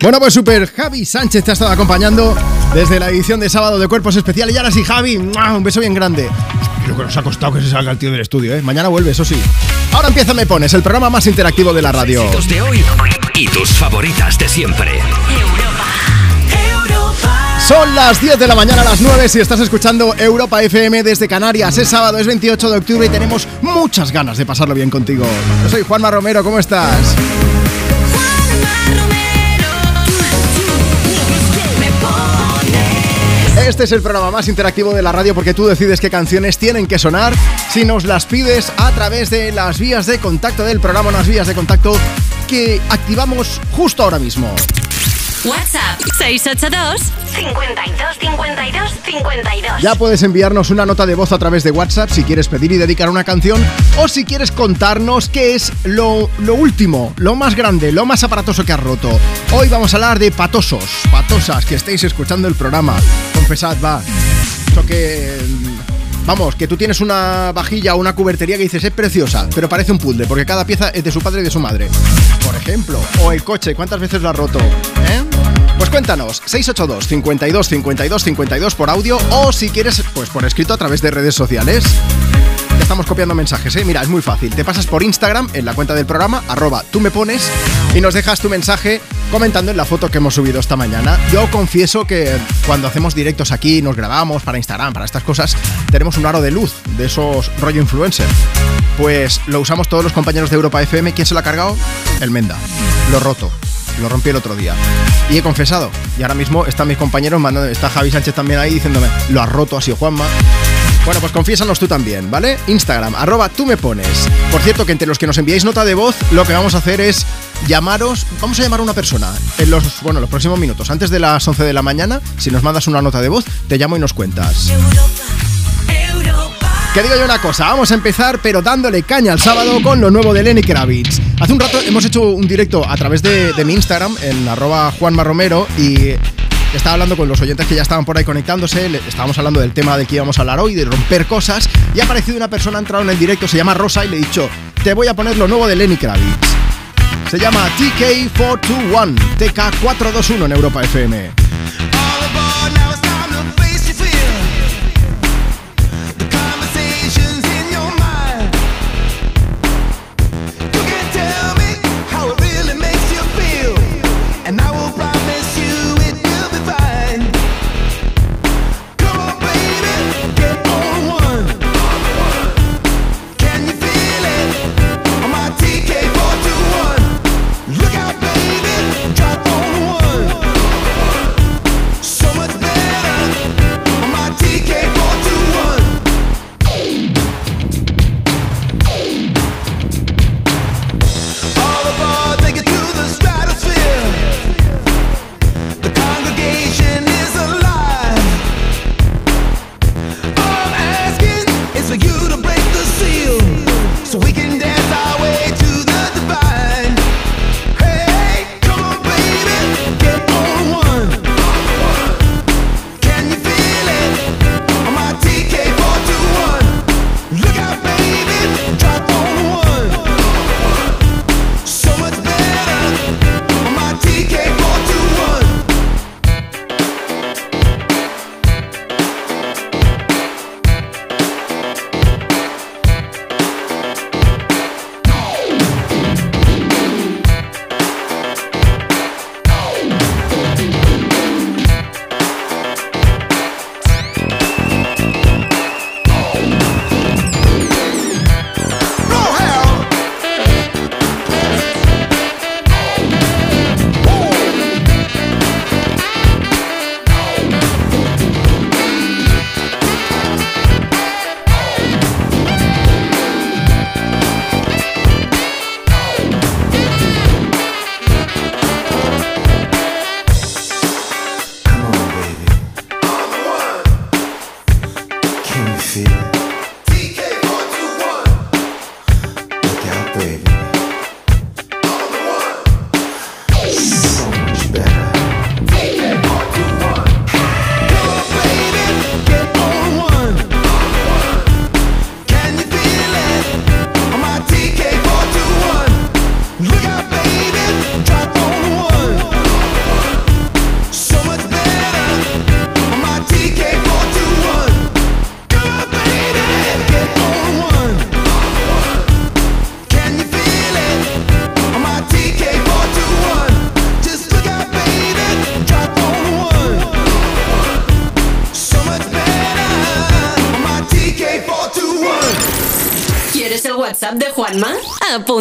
Bueno, pues super Javi Sánchez te ha estado acompañando desde la edición de sábado de Cuerpos Especiales. Y ahora sí, Javi, un beso bien grande. Creo que nos ha costado que se salga el tío del estudio, ¿eh? Mañana vuelve, eso sí. Ahora empieza Me Pones, el programa más interactivo de la radio. de hoy y tus favoritas de siempre. Son las 10 de la mañana a las 9 si estás escuchando Europa FM desde Canarias. Es sábado, es 28 de octubre y tenemos muchas ganas de pasarlo bien contigo. Yo soy Juanma Romero, ¿cómo estás? Este es el programa más interactivo de la radio porque tú decides qué canciones tienen que sonar si nos las pides a través de las vías de contacto del programa, las vías de contacto que activamos justo ahora mismo. WhatsApp 682 52 52 52. Ya puedes enviarnos una nota de voz a través de WhatsApp si quieres pedir y dedicar una canción o si quieres contarnos qué es lo, lo último, lo más grande, lo más aparatoso que has roto. Hoy vamos a hablar de patosos, patosas que estéis escuchando el programa. Confesad, va. Eso que Vamos, que tú tienes una vajilla o una cubertería que dices es preciosa, pero parece un puzzle, porque cada pieza es de su padre y de su madre. Por ejemplo. O el coche, ¿cuántas veces lo has roto? ¿Eh? Pues cuéntanos, 682 52 52 52 por audio o si quieres, pues por escrito a través de redes sociales estamos copiando mensajes, ¿eh? Mira, es muy fácil. Te pasas por Instagram, en la cuenta del programa, arroba tú me pones, y nos dejas tu mensaje comentando en la foto que hemos subido esta mañana. Yo confieso que cuando hacemos directos aquí, nos grabamos para Instagram, para estas cosas, tenemos un aro de luz de esos rollo influencer. Pues lo usamos todos los compañeros de Europa FM. ¿Quién se lo ha cargado? El Menda. Lo roto. Lo rompí el otro día. Y he confesado. Y ahora mismo están mis compañeros mandando. Está Javi Sánchez también ahí diciéndome, lo has roto, ha sido Juanma. Bueno, pues confiésanos tú también, ¿vale? Instagram, arroba tú me pones. Por cierto, que entre los que nos enviáis nota de voz, lo que vamos a hacer es llamaros, vamos a llamar a una persona en los, bueno, los próximos minutos, antes de las 11 de la mañana, si nos mandas una nota de voz, te llamo y nos cuentas. Que digo yo una cosa, vamos a empezar pero dándole caña al sábado con lo nuevo de Lenny Kravitz. Hace un rato hemos hecho un directo a través de, mi Instagram, en arroba Juanma Romero, y estaba hablando con los oyentes que ya estaban por ahí conectándose, estábamos hablando del tema del que íbamos a hablar hoy, de romper cosas, y ha aparecido una persona, ha entrado en el directo, se llama Rosa, y le he dicho, te voy a poner lo nuevo de Lenny Kravitz. Se llama TK421, TK421 en Europa FM.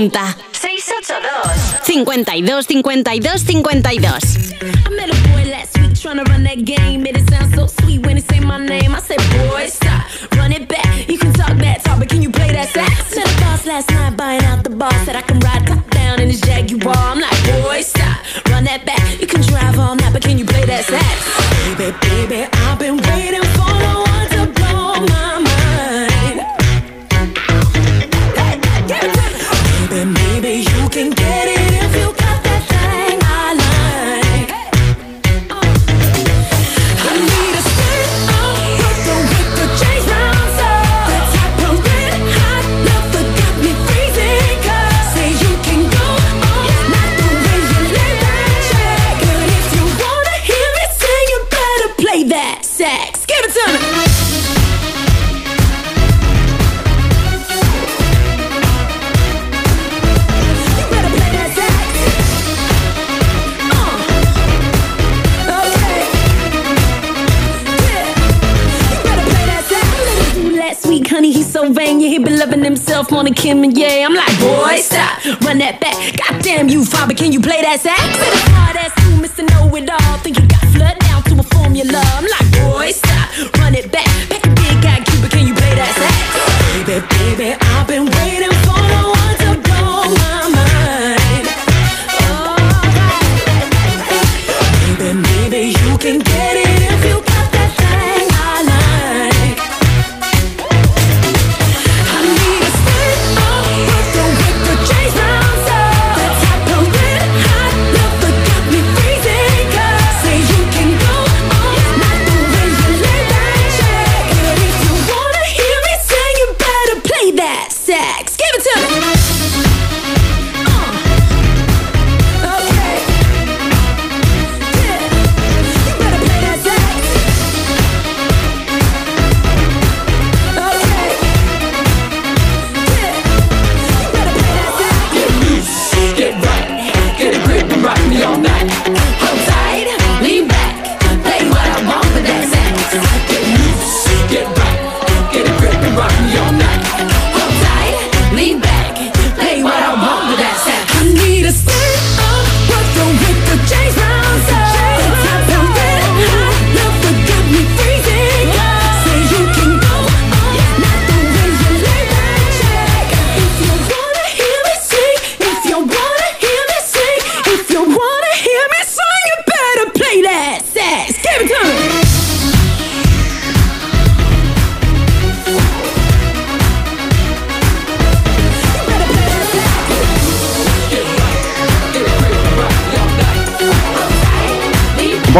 Apunta. 682 52 52 52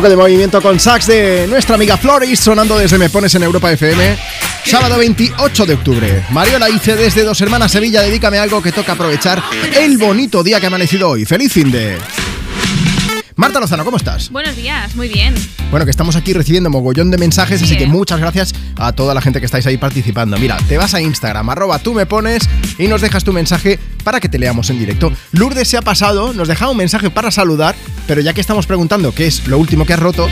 poco de movimiento con sax de nuestra amiga Floris sonando desde Me Pones en Europa FM. Sábado 28 de octubre. Mariola dice desde Dos Hermanas Sevilla, dedícame algo que toca aprovechar el bonito día que ha amanecido hoy. ¡Feliz fin de! Marta Lozano, ¿cómo estás? Buenos días, muy bien. Bueno, que estamos aquí recibiendo mogollón de mensajes, Sí, así que ¿eh? muchas gracias a toda la gente que estáis ahí participando. Mira, te vas a Instagram, arroba tú me pones y nos dejas tu mensaje para que te leamos en directo. Lourdes se ha pasado, nos deja un mensaje para saludar, pero ya que estamos preguntando qué es lo último que has roto,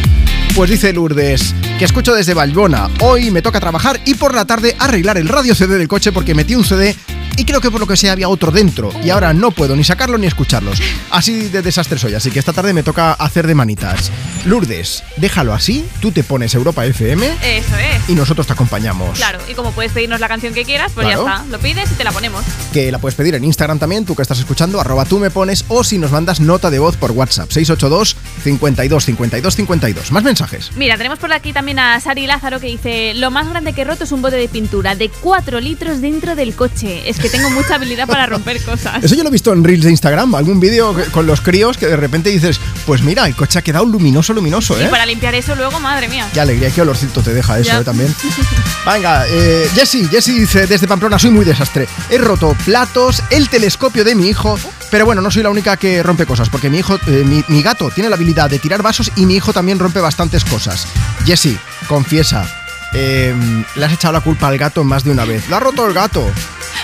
pues dice Lourdes que escucho desde Valbona. Hoy me toca trabajar y por la tarde arreglar el radio CD del coche porque metí un CD y creo que por lo que sea había otro dentro y ahora no puedo ni sacarlo ni escucharlos. Así de desastre soy, así que esta tarde me toca hacer de manitas. Lourdes, déjalo así, tú te pones Europa FM Eso es. y nosotros te acompañamos. Claro, y como puedes pedirnos la canción que quieras, pues Claro. ya está. Lo pides y te la ponemos. Que la puedes pedir en Instagram también, tú que estás escuchando, arroba tú me pones o si nos mandas nota de voz por WhatsApp, 682 52 52 52. Más mensajes. Mira, tenemos por aquí también a Sari Lázaro que dice: Lo más grande que he roto es un bote de pintura de 4 litros dentro del coche. Es que tengo mucha habilidad para romper cosas. Eso yo lo he visto en Reels de Instagram, algún vídeo con los críos que de repente dices, pues mira, el coche ha quedado luminoso, luminoso, Y ¿eh? para limpiar eso luego, madre mía. Qué alegría, qué olorcito te deja eso. ¿eh? También. Venga, eh, Jessy, Jessy dice desde Pamplona, soy muy desastre. He roto platos, el telescopio de mi hijo, pero bueno, no soy la única que rompe cosas, porque mi hijo, eh, mi, mi gato tiene la habilidad de tirar vasos y mi hijo también rompe bastantes cosas. Jessy, confiesa, eh, le has echado la culpa al gato más de una vez. Lo ha roto el gato.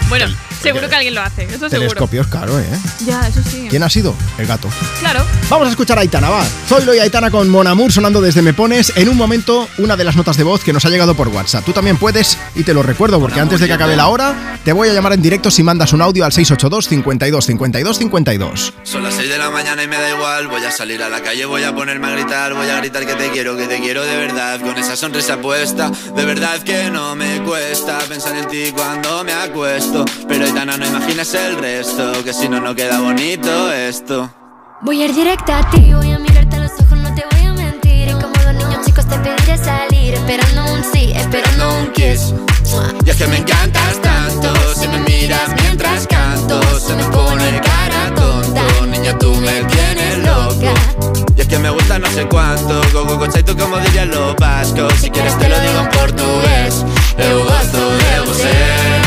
Bueno, Seguro que alguien lo hace, eso seguro. Telescopios, claro, ¿eh? Ya, eso sí. ¿Quién ha sido? El gato. Claro. Vamos a escuchar a Aitana, va. Zoilo y Aitana con Mon Amour sonando desde Me Pones. En un momento, una de las notas de voz que nos ha llegado por WhatsApp. Tú también puedes, y te lo recuerdo, porque antes de que acabe la hora, te voy a llamar en directo si mandas un audio al 682 52 52 52. Son las 6 de la mañana y me da igual. Voy a salir a la calle, voy a ponerme a gritar. Voy a gritar que te quiero, que te quiero de verdad. Con esa sonrisa puesta, de verdad que no me cuesta pensar en ti cuando me acuesto. Pero No imaginas el resto, que si no, no queda bonito esto. Voy a ir directa a ti, voy a mirarte a los ojos, no te voy a mentir. Y como dos niños chicos te pediré salir, esperando un sí, esperando un kiss. Y es que me encantas tanto, si me miras mientras canto, se me pone cara tonta. Niña, tú me tienes loca. Y es que me gusta no sé cuánto, go go go chaito como dirían los vascos. Si quieres te lo digo en portugués, eu gosto de você.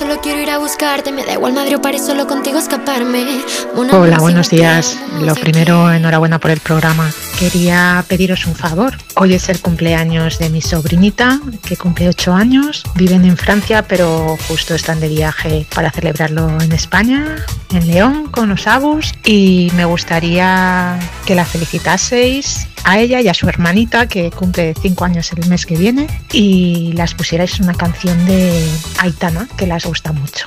Solo quiero ir a buscarte, me da igual Madrid o París, solo contigo escaparme. Amour, Hola, buenos no días. Lo primero, enhorabuena por el programa. Quería pediros un favor. Hoy es el cumpleaños de mi sobrinita, que cumple 8 años. Viven en Francia, pero justo están de viaje para celebrarlo en España, en León, con los Abus. Y me gustaría que la felicitaseis a ella y a su hermanita, que cumple 5 años el mes que viene. Y las pusierais una canción de Aitana, que las gusta mucho.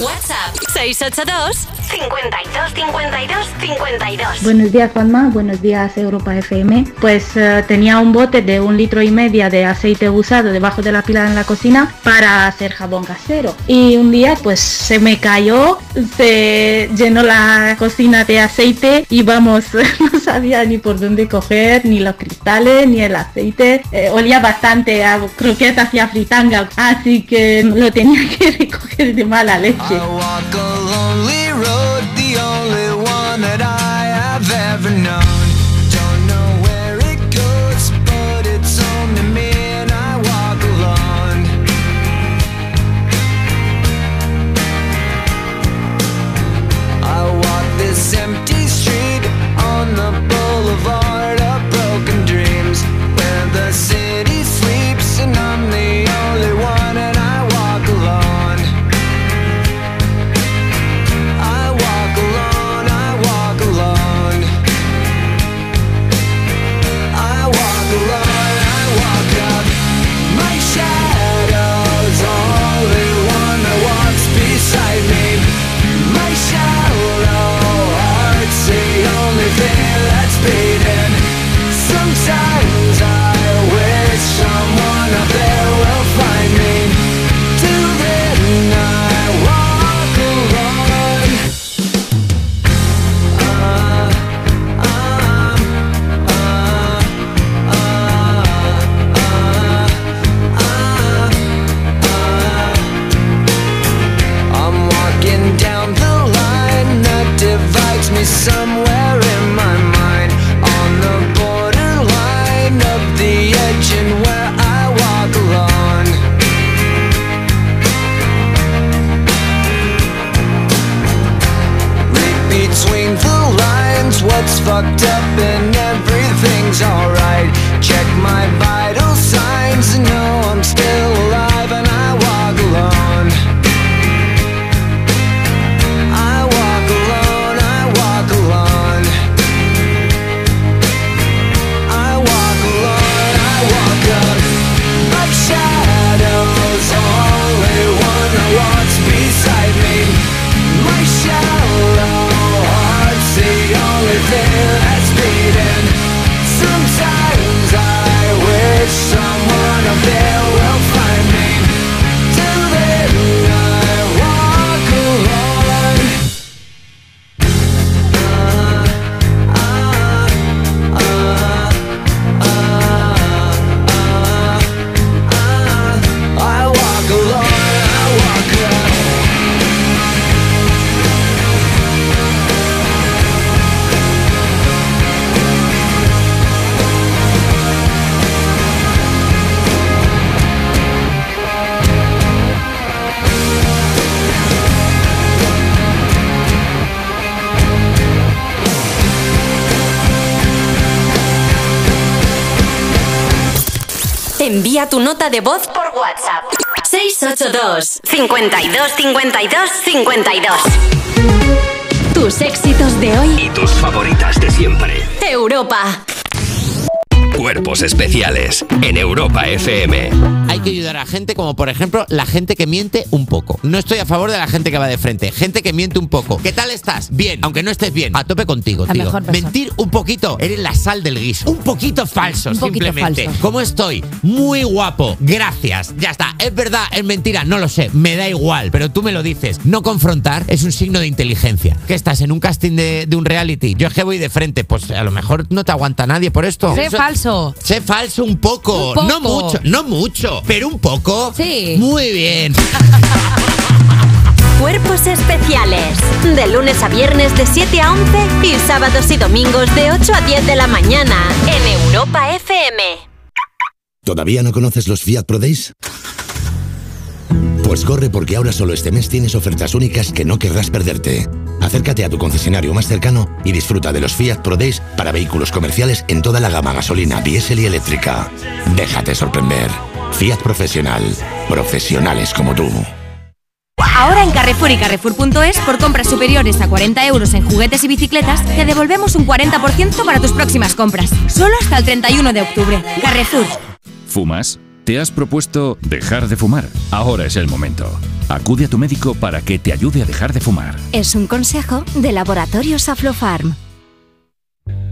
WhatsApp 682 52 52 52. Buenos días Juanma, buenos días Europa FM. Pues eh, tenía un bote de un litro y media de aceite usado debajo de la pila en la cocina para hacer jabón casero. Y un día pues se me cayó, se llenó la cocina de aceite y vamos, no sabía ni por dónde coger, ni los cristales, ni el aceite. Eh, olía bastante a croquetas y a fritanga, así que lo tenía que recoger de mala leche. I walk a lonely road, tu nota de voz por WhatsApp. 682 52 52 52. Tus éxitos de hoy. Y tus favoritas de siempre. Europa. Cuerpos especiales en Europa FM. Hay que ayudar a gente como por ejemplo la gente que miente un poco. No estoy a favor de la gente que va de frente. Gente que miente un poco. ¿Qué tal estás? Bien, aunque no estés bien. A tope contigo, tío. Mentir un poquito. Eres la sal del guiso. Un poquito falso, Un poquito simplemente. falso. ¿Cómo estoy? Muy guapo. Gracias. Ya está. ¿Es verdad? ¿Es mentira? No lo sé. Me da igual. Pero tú me lo dices. No confrontar es un signo de inteligencia. ¿Qué estás en un casting de, de un reality? Yo es que voy de frente. Pues a lo mejor no te aguanta nadie por esto. Sé Eso- falso. Sé falso un poco. Un poco. No mucho, no mucho, pero un poco. Sí. Muy bien. Cuerpos especiales. De lunes a viernes de 7 a 11 y sábados y domingos de 8 a 10 de la mañana en Europa FM. ¿Todavía no conoces los Fiat Pro Days? Pues corre porque ahora solo este mes tienes ofertas únicas que no querrás perderte. Acércate a tu concesionario más cercano y disfruta de los Fiat Pro Days para vehículos comerciales en toda la gama gasolina, diésel y eléctrica. Déjate sorprender. Fiat Profesional. Profesionales como tú. Ahora en Carrefour y Carrefour.es, por compras superiores a 40 euros en juguetes y bicicletas, te devolvemos un 40% para tus próximas compras. Solo hasta el 31 de octubre. Carrefour. ¿Fumas? ¿Te has propuesto dejar de fumar? Ahora es el momento. Acude a tu médico para que te ayude a dejar de fumar. Es un consejo de Laboratorios Aflofarm.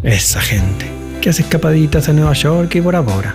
Esa gente que hace escapaditas a Nueva York y Bora Bora,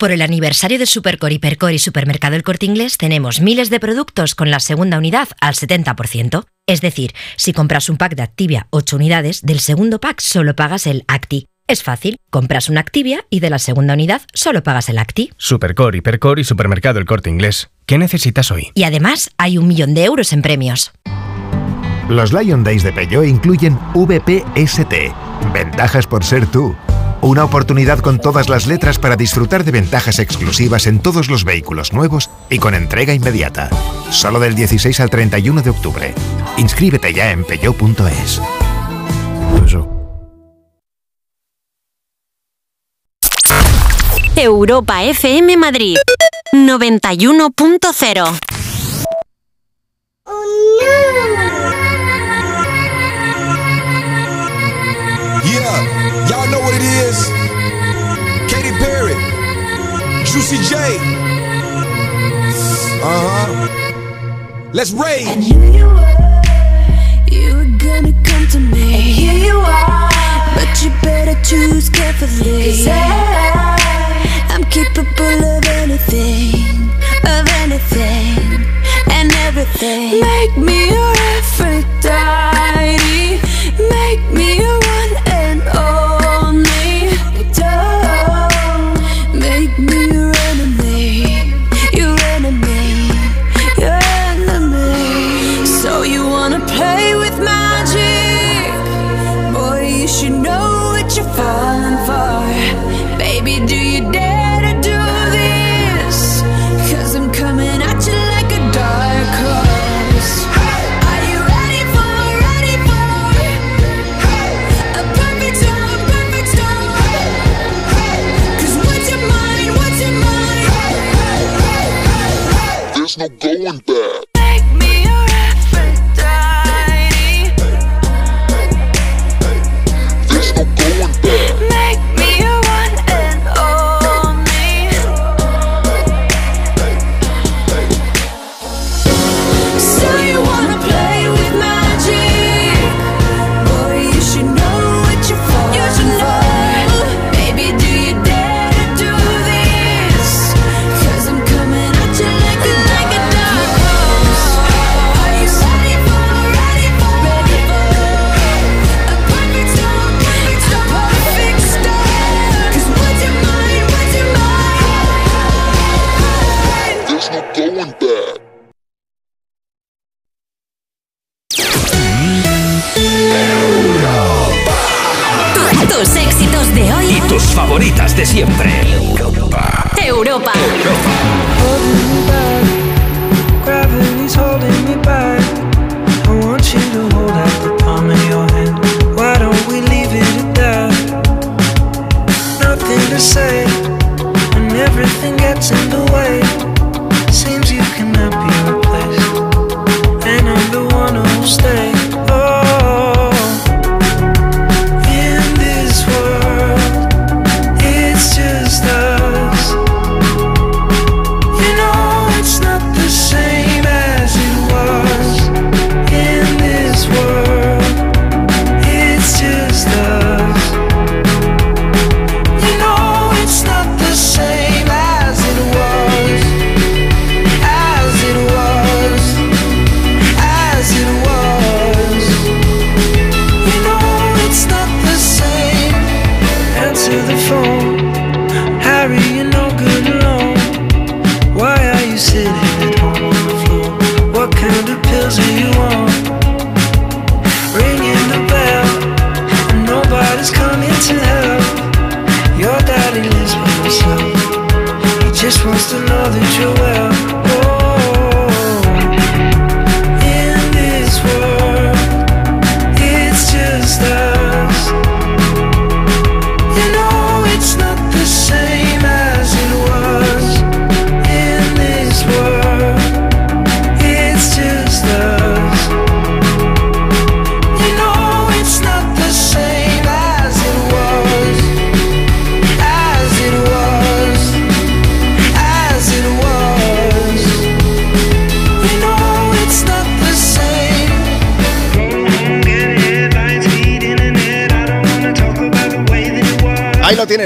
Por el aniversario de Supercor, Hipercor y Supermercado El Corte Inglés tenemos miles de productos con la segunda unidad al 70%. Es decir, si compras un pack de Activia 8 unidades, del segundo pack solo pagas el Acti. Es fácil, compras una Activia y de la segunda unidad solo pagas el Acti. Supercore, Hipercor y Supermercado El Corte Inglés. ¿Qué necesitas hoy? Y además hay un millón de euros en premios. Los Lion Days de Peugeot incluyen VPST, ventajas por ser tú. Una oportunidad con todas las letras para disfrutar de ventajas exclusivas en todos los vehículos nuevos y con entrega inmediata. Solo del 16 al 31 de octubre. Inscríbete ya en peugeot.es. Europa FM Madrid 91.0 Yeah, it is. Katy Perry, Juicy J. Uh huh. Let's rage. You were gonna come to me. And here you are. But you better choose carefully. Cause I, I'm capable of anything, of anything, and everything. Make me your Aphrodite. Make me your no going back. Tus favoritas de siempre. Europa. Gravity's holding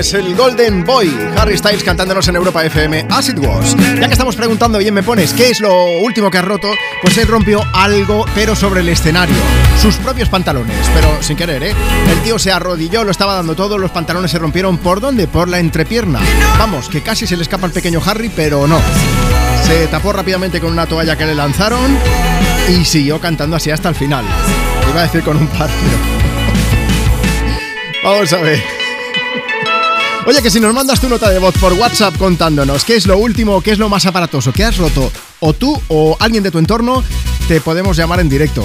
Tienes, el Golden Boy, Harry Styles cantándonos en Europa FM As It Was. Ya que estamos preguntando, bien me pones, ¿qué es lo último que has roto? Pues él rompió algo, pero sobre el escenario. Sus propios pantalones, pero sin querer, ¿eh? El tío se arrodilló, lo estaba dando todo, los pantalones se rompieron. ¿Por dónde? Por la entrepierna. Vamos, que casi se le escapa al pequeño Harry, pero no. Se tapó rápidamente con una toalla que le lanzaron y siguió cantando así hasta el final. Iba a decir con un par, pero... Vamos a ver. Oye, que si nos mandas tu nota de voz por WhatsApp contándonos qué es lo último, qué es lo más aparatoso que has roto, o tú o alguien de tu entorno, te podemos llamar en directo.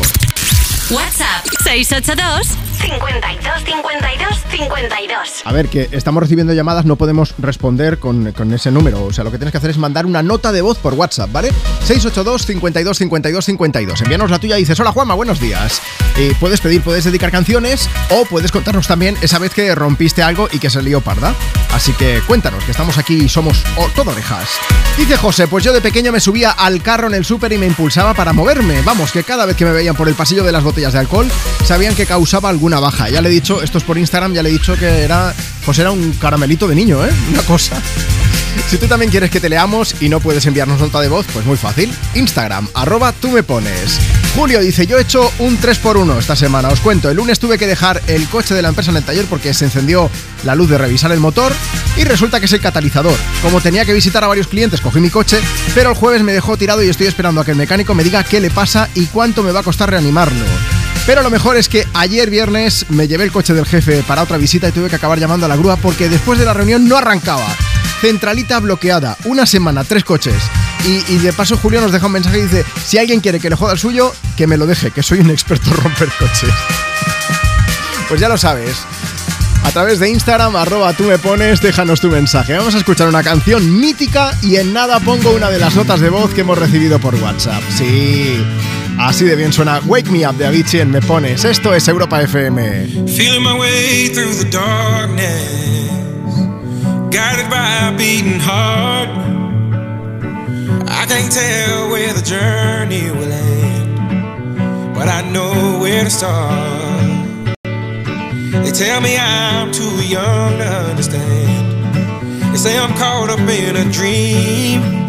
WhatsApp 682 52 52 52. A ver, que estamos recibiendo llamadas, no podemos responder con, con ese número. O sea, lo que tienes que hacer es mandar una nota de voz por WhatsApp, ¿vale? 682 52 52 52. Envíanos la tuya y dices, hola Juanma, buenos días. Eh, puedes pedir, puedes dedicar canciones o puedes contarnos también esa vez que rompiste algo y que se lió parda. Así que cuéntanos, que estamos aquí y somos todo orejas. Dice José, pues yo de pequeño me subía al carro en el súper y me impulsaba para moverme. Vamos, que cada vez que me veían por el pasillo de las botellas de alcohol, sabían que causaba alguna baja. Ya le he dicho, esto es por Instagram, ya le he dicho que era, pues era un caramelito de niño, ¿eh? Una cosa. Si tú también quieres que te leamos y no puedes enviarnos nota de voz, pues muy fácil. Instagram, arroba tú me pones. Julio dice, yo he hecho un 3x1 esta semana. Os cuento, el lunes tuve que dejar el coche de la empresa en el taller porque se encendió la luz de revisar el motor y resulta que es el catalizador. Como tenía que visitar a varios clientes, cogí mi coche, pero el jueves me dejó tirado y estoy esperando a que el mecánico me diga qué le pasa y cuánto me va a costar reanimarlo. Pero lo mejor es que ayer viernes me llevé el coche del jefe para otra visita y tuve que acabar llamando a la grúa porque después de la reunión no arrancaba. Centralita bloqueada, una semana, tres coches. Y, de paso Julio nos deja un mensaje y dice, si alguien quiere que le joda el suyo, que me lo deje, que soy un experto en romper coches. Pues ya lo sabes. A través de Instagram, arroba tú me pones, déjanos tu mensaje. Vamos a escuchar una canción mítica y en nada pongo una de las notas de voz que hemos recibido por WhatsApp. Sí, así de bien suena Wake Me Up de Avicii en Me Pones. Esto es Europa FM. Feeling my way through the darkness, guided by a beating heart. I can't tell where the journey will end, but I know where to start. They tell me I'm too young to understand. They say I'm caught up in a dream.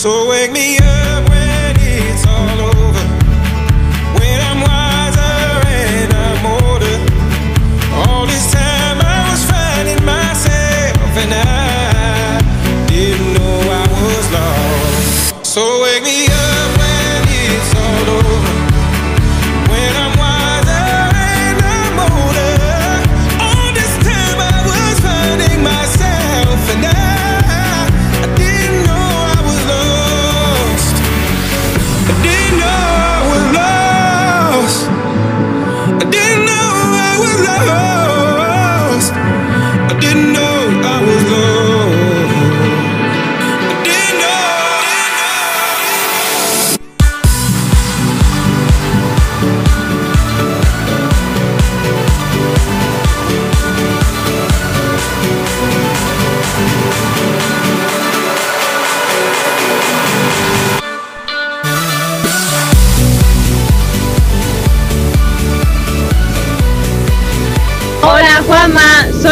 So wake me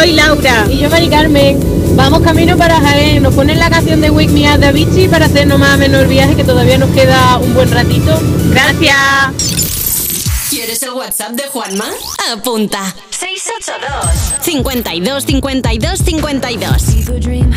soy Laura. Y yo Mari Carmen. Vamos camino para Jaén. Nos ponen la canción de Wake Me Up de Avicii para hacernos más o menos el viaje que todavía nos queda un buen ratito. Gracias. ¿Quieres el WhatsApp de Juanma? Apunta. 682 52 52 52 People dream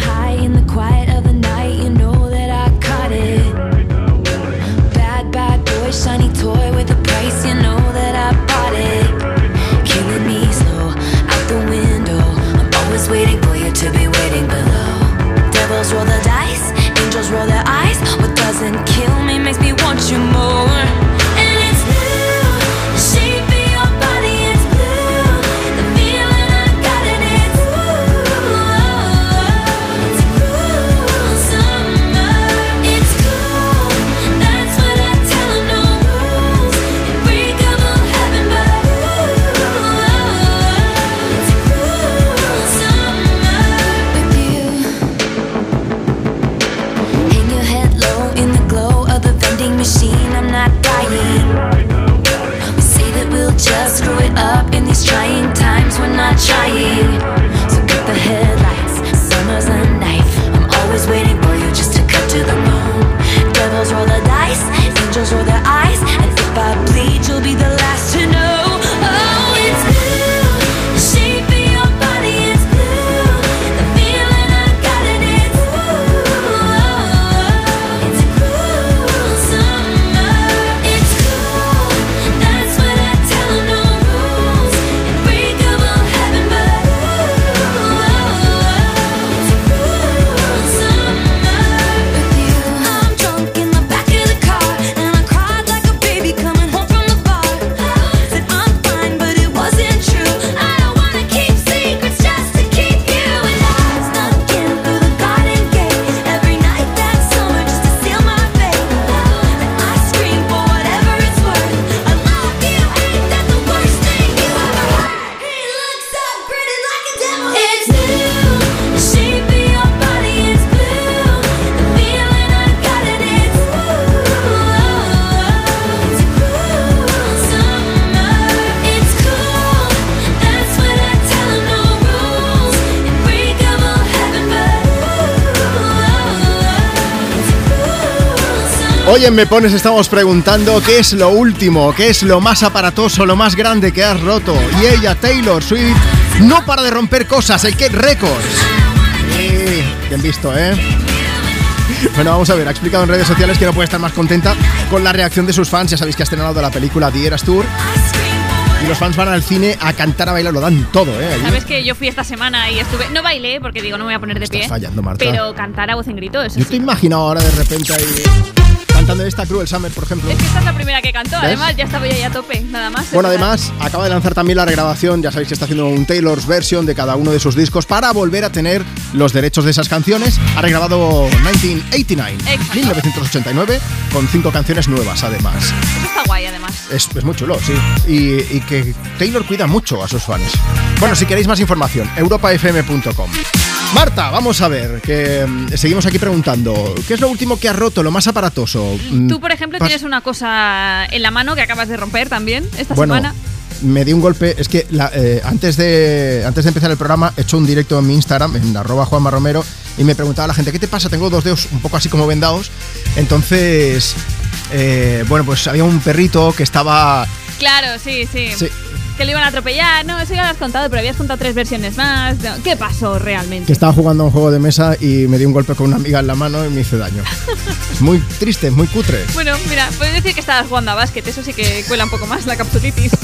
trying. Hoy en Me Pones estamos preguntando qué es lo último, qué es lo más aparatoso, lo más grande que has roto. Y ella, Taylor Swift, no para de romper cosas, el que Records. Sí, bien visto, ¿eh? Bueno, vamos a ver, ha explicado en redes sociales que no puede estar más contenta con la reacción de sus fans. Ya sabéis que ha estrenado la película The Eras Tour. Y los fans van al cine a cantar, a bailar, lo dan todo, ¿eh? Sabes que yo fui esta semana y estuve. No bailé porque digo, no me voy a poner de pie. fallando, Marta. Pero cantar a voz en grito, eso Yo sí. te imagino ahora de repente ahí cantando esta Cruel Summer, por ejemplo. Es que esta es la primera que cantó, ¿Ves? además ya estaba yo ahí a tope, nada más. Bueno, además, acaba de lanzar también la regrabación, ya sabéis que está haciendo un Taylor's version de cada uno de sus discos para volver a tener los derechos de esas canciones. Ha regrabado 1989, Exacto. 1989, con cinco canciones nuevas además. Eso está guay, además. Es, es muy chulo, sí. Y, y que Taylor cuida mucho a sus fans. Bueno, si queréis más información, europafm.com. Marta, vamos a ver, que mm, seguimos aquí preguntando, ¿qué es lo último que has roto, lo más aparatoso? Mm, Tú, por ejemplo, pas- tienes una cosa en la mano que acabas de romper también esta Bueno, semana. me di un golpe. Es que la- eh, antes, de, antes de empezar el programa he hecho un directo en mi Instagram, en arroba Juanma Romero, y me preguntaba la gente, ¿qué te pasa? Tengo dos dedos un poco así como vendados. Entonces, eh, bueno, pues había un perrito que estaba... Claro, sí, sí, Sí. Que lo iban a atropellar, no, eso ya lo has contado, pero habías contado tres versiones más. No, ¿Qué pasó realmente? que estaba jugando a un juego de mesa y me di un golpe con una amiga en la mano y me hice daño. muy triste, muy cutre. Bueno, mira, puedes decir que estabas jugando a básquet, eso sí que cuela un poco más la capsulitis.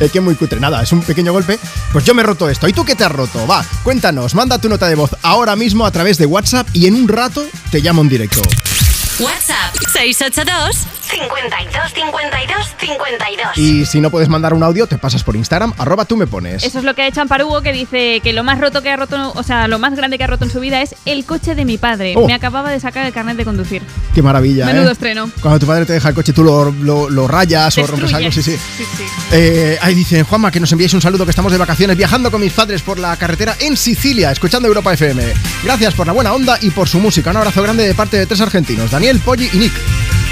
Es que muy cutre. Nada, es un pequeño golpe. Pues yo me he roto esto. ¿Y tú qué te has roto? Va, cuéntanos, manda tu nota de voz ahora mismo a través de WhatsApp y en un rato te llamo en directo. WhatsApp 682 52 52 52. Y si no puedes mandar un audio, te pasas por Instagram, arroba tú me pones. Eso es lo que ha hecho Amparugo, que dice que lo más roto que ha roto, o sea, lo más grande que ha roto en su vida es el coche de mi padre. Oh. Me acababa de sacar el carnet de conducir. Qué maravilla, Menudo ¿eh? estreno. Cuando tu padre te deja el coche, tú lo, lo- lo rayas o rompes algo, sí, sí. Sí, sí. Eh, ahí dicen, Juanma, que nos enviéis un saludo, que estamos de vacaciones viajando con mis padres por la carretera en Sicilia, escuchando Europa FM. Gracias por la buena onda y por su música. Un abrazo grande de parte de tres argentinos, Daniel, Poggi y Nick.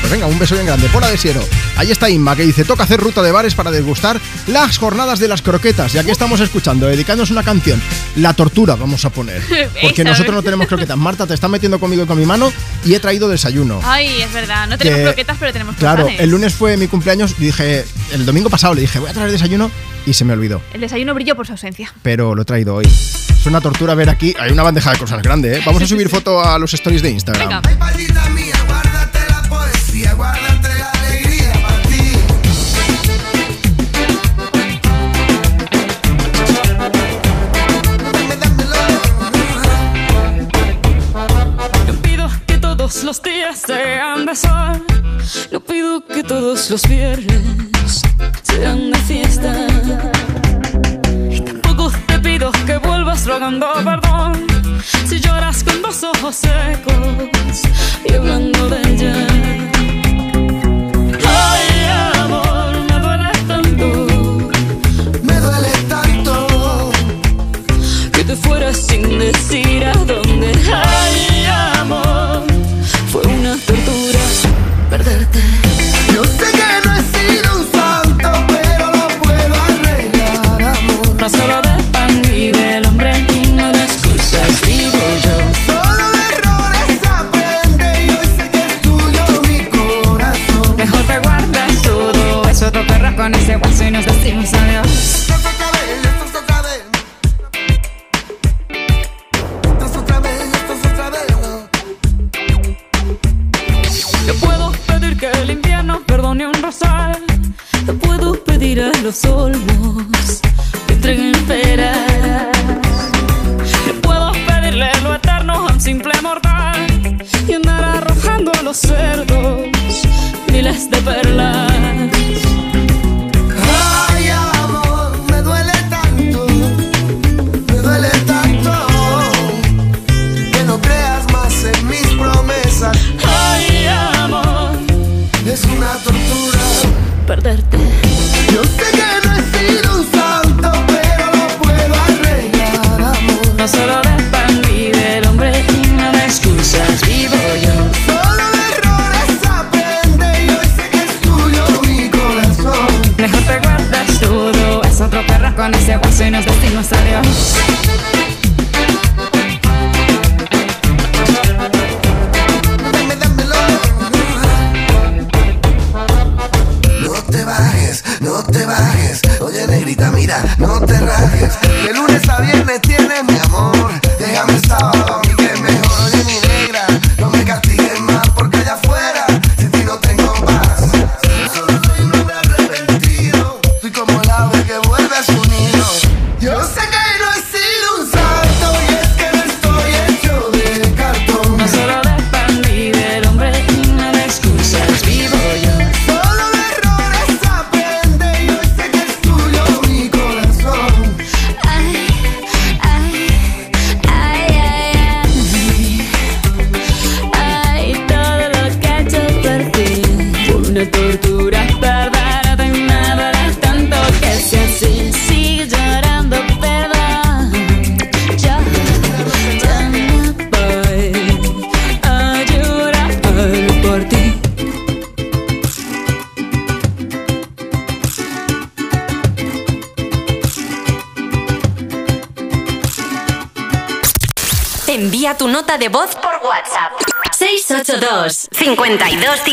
Pues venga, un beso bien grande. Pola de Siero. Ahí está Inma, que dice, toca hacer ruta de bares para degustar las jornadas de las croquetas. Y aquí estamos escuchando, dedicándonos una canción. La tortura vamos a poner. Porque nosotros no tenemos croquetas. Marta te está metiendo conmigo y con mi mano y he traído desayuno. Ay, es verdad. No tenemos Que- croquetas, pero tenemos Claro, el lunes fue mi cumpleaños y dije, el domingo pasado le dije, voy a traer desayuno y se me olvidó. El desayuno brilló por su ausencia. Pero lo he traído hoy. Es una tortura ver aquí. Hay una bandeja de cosas grande, ¿eh? Vamos a subir foto a los stories de Instagram. Maldita sean de sol. No pido que todos los viernes sean de fiesta. Y tampoco te pido que vuelvas rogando perdón. Si lloras con dos ojos secos y hablando de ella. Ay, amor, me duele tanto. Me duele tanto. que te fueras sin decir a dónde. Ay,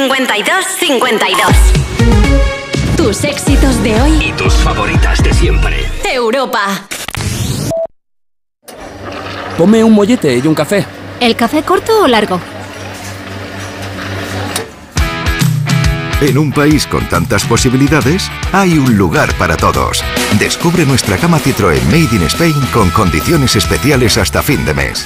52 52 52. Tus éxitos de hoy. Y tus favoritas de siempre. Europa. Ponme un mollete y un café. ¿El café corto o largo? En un país con tantas posibilidades, hay un lugar para todos. Descubre nuestra cama Citroën Made in Spain con condiciones especiales hasta fin de mes.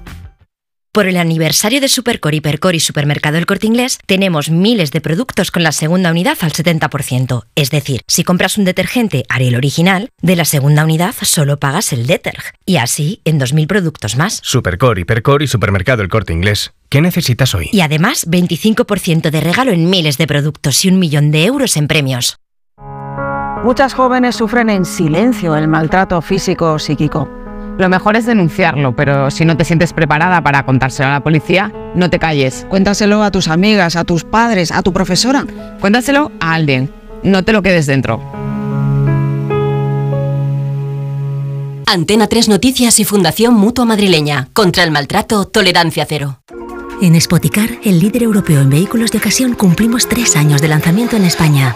Por el aniversario de Supercore, Hipercore y Supermercado El Corte Inglés, tenemos miles de productos con la segunda unidad al 70%. Es decir, si compras un detergente Ariel original, de la segunda unidad solo pagas el deterg. Y así en 2.000 productos más. Supercore, Hipercore y Supermercado El Corte Inglés. ¿Qué necesitas hoy? Y además, 25% de regalo en miles de productos y un millón de euros en premios. Muchas jóvenes sufren en silencio el maltrato físico o psíquico. Lo mejor es denunciarlo, pero si no te sientes preparada para contárselo a la policía, no te calles. Cuéntaselo a tus amigas, a tus padres, a tu profesora. Cuéntaselo a alguien. No te lo quedes dentro. Antena 3 Noticias y Fundación Mutua Madrileña. Contra el maltrato, tolerancia cero. En Spoticar, el líder europeo en vehículos de ocasión, cumplimos tres años de lanzamiento en España.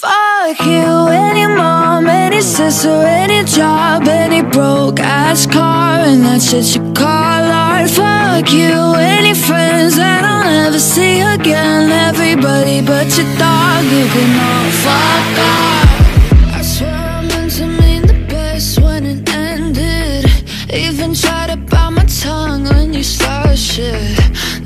Fuck you, any mom, any sister, any job, any broke ass car, and that shit you call art. Fuck you, any friends that I'll never see again. Everybody but your dog, you can all fuck off. I swear I meant to mean the best when it ended. Even tried to bite my tongue when you started shit.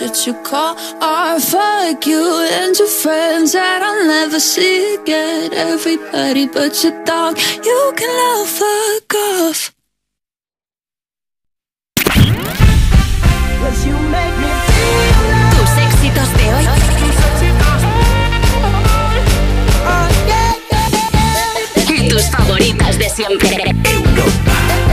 Shit you call art. Fuck you and your friends that I'll never see again. Everybody but your dog, you can all fuck off. Tus éxitos de hoy y tus favoritas de siempre. Europa.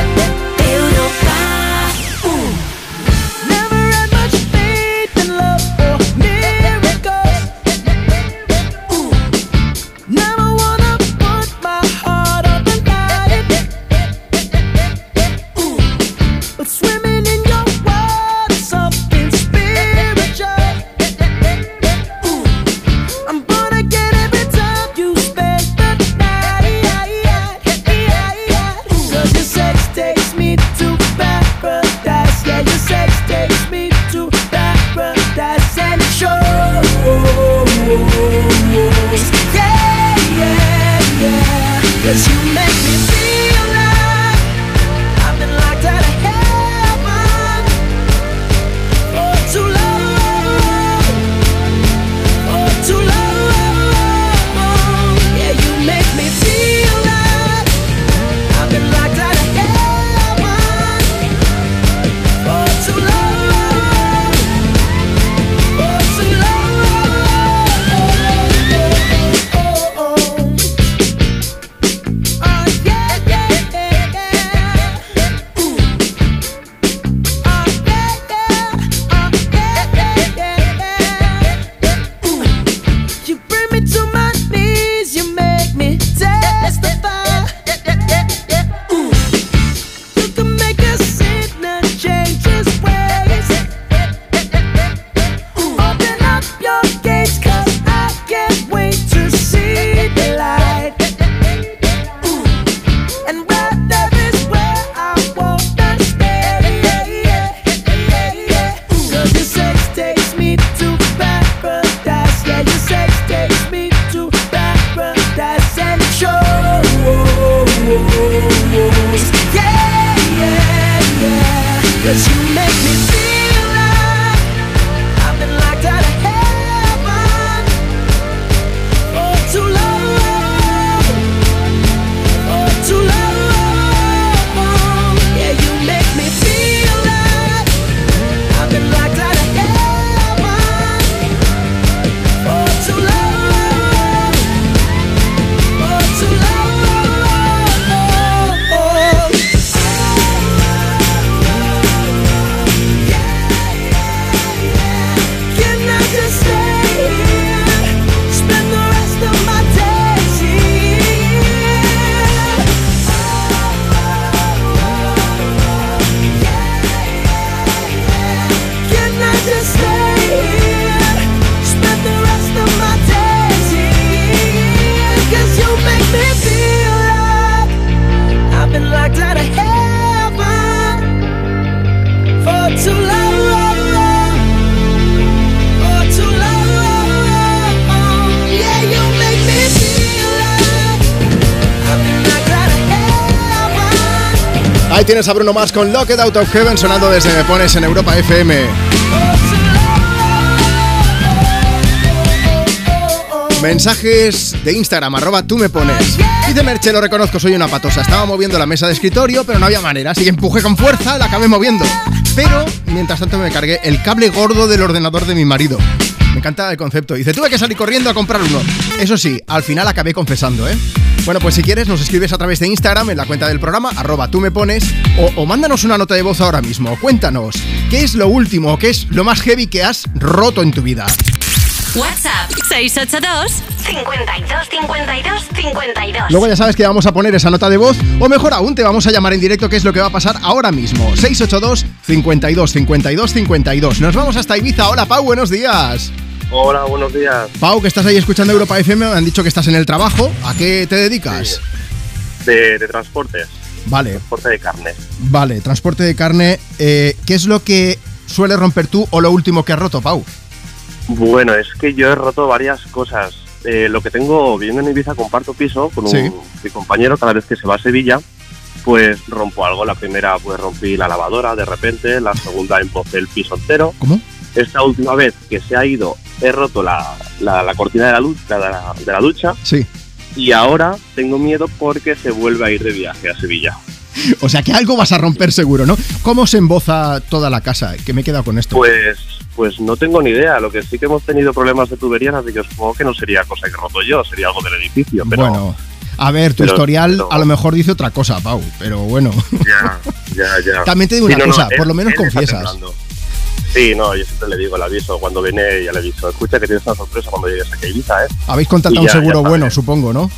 A Bruno Mars con Locked Out of Heaven sonando desde Me Pones en Europa FM. Mensajes de Instagram, arroba tú me pones. Dice Merche, lo reconozco, soy una patosa. Estaba moviendo la mesa de escritorio, pero no había manera. Así empujé con fuerza, la acabé moviendo. Pero, mientras tanto, me cargué el cable gordo del ordenador de mi marido. Me encanta el concepto. Dice, tuve que salir corriendo a comprar uno. Eso sí, al final acabé confesando, ¿eh? Bueno, pues si quieres, nos escribes a través de Instagram en la cuenta del programa, arroba tú me pones, o, o mándanos una nota de voz ahora mismo. Cuéntanos, ¿qué es lo último, qué es lo más heavy que has roto en tu vida? WhatsApp 682 52 52 52. Luego ya sabes que vamos a poner esa nota de voz, o mejor aún, te vamos a llamar en directo, que es lo que va a pasar ahora mismo. 682 52 52 52. Nos vamos hasta Ibiza. Hola, Pau, buenos días. Hola, buenos días. Pau, que estás ahí escuchando Europa FM, me han dicho que estás en el trabajo. ¿A qué te dedicas? De, de transportes. Vale, Transporte de carne. vale, transporte de carne. eh, ¿Qué es lo que suele romper tú o lo último que has roto, Pau? Bueno, es que yo he roto varias cosas. Eh, lo que tengo, viviendo en Ibiza, comparto piso con un, Sí. mi compañero cada vez que se va a Sevilla, pues rompo algo. La primera, pues rompí la lavadora de repente, la segunda empocé el piso entero. ¿Cómo? Esta última vez que se ha ido, he roto la, la- la cortina de la, luz, de, la, de la ducha Sí. y ahora tengo miedo porque se vuelve a ir de viaje a Sevilla. O sea que algo vas a romper seguro, ¿no? ¿Cómo se emboza toda la casa? Que me he quedado con esto. Pues, pues no tengo ni idea. Lo que sí que hemos tenido problemas de tuberías, así que supongo que no sería cosa que he roto yo, sería algo del edificio. Pero bueno, a ver, tu pero- historial pero- a lo mejor dice otra cosa, Pau, pero bueno. ya, ya, ya. También te digo Sí, una no, no, cosa, él- por lo menos confiesas. Sí, no, yo siempre le digo, le aviso. Cuando viene, ya le aviso. Escucha que tienes una sorpresa cuando llegues aquí a Ibiza, ¿eh? Habéis contratado un seguro bueno, bien. supongo, ¿no?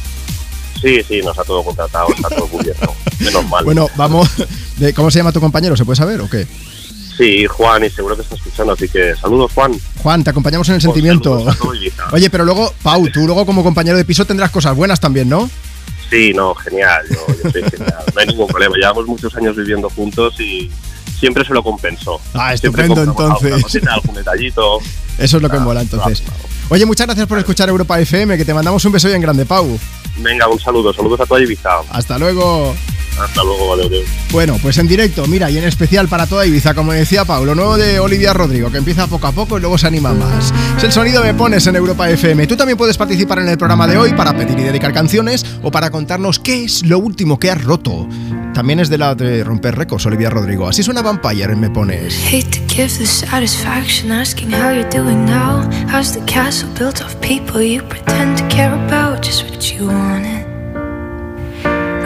Sí, sí, nos ha todo contratado, está todo cubierto. Menos mal. Bueno, vamos. de- ¿Cómo se llama tu compañero? ¿Se puede saber o qué? Sí, Juan, y seguro que está escuchando, así que saludos, Juan. Juan, te acompañamos en el sentimiento. todo Ibiza. Oye, pero luego, Pau, tú luego como compañero de piso tendrás cosas buenas también, ¿no? Sí, no, genial, yo, yo soy genial. No hay ningún problema, llevamos muchos años viviendo juntos y siempre se lo compenso. Ah, estupendo, entonces. cosita, algún detallito. Eso es lo que mola entonces. Oye, muchas gracias por escuchar Europa FM, que te mandamos un beso bien grande, Pau. Venga, un saludo, saludos a toda Ibiza. Hasta luego. Hasta luego, vale, adiós. Bueno, pues en directo, mira, y en especial para toda Ibiza, como decía Pablo, nuevo de Olivia Rodrigo, que empieza poco a poco y luego se anima más. Es el sonido me pones en Europa FM. Tú también puedes participar en el programa de hoy para pedir y dedicar canciones o para contarnos qué es lo último que has roto. También es de la de romper récords, Olivia Rodrigo. Así suena Vampire en Me Pones. Hate to give the satisfaction asking how you're doing now. How's the castle built of people you pretend to care about? Just what you wanted.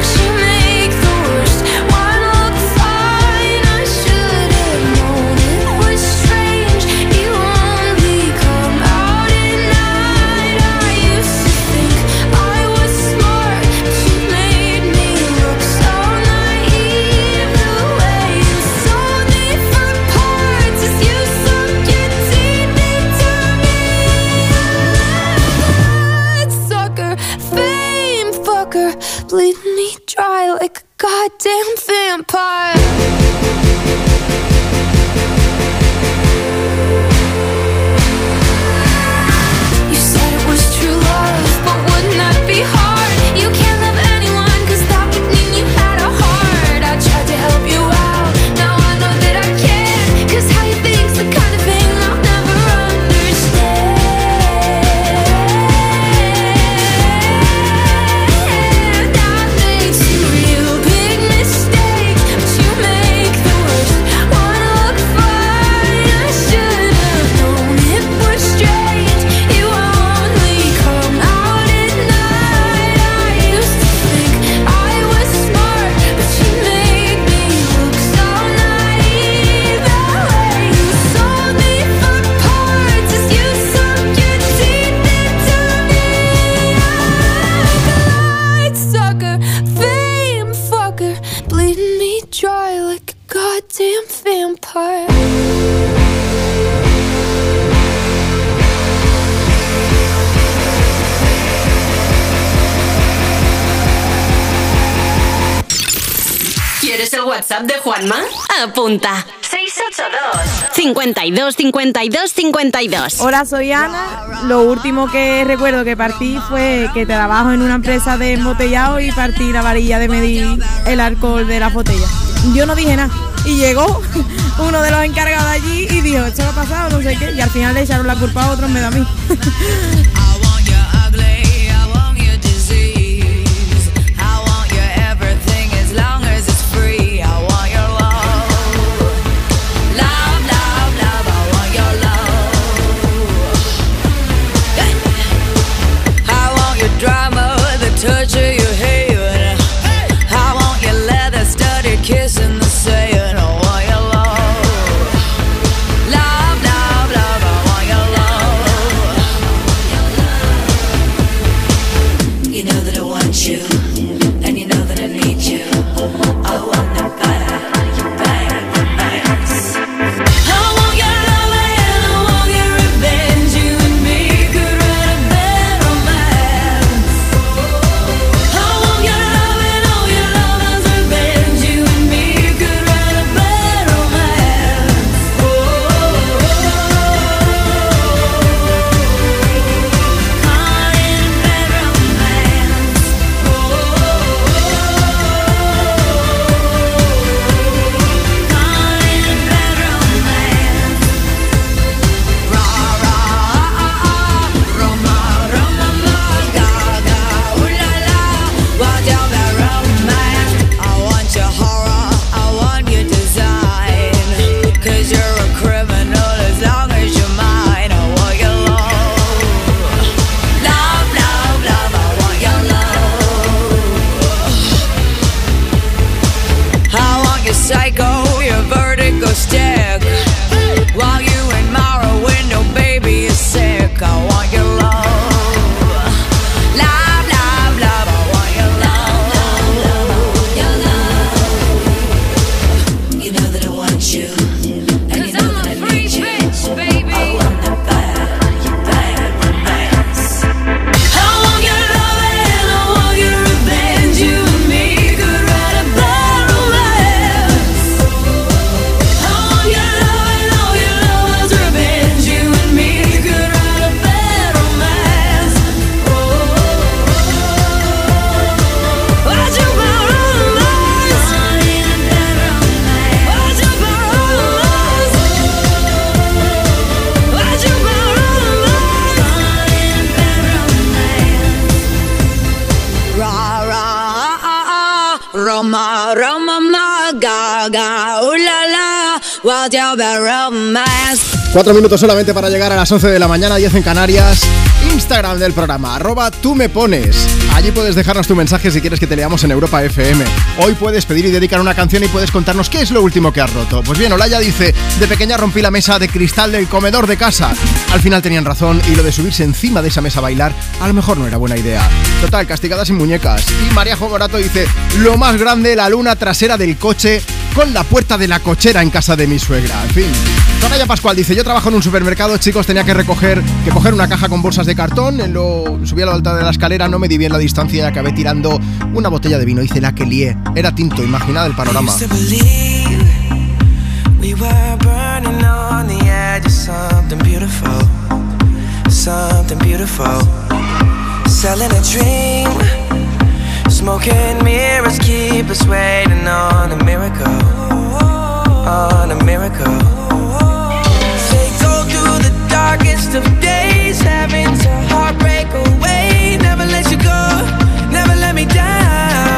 but you goddamn vampire. Apunta. 682 52 52 52. Hola, soy Ana. Lo último que recuerdo que partí fue que trabajo en una empresa de embotellado y partí la varilla de medir el alcohol de las botellas. Yo no dije nada. Y llegó uno de los encargados allí y dijo, esto lo ha pasado, no sé qué. Y al final le echaron la culpa a otro en vez de a mí. Cuatro minutos solamente para llegar a las 11 de la mañana, 10 en Canarias. Instagram del programa, arroba tú me pones. Allí puedes dejarnos tu mensaje si quieres que te leamos en Europa FM. Hoy puedes pedir y dedicar una canción y puedes contarnos qué es lo último que has roto. Pues bien, Olaya dice, de pequeña rompí la mesa de cristal del comedor de casa. Al final tenían razón y lo de subirse encima de esa mesa a bailar a lo mejor no era buena idea. Total, castigada sin muñecas. Y María Jogorato dice, lo más grande, la luna trasera del coche con la puerta de la cochera en casa de mi suegra. En fin. Soraya Pascual dice, yo trabajo en un supermercado, chicos, tenía que recoger, que coger una caja con bolsas de cartón, en lo, subí a la alta de la escalera, no me di bien la distancia y acabé tirando una botella de vino, hice la que lié, era tinto, imaginad el panorama. smoking mirrors keep us waiting on a miracle, on a miracle. Darkest of days, having to heartbreak away. Never let you go, never let me down.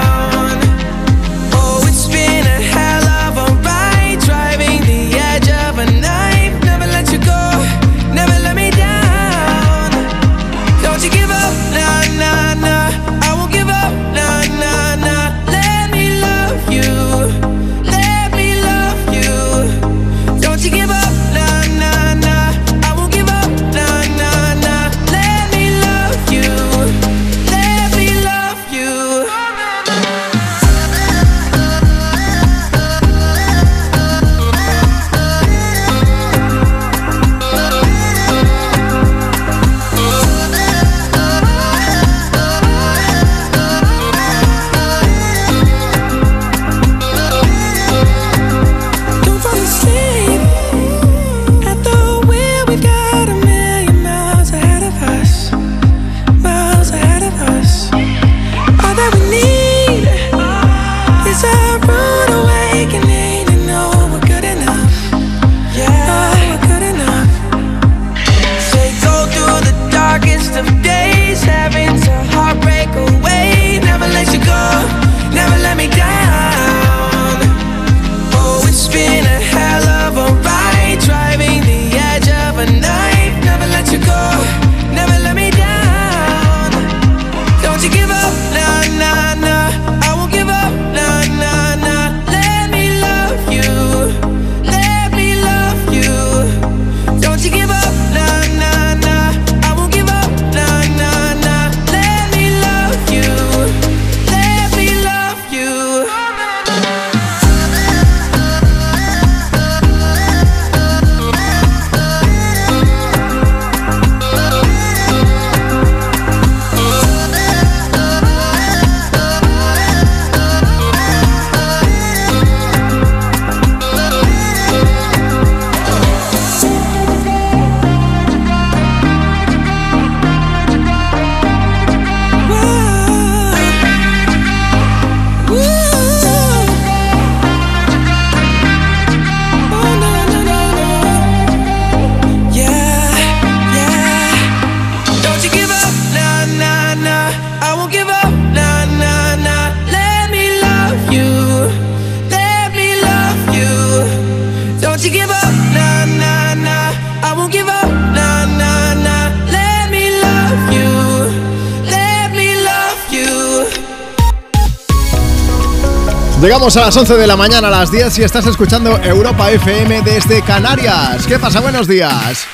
Llegamos a las 11 de la mañana, a las 10 y estás escuchando Europa FM desde Canarias. ¿Qué pasa? Buenos días.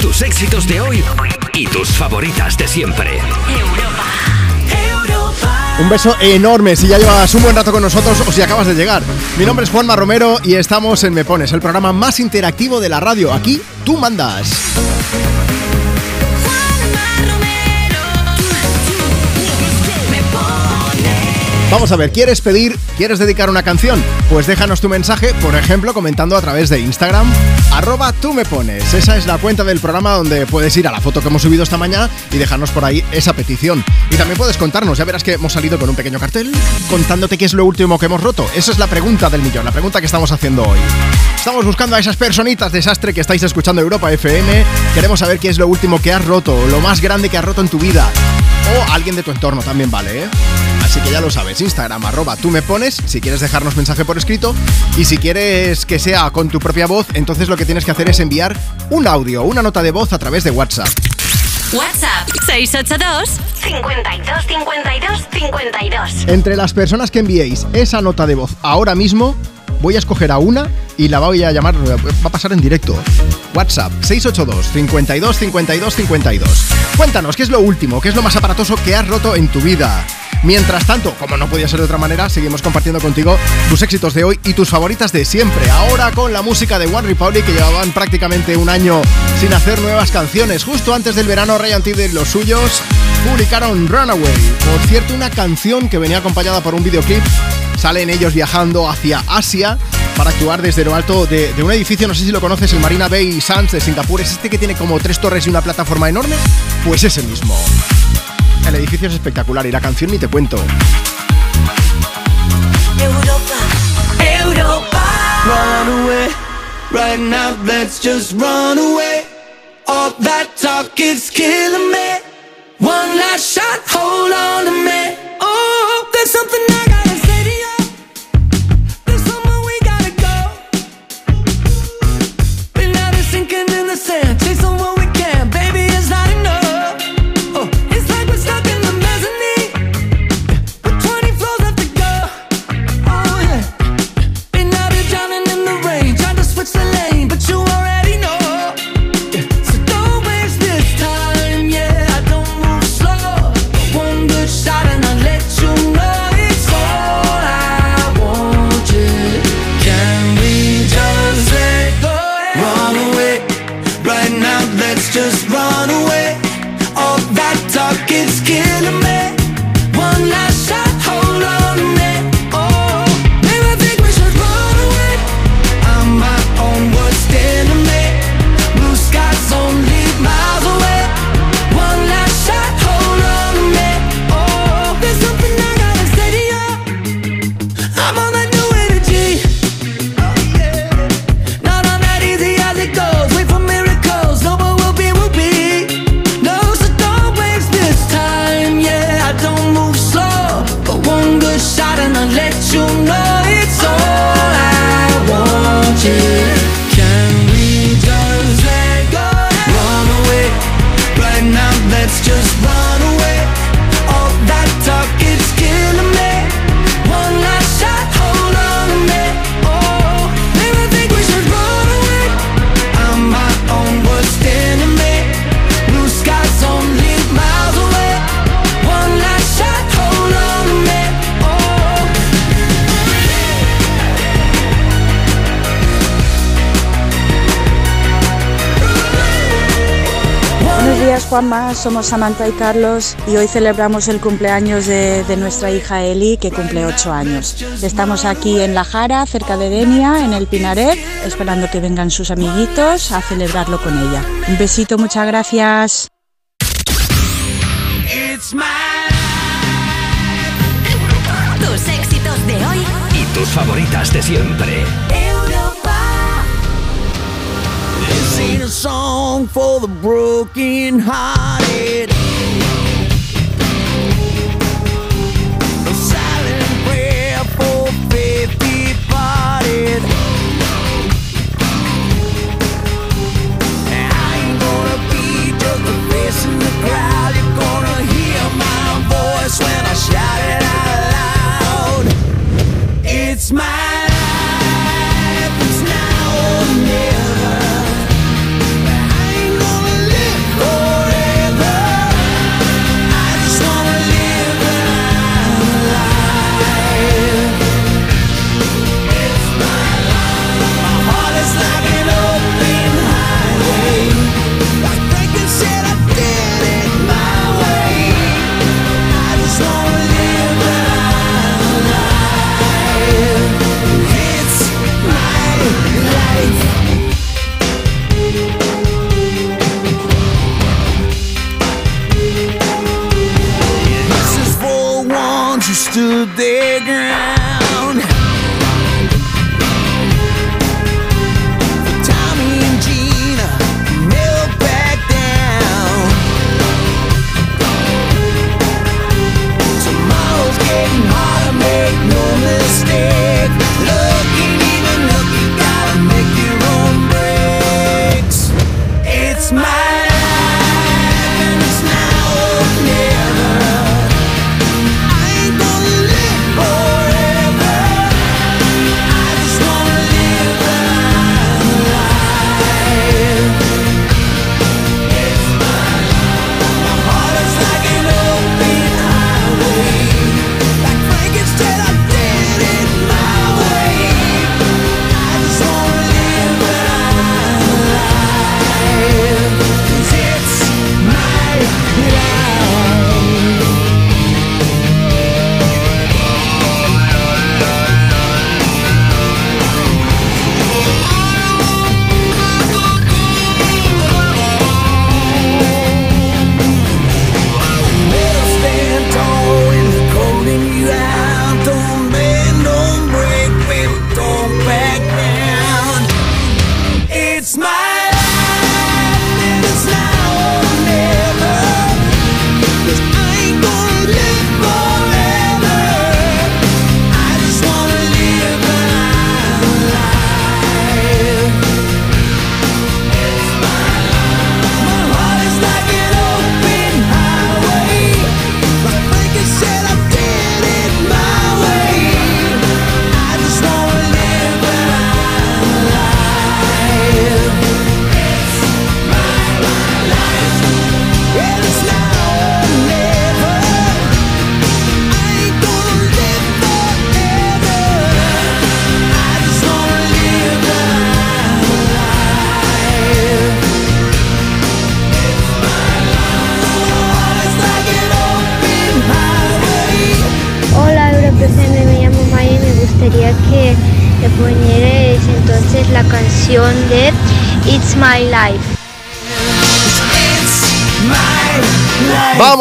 Tus éxitos de hoy y tus favoritas de siempre. Un beso enorme si ya llevas un buen rato con nosotros o si acabas de llegar. Mi nombre es Juanma Romero y estamos en Me Pones, el programa más interactivo de la radio. Aquí tú mandas. Vamos a ver, ¿quieres pedir, quieres dedicar una canción? Pues déjanos tu mensaje, por ejemplo, comentando a través de Instagram, arroba tú me pones. Esa es la cuenta del programa donde puedes ir a la foto que hemos subido esta mañana y dejarnos por ahí esa petición. Y también puedes contarnos, ya verás que hemos salido con un pequeño cartel contándote qué es lo último que hemos roto. Esa es la pregunta del millón, la pregunta que estamos haciendo hoy. Estamos buscando a esas personitas desastre que estáis escuchando Europa FM. Queremos saber qué es lo último que has roto, lo más grande que has roto en tu vida. O alguien de tu entorno también vale, ¿eh? Así que ya lo sabes, Instagram, arroba tú me pones, si quieres dejarnos mensaje por escrito. Y si quieres que sea con tu propia voz, entonces lo que tienes que hacer es enviar un audio, una nota de voz a través de WhatsApp. WhatsApp 682 52 52 52. Entre las personas que enviéis esa nota de voz ahora mismo, voy a escoger a una y la voy a llamar, va a pasar en directo. WhatsApp 682 52 52 52. Cuéntanos, ¿qué es lo último, qué es lo más aparatoso que has roto en tu vida? Mientras tanto, como no podía ser de otra manera, seguimos compartiendo contigo tus éxitos de hoy y tus favoritas de siempre. Ahora con la música de One Republic, que llevaban prácticamente un año sin hacer nuevas canciones. Justo antes del verano, Ryan T. y los suyos publicaron Runaway. Por cierto, una canción que venía acompañada por un videoclip. Salen ellos viajando hacia Asia para actuar desde lo alto de, de un edificio, no sé si lo conoces, el Marina Bay Sands de Singapur. ¿Es este que tiene como tres torres y una plataforma enorme? Pues ese mismo. El edificio es espectacular y la canción ni te cuento. Run away, right now, let's just run away. All that talk is killing me. One last shot, hold on to me. Oh, there's something Juanma, somos Samantha y Carlos y hoy celebramos el cumpleaños de, de nuestra hija Eli que cumple 8 años. Estamos aquí en La Jara, cerca de Denia, en el Pinaret, esperando que vengan sus amiguitos a celebrarlo con ella. Un besito, muchas gracias. Tus éxitos de hoy Y tus favoritas de siempre. This ain't a song for the broken hearted. A silent prayer for faith departed. I ain't gonna be just a face in the crowd. You're gonna hear my voice when I shout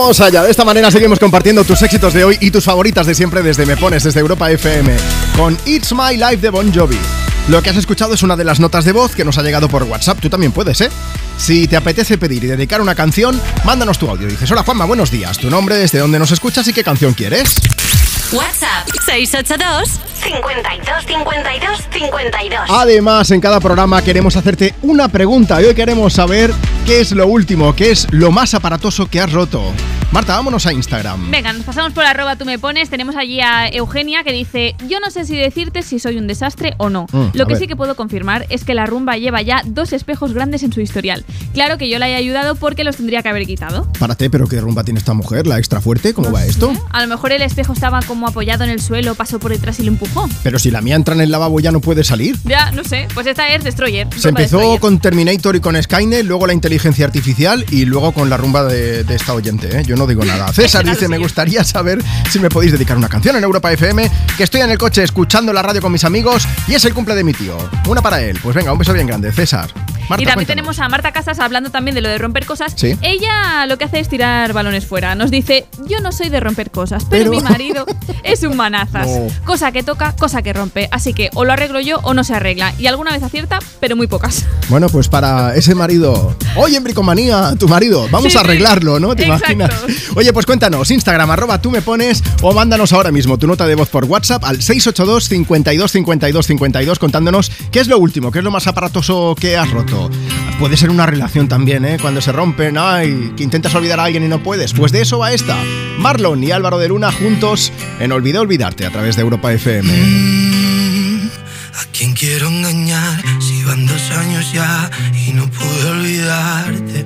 Vamos allá, de esta manera seguimos compartiendo tus éxitos de hoy y tus favoritas de siempre desde Me Pones, desde Europa FM, con It's My Life de Bon Jovi. Lo que has escuchado es una de las notas de voz que nos ha llegado por WhatsApp, tú también puedes, ¿eh? Si te apetece pedir y dedicar una canción, mándanos tu audio. Dices, hola Juanma, buenos días, tu nombre, desde dónde nos escuchas y qué canción quieres. WhatsApp 682 52 52 52. Además, en cada programa queremos hacerte una pregunta y hoy queremos saber qué es lo último, qué es lo más aparatoso que has roto. Marta, vámonos a Instagram. Venga, nos pasamos por arroba tú me pones. Tenemos allí a Eugenia que dice: Yo no sé si decirte si soy un desastre o no. Mm, Lo que ver. sí que puedo confirmar es que la rumba lleva ya dos espejos grandes en su historial. Claro que yo la he ayudado porque los tendría que haber quitado. Párate, pero qué rumba tiene esta mujer, la extra fuerte, ¿cómo va esto? A lo mejor el espejo estaba como apoyado en el suelo, pasó por detrás y lo empujó. Pero si la mía entra en el lavabo ya no puede salir. Ya, no sé. Pues esta es Destroyer. Se empezó Destroyer. con Terminator y con Skynet, luego la inteligencia artificial y luego con la rumba de, de esta oyente, ¿eh? Yo no digo nada. César dice, me gustaría saber si me podéis dedicar una canción en Europa FM, que estoy en el coche escuchando la radio con mis amigos y es el cumple de mi tío. Una para él. Pues venga, un beso bien grande, César. Marta, y también cuéntanos. tenemos a Marta Casas hablando también de lo de romper cosas. Sí. Ella lo que hace es tirar balones fuera. Nos dice, yo no soy de romper cosas, pero, Pero- mi marido es un manazas. No. Cosa que toca, cosa que rompe. Así que o lo arreglo yo o no se arregla. Y alguna vez acierta, pero muy pocas. Bueno, pues para ese marido. Oye, en Bricomanía, tu marido. Vamos Sí, a arreglarlo, ¿no? ¿Te Exacto. imaginas? Oye, pues cuéntanos, Instagram, arroba tú me pones o mándanos ahora mismo tu nota de voz por WhatsApp al 682 52 52 52 contándonos qué es lo último, qué es lo más aparatoso que has roto. Puede ser una relación también, ¿eh? Cuando se rompen, ay, que intentas olvidar a alguien y no puedes. Pues de eso va esta. Marlon y Álvaro de Luna juntos en Olvidé Olvidarte a través de Europa FM. ¿A quién quiero engañar si van dos años ya y no olvidarte?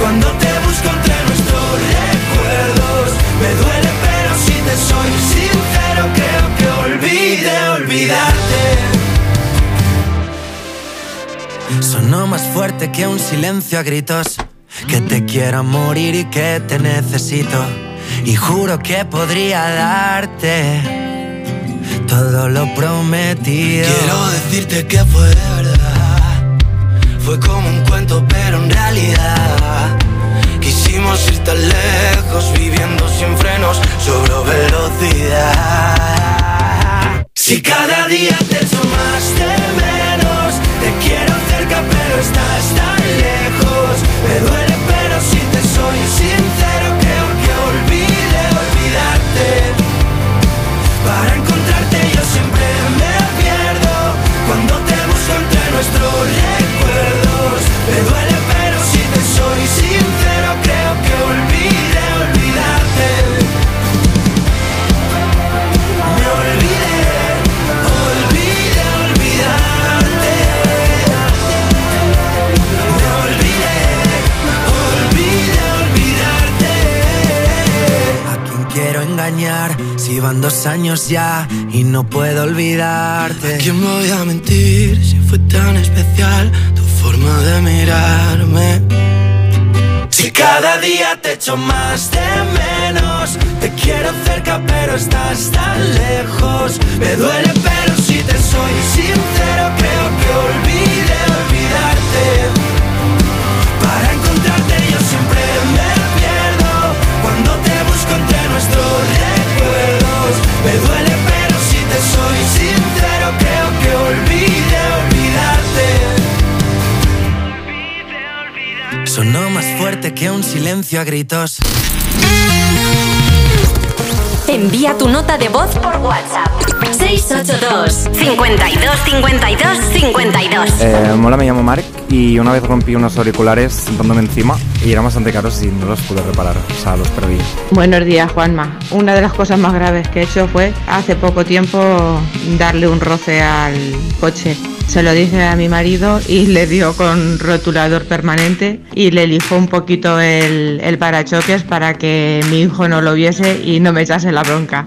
cuando te busco entre nuestros recuerdos. Me duele pero si te soy sincero creo que olvide olvidarte. Sonó más fuerte que un silencio a gritos. Que te quiero morir y que te necesito. Y juro que podría darte todo lo prometido. Quiero decirte que fue verdad. Fue como un cuento, pero en realidad. Quisimos ir tan lejos, viviendo sin frenos, sobre velocidad. Si cada día te más de menos, te quiero cerca pero estás tan lejos. Me duele pero si te soy sincero creo que olvide olvidarte. Para encontrarte yo siempre me pierdo cuando te busco entre recuerdos. Me duele pero si te soy sincero creo que olvide olvidarte. Me olvidé, olvidé olvidarte. Me olvidé, olvidé olvidarte. ¿A quién quiero engañar si van dos años ya y no puedo olvidarte? ¿A quién voy a mentir si fue tan especial forma de mirarme? Si cada día te echo más de menos, te quiero cerca pero estás tan lejos. Me duele pero si te soy sincero creo que olvide olvidarte. Para encontrarte yo siempre me pierdo cuando te busco entre nuestros recuerdos. Me duele pero si te soy sincero creo que olvide Sonó más fuerte que un silencio a gritos. Envía tu nota de voz por WhatsApp. 682 52 52 52 Eh, hola, me llamo Mark y una vez rompí unos auriculares sentándome encima y eran bastante caros y no los pude reparar, o sea, los perdí. Buenos días, Juanma. Una de las cosas más graves que he hecho fue hace poco tiempo darle un roce al coche. Se lo dije a mi marido y le dio con rotulador permanente y le lijó un poquito el, el parachoques para que mi hijo no lo viese y no me echase la bronca.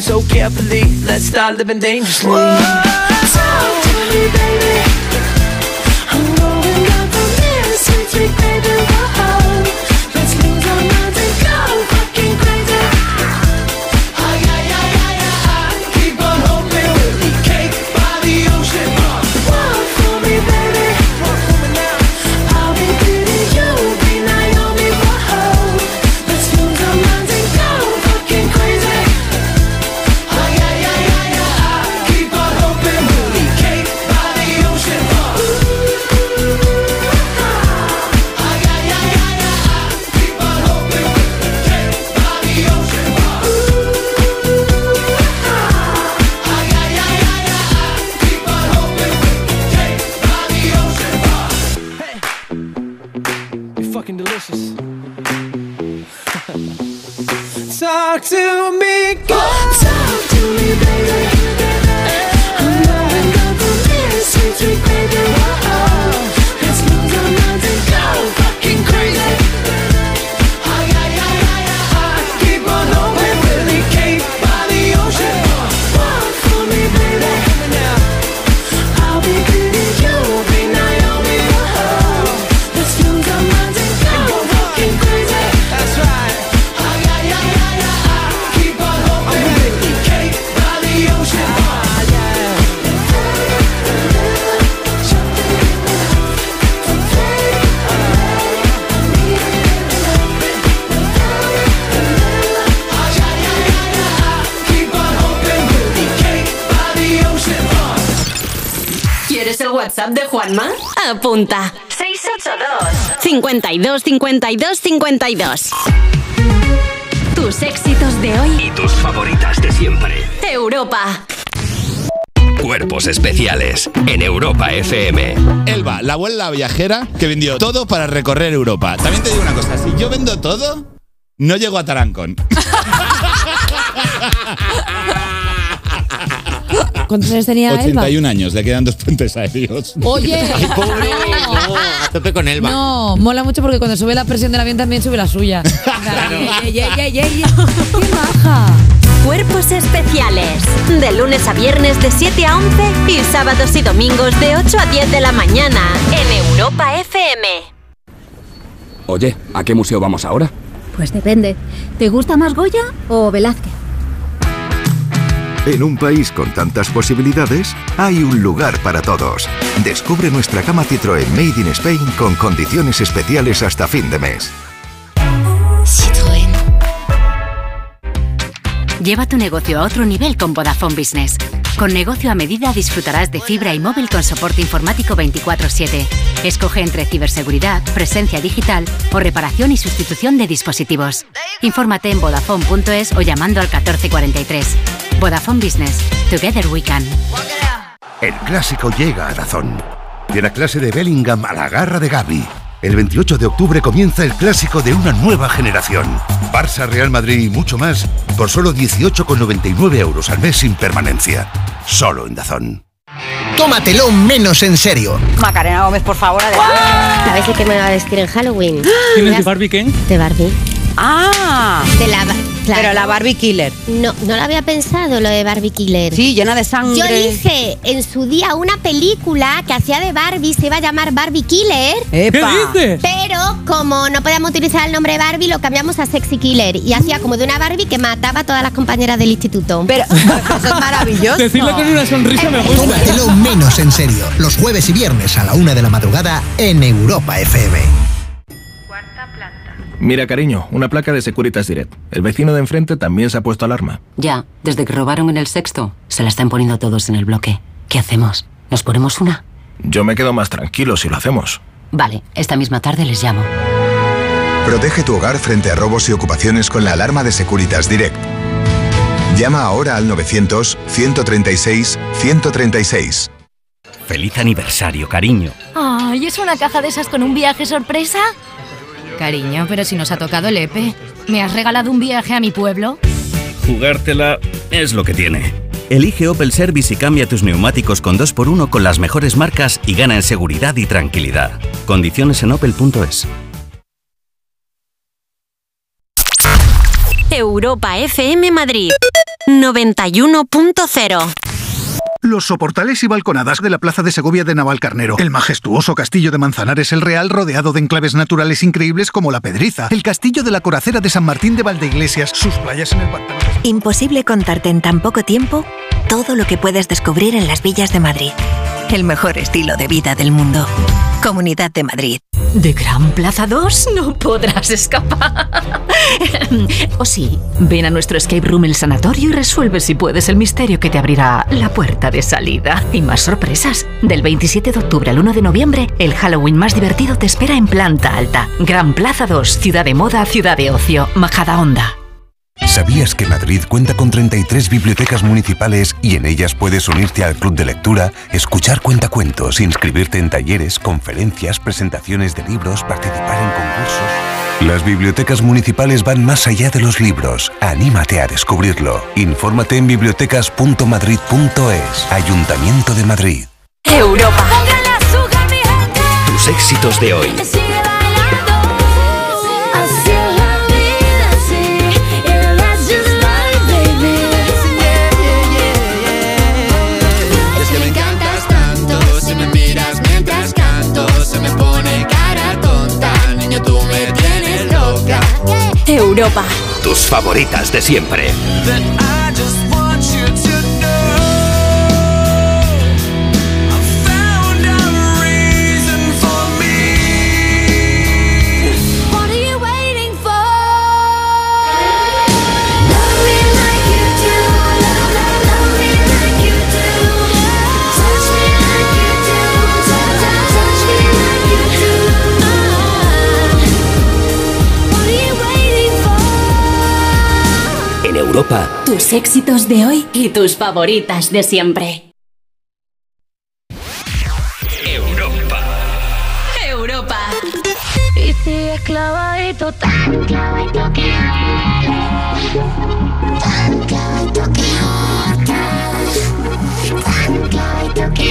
But so carefully. Let's start living dangerously. Talk to me, baby. I'm going up on this sweet, sweet baby. Whoa. Apunta. 682 52 52 52 Tus éxitos de hoy. Y tus favoritas de siempre. Europa. Cuerpos especiales en Europa FM. Elba, la abuela viajera que vendió todo para recorrer Europa. También te digo una cosa, si yo vendo todo, no llego a Tarancón. ¿Cuántos años tenía Elba? 81 años, le quedan dos puentes aéreos. Oye, A tope con Elba. no, mola mucho porque cuando sube la presión del avión también sube la suya. ¡Qué maja! Cuerpos especiales. De lunes a viernes de 7 a 11 y sábados y domingos de 8 a 10 de la mañana en Europa FM. Oye, ¿a qué museo vamos ahora? Pues depende. ¿Te gusta más Goya o Velázquez? En un país con tantas posibilidades, hay un lugar para todos. Descubre nuestra gama Citroën Made in Spain con condiciones especiales hasta fin de mes. Citroën. Lleva tu negocio a otro nivel con Vodafone Business. Con negocio a medida disfrutarás de fibra y móvil con soporte informático 24/7. Escoge entre ciberseguridad, presencia digital o reparación y sustitución de dispositivos. Infórmate en vodafone.es o llamando al 1443. Vodafone Business. Together we can. El clásico llega a Dazón. De la clase de Bellingham a la garra de Gaby. El 28 de octubre comienza el clásico de una nueva generación. Barça, Real Madrid y mucho más por solo 18,99 euros al mes sin permanencia. Solo en Dazón. Tómatelo menos en serio. Macarena Gómez, por favor, ¿Sabes de qué me va a vestir en Halloween? ¿Tienes de Barbie Ken? De Barbie. Ah. De la, claro. Pero la Barbie Killer. No, no lo había pensado lo de Barbie Killer. Sí, llena de sangre. Yo dije en su día una película que hacía de Barbie, se iba a llamar Barbie Killer. ¡Epa! ¿Qué dices? Pero como no podíamos utilizar el nombre Barbie, lo cambiamos a Sexy Killer. Y hacía como de una Barbie que mataba a todas las compañeras del instituto. Pero eso es maravilloso. Decirlo con una sonrisa me gusta. Tómatelo menos en serio. Los jueves y viernes a la una de la madrugada en Europa FM. Mira, cariño, una placa de Securitas Direct. El vecino de enfrente también se ha puesto alarma. Ya, desde que robaron en el sexto, se la están poniendo todos en el bloque. ¿Qué hacemos? ¿Nos ponemos una? Yo me quedo más tranquilo si lo hacemos. Vale, esta misma tarde les llamo. Protege tu hogar frente a robos y ocupaciones con la alarma de Securitas Direct. Llama ahora al 900-136-136. Feliz aniversario, cariño. Ay, ¿es una caja de esas con un viaje sorpresa? Cariño, pero si nos ha tocado el EPE. ¿Me has regalado un viaje a mi pueblo? Jugártela es lo que tiene. Elige Opel Service y cambia tus neumáticos con 2x1 con las mejores marcas y gana en seguridad y tranquilidad. Condiciones en opel.es. Europa FM Madrid 91.0 Los soportales y balconadas de la Plaza de Segovia de Navalcarnero, el majestuoso castillo de Manzanares el Real rodeado de enclaves naturales increíbles como la Pedriza, el castillo de la Coracera de San Martín de Valdeiglesias, sus playas en el pantano. Imposible contarte en tan poco tiempo todo lo que puedes descubrir en las villas de Madrid. El mejor estilo de vida del mundo. Comunidad de Madrid. ¿De Gran Plaza 2? No podrás escapar. o sí, ven a nuestro escape room El Sanatorio y resuelve si puedes el misterio que te abrirá la puerta de salida. Y más sorpresas. Del 27 de octubre al 1 de noviembre, el Halloween más divertido te espera en planta alta. Gran Plaza 2, ciudad de moda, ciudad de ocio, Majada Onda. ¿Sabías que Madrid cuenta con 33 bibliotecas municipales y en ellas puedes unirte al club de lectura, escuchar cuentacuentos, inscribirte en talleres, conferencias, presentaciones de libros, participar en concursos? Las bibliotecas municipales van más allá de los libros. Anímate a descubrirlo. Infórmate en bibliotecas.madrid.es. Ayuntamiento de Madrid. Europa. Tus éxitos de hoy. Europa. Tus favoritas de siempre. Europa, Tus éxitos de hoy y tus favoritas de siempre. Europa. Europa. Y sigues clavadito, tan clavadito que tan clavadito que tan clavadito que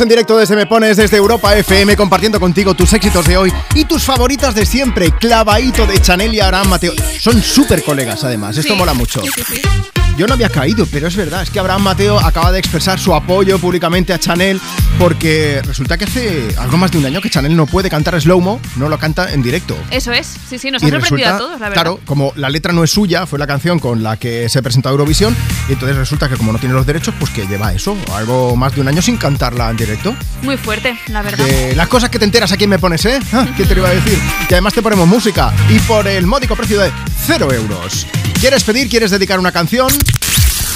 En directo desde Me Pones, desde Europa FM, compartiendo contigo tus éxitos de hoy y tus favoritas de siempre. Clavadito de Chanel y Abraham Mateo. Son súper colegas, además. Esto mola mucho. Yo no había caído, pero es verdad, es que Abraham Mateo acaba de expresar su apoyo públicamente a Chanel porque resulta que hace algo más de un año que Chanel no puede cantar slow-mo, no lo canta en directo. Eso es, sí, sí, nos Y ha sorprendido resulta, a todos, la verdad. Claro, como la letra no es suya, fue la canción con la que se presentó a Eurovisión, y entonces resulta que como no tiene los derechos, pues que lleva eso, algo más de un año sin cantarla en directo. Muy fuerte, la verdad. De las cosas que te enteras a quién me pones, ¿eh? Ah, ¿Qué te lo iba a decir? Y además te ponemos música, y por el módico precio de 0 euros. ¿Quieres pedir, quieres dedicar una canción?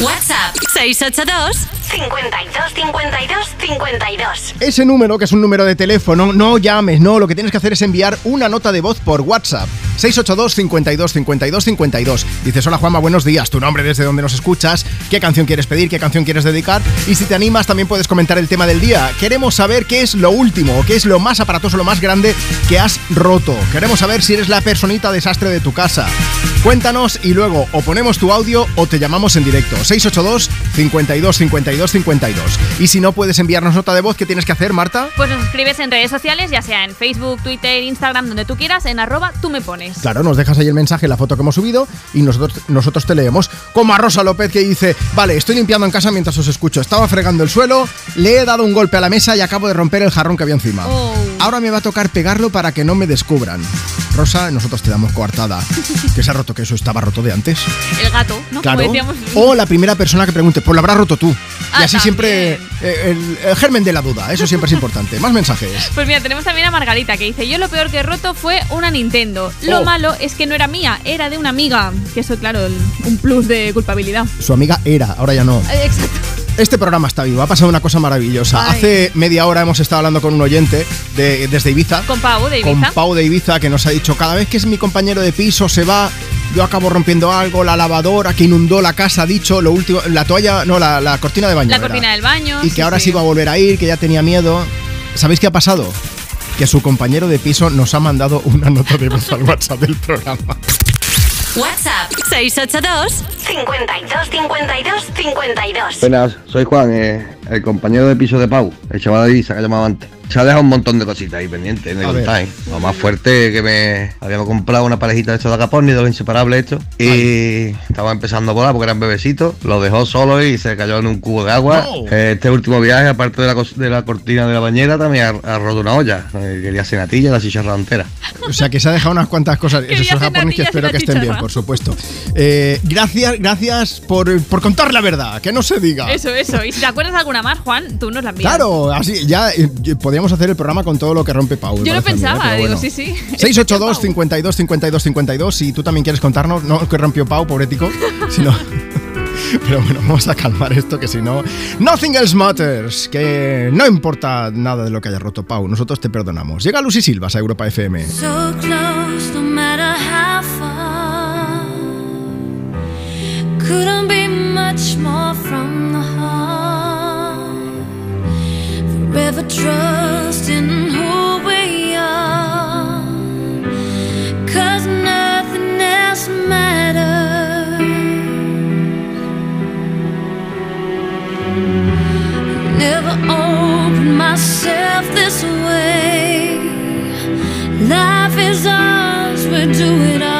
WhatsApp 682 52 52 52. Ese número, que es un número de teléfono, no llames, no, lo que tienes que hacer es enviar una nota de voz por WhatsApp. 682 52 52 52. Dices, hola Juanma, buenos días, tu nombre desde donde nos escuchas, qué canción quieres pedir, qué canción quieres dedicar, y si te animas también puedes comentar el tema del día. Queremos saber qué es lo último, qué es lo más aparatoso, lo más grande que has roto. Queremos saber si eres la personita desastre de tu casa. Cuéntanos y luego o ponemos tu audio o te llamamos en directo. 682 52 52 52. Y si no puedes enviarnos nota de voz, ¿qué tienes que hacer, Marta? Pues nos escribes en redes sociales, ya sea en Facebook, Twitter, Instagram, donde tú quieras, en arroba tú me pones. Claro, nos dejas ahí el mensaje, la foto que hemos subido y nosotros, nosotros te leemos. Como a Rosa López que dice, vale, estoy limpiando en casa mientras os escucho. Estaba fregando el suelo, le he dado un golpe a la mesa y acabo de romper el jarrón que había encima. Ahora me va a tocar pegarlo para que no me descubran. Rosa, nosotros te damos coartada. que se ha roto, que eso estaba roto de antes. El gato, ¿no? Claro. Decíamos. O la primera persona que pregunte, pues lo habrás roto tú. y Ah, así siempre eh, el, el germen de la duda, eso siempre es importante. Más mensajes. Pues mira, tenemos también a Margarita que dice, yo lo peor que he roto fue una Nintendo. Lo Oh. malo es que no era mía, era de una amiga. Que eso, claro, el- un plus de culpabilidad. Su amiga era, ahora ya no. Eh, Exacto. Este programa está vivo, ha pasado una cosa maravillosa. Ay. Hace media hora hemos estado hablando con un oyente de, desde Ibiza. Con Pau de Ibiza. Con Pau de Ibiza, que nos ha dicho, cada vez que es mi compañero de piso se va, yo acabo rompiendo algo, la lavadora que inundó la casa, ha dicho, lo último, la toalla, no, la, la cortina de baño. La cortina del baño. Y que sí, ahora sí. se iba a volver a ir, que ya tenía miedo. ¿Sabéis qué ha pasado? Que su compañero de piso nos ha mandado una nota de voz al WhatsApp del programa. WhatsApp 682 52 52 52. Buenas, soy Juan, eh, el compañero de piso de Pau, el chaval de Isa que llamaba antes. Se ha dejado un montón de cositas ahí pendientes en el time. Lo más fuerte que me habíamos comprado una parejita de estos de agapón y dos inseparables estos. Y estaba empezando a volar porque eran bebecitos. Lo dejó solo y se cayó en un cubo de agua. Este último viaje, aparte de la, cos- de la cortina de la bañera, también ha, ha roto una olla. Eh, Quería cenatilla, la chicharra entera. O sea que se ha dejado unas cuantas cosas. Esos son japoneses que espero que estén bien, por supuesto. Eh, gracias, gracias por, por contar la verdad, que no se diga. Eso, eso. Y si te acuerdas de alguna más, Juan, tú nos la envías. Claro, así ya eh, podríamos hacer el programa con todo lo que rompe Pau. Yo lo ¿eh? pensaba, Pero digo, bueno. sí, sí. 682 52 52 52 si tú también quieres contarnos, no que rompió Pau, pobretico, sino Pero bueno, vamos a calmar esto que si no... Nothing else matters. Que no importa nada de lo que haya roto Pau. Nosotros te perdonamos. Llega Lucy Silvas a Europa FM. So close, no matter how far. Couldn't be much more from the heart. Forever trusting who we are. Cause nothing else matters. Never opened myself this way. Life is ours, we do it our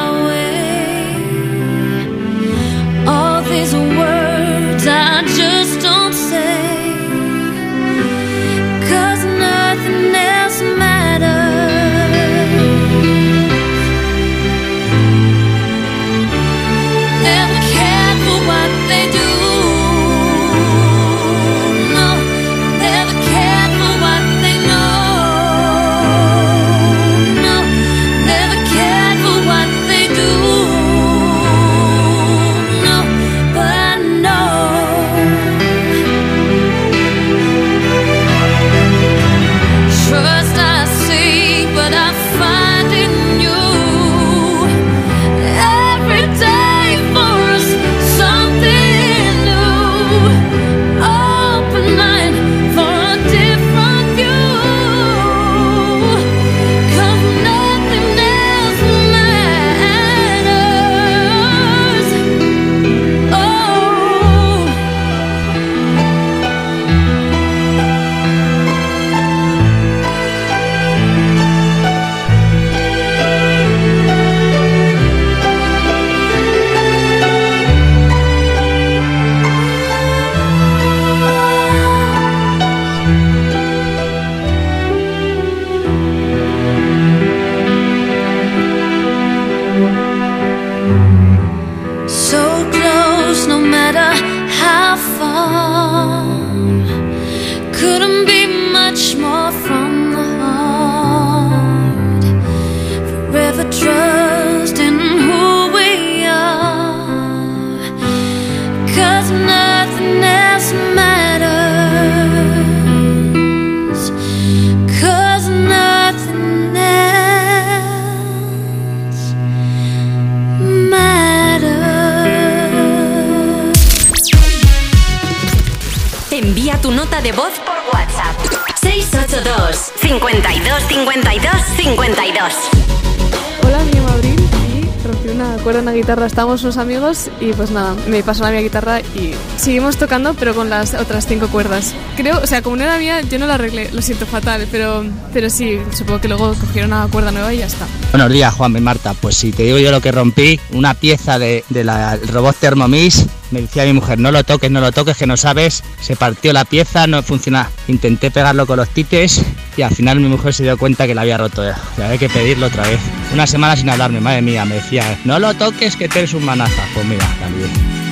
guitarra. Estábamos unos amigos y pues nada, me pasó la mía guitarra y seguimos tocando pero con las otras cinco cuerdas. Creo, o sea, como no era mía, yo no la arreglé, lo siento fatal, pero, pero sí, supongo que luego cogieron una cuerda nueva y ya está. Buenos días, Juan y Marta. Pues si te digo yo lo que rompí, una pieza del de, la- robot Thermomix, me decía mi mujer, no lo toques, no lo toques, que no sabes, se partió la pieza, no funciona. Intenté pegarlo con los tites y al final mi mujer se dio cuenta que la había roto ya. Y había que pedirlo otra vez. Una semana sin hablarme, madre mía, me decía, no lo toques, que te eres un manaza. Pues mira, la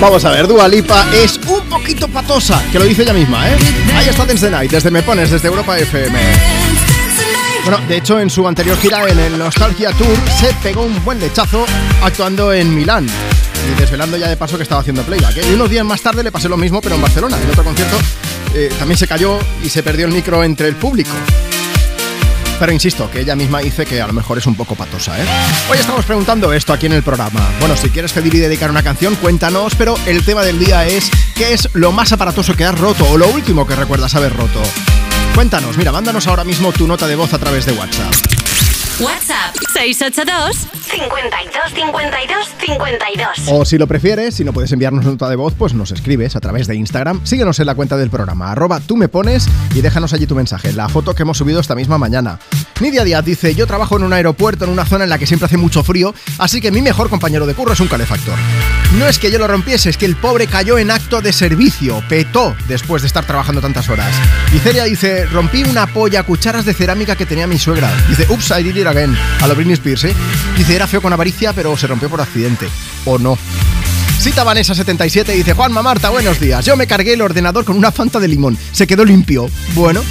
Vamos a ver, Dua Lipa es un poquito patosa, que lo dice ella misma, ¿eh? Ahí está Dance the Night, desde Me Pones, desde Europa FM. Bueno, de hecho, en su anterior gira en el Nostalgia Tour se pegó un buen lechazo actuando en Milán. Y desvelando ya de paso que estaba haciendo playback. ¿eh? Y unos días más tarde le pasé lo mismo, pero en Barcelona. En otro concierto eh, también se cayó y se perdió el micro entre el público. Pero insisto, que ella misma dice que a lo mejor es un poco patosa, ¿eh? Hoy estamos preguntando esto aquí en el programa. Bueno, si quieres pedir y dedicar una canción, cuéntanos, pero el tema del día es ¿qué es lo más aparatoso que has roto o lo último que recuerdas haber roto? Cuéntanos, mira, mándanos ahora mismo tu nota de voz a través de WhatsApp. WhatsApp 682 52 52 52. O si lo prefieres, si no puedes enviarnos nota de voz, pues nos escribes a través de Instagram. Síguenos en la cuenta del programa, arroba tú me pones y déjanos allí tu mensaje, la foto que hemos subido esta misma mañana. Nidia Díaz dice, yo trabajo en un aeropuerto, en una zona en la que siempre hace mucho frío, así que mi mejor compañero de curro es un calefactor. No es que yo lo rompiese, es que el pobre cayó en acto de servicio, petó después de estar trabajando tantas horas. Y Celia dice, rompí una polla cucharas de cerámica que tenía mi suegra. Dice, ups, I did it again, a lo Britney Spears, ¿eh? Dice, era con avaricia, pero se rompió por accidente. ¿O no? Cita Vanessa77 dice, Juanma Marta, buenos días. Yo me cargué el ordenador con una fanta de limón. Se quedó limpio. Bueno.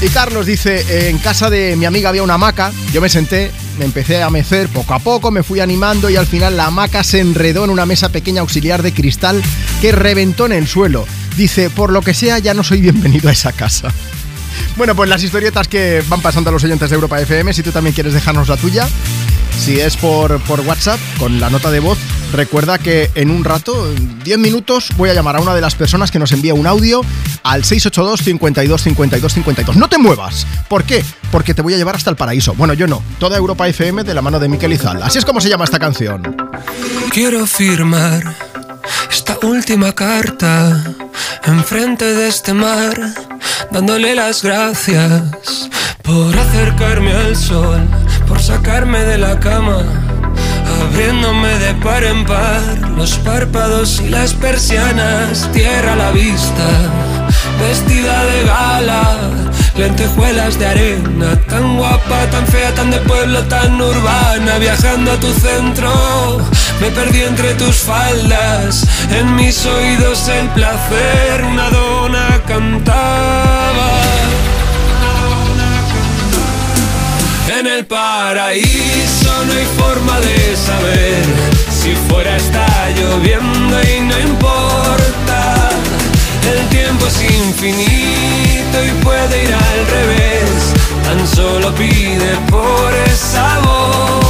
Y Carlos dice, en casa de mi amiga había una hamaca. Yo me senté, me empecé a mecer poco a poco, me fui animando y al final la hamaca se enredó en una mesa pequeña auxiliar de cristal que reventó en el suelo. Dice, por lo que sea, ya no soy bienvenido a esa casa. Bueno, pues las historietas que van pasando a los oyentes de Europa FM, si tú también quieres dejarnos la tuya, si es por, por WhatsApp, con la nota de voz, recuerda que en un rato, en 10 minutos, voy a llamar a una de las personas que nos envía un audio al 682 52 52 52. No te muevas. ¿Por qué? Porque te voy a llevar hasta el paraíso. Bueno, yo no. Toda Europa FM de la mano de Miquel Izal. Así es como se llama esta canción. Quiero firmar esta última carta enfrente de este mar, dándole las gracias por acercarme al sol, por sacarme de la cama, abriéndome de par en par los párpados y las persianas, tierra a la vista, vestida de gala, lentejuelas de arena, tan guapa, tan fea, tan de pueblo, tan urbana, viajando a tu centro, me perdí entre tus faldas, en mis oídos el placer, una dona cantaba. En el paraíso no hay forma de saber si fuera está lloviendo y no importa. El tiempo es infinito y puede ir al revés. Tan solo pide por esa boca.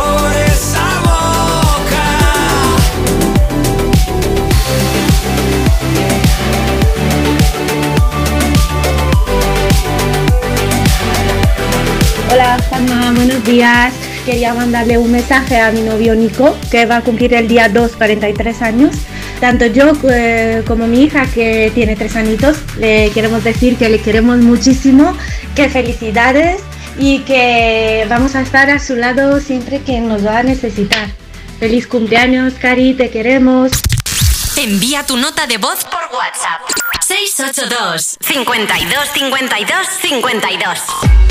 Hola Juanma, buenos días. Quería mandarle un mensaje a mi novio Nico, que va a cumplir el día 2, 43 años. Tanto yo eh, como mi hija, que tiene 3 añitos, le queremos decir que le queremos muchísimo, que felicidades y que vamos a estar a su lado siempre que nos va a necesitar. Feliz cumpleaños, Cari, te queremos. Envía tu nota de voz por WhatsApp. 682 52 52 52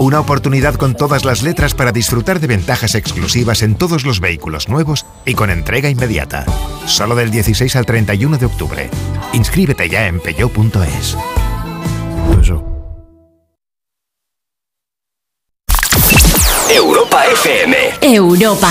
Una oportunidad con todas las letras para disfrutar de ventajas exclusivas en todos los vehículos nuevos y con entrega inmediata. Solo del 16 al 31 de octubre. Inscríbete ya en peugeot.es. Europa FM. Europa.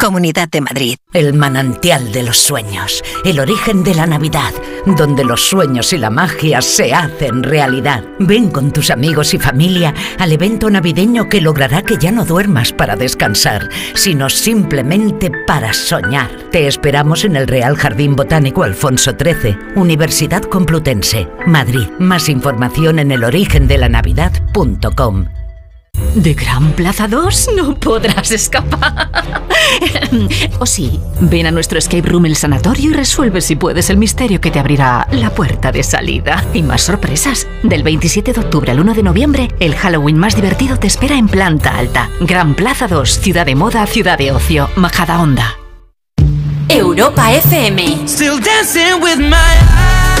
Comunidad de Madrid. El manantial de los sueños, el origen de la Navidad, donde los sueños y la magia se hacen realidad. Ven con tus amigos y familia al evento navideño que logrará que ya no duermas para descansar, sino simplemente para soñar. Te esperamos en el Real Jardín Botánico Alfonso XIII, Universidad Complutense, Madrid. Más información en elorigendelanavidad.com. ¿De Gran Plaza 2? No podrás escapar. o sí, ven a nuestro escape room El Sanatorio y resuelve si puedes el misterio que te abrirá la puerta de salida. Y más sorpresas. Del 27 de octubre al 1 de noviembre, el Halloween más divertido te espera en planta alta. Gran Plaza 2, ciudad de moda, ciudad de ocio, Majada Onda. Europa FM. Still dancing with my eyes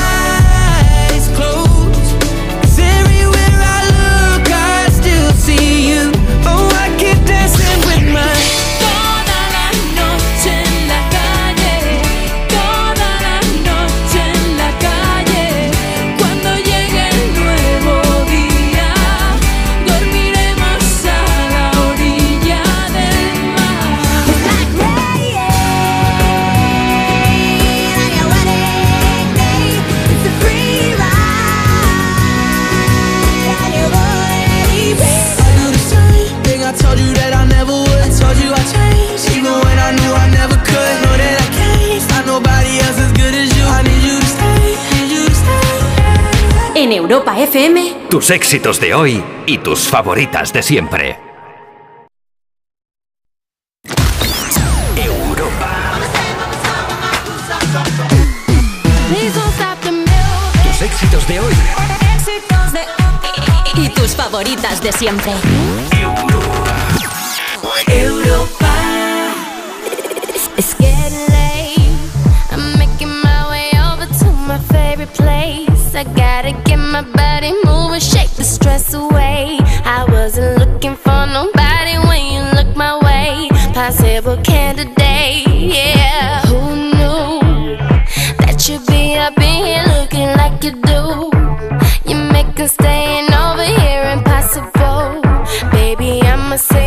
Europa FM. Tus éxitos de hoy y tus favoritas de siempre. Music. Tus éxitos de hoy. Éxitos de y tus favoritas de siempre. Europa. It's getting late. I'm making my way over to my favorite place. I gotta my body moving, shake the stress away. I wasn't looking for nobody when you looked my way. Possible candidate, yeah. Who knew that you'd be up in here looking like you do? You make us staying over here impossible. Baby, I'ma say.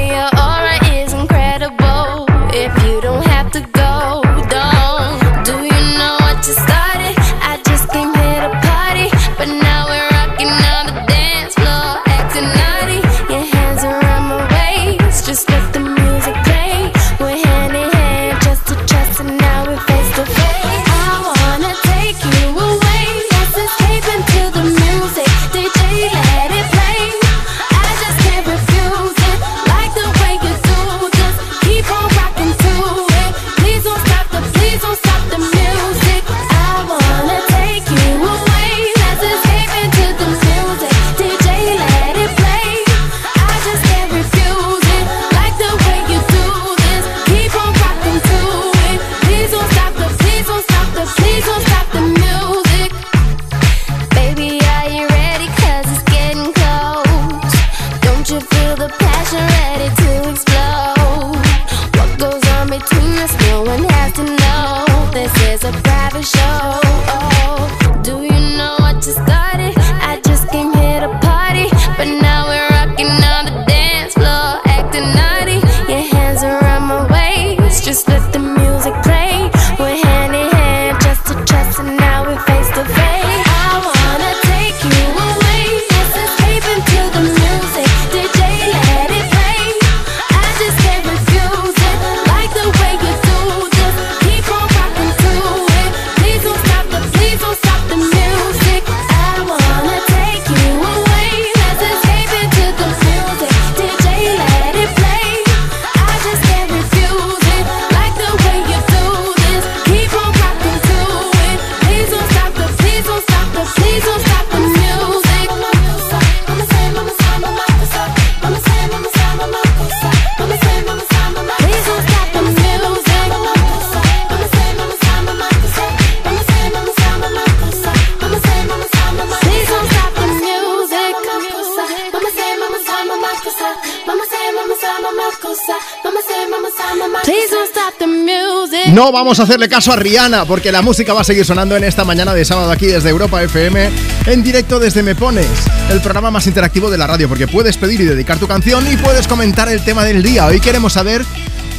Vamos a hacerle caso a Rihanna porque la música va a seguir sonando en esta mañana de sábado aquí desde Europa FM en directo desde Me Pones, el programa más interactivo de la radio porque puedes pedir y dedicar tu canción y puedes comentar el tema del día. Hoy queremos saber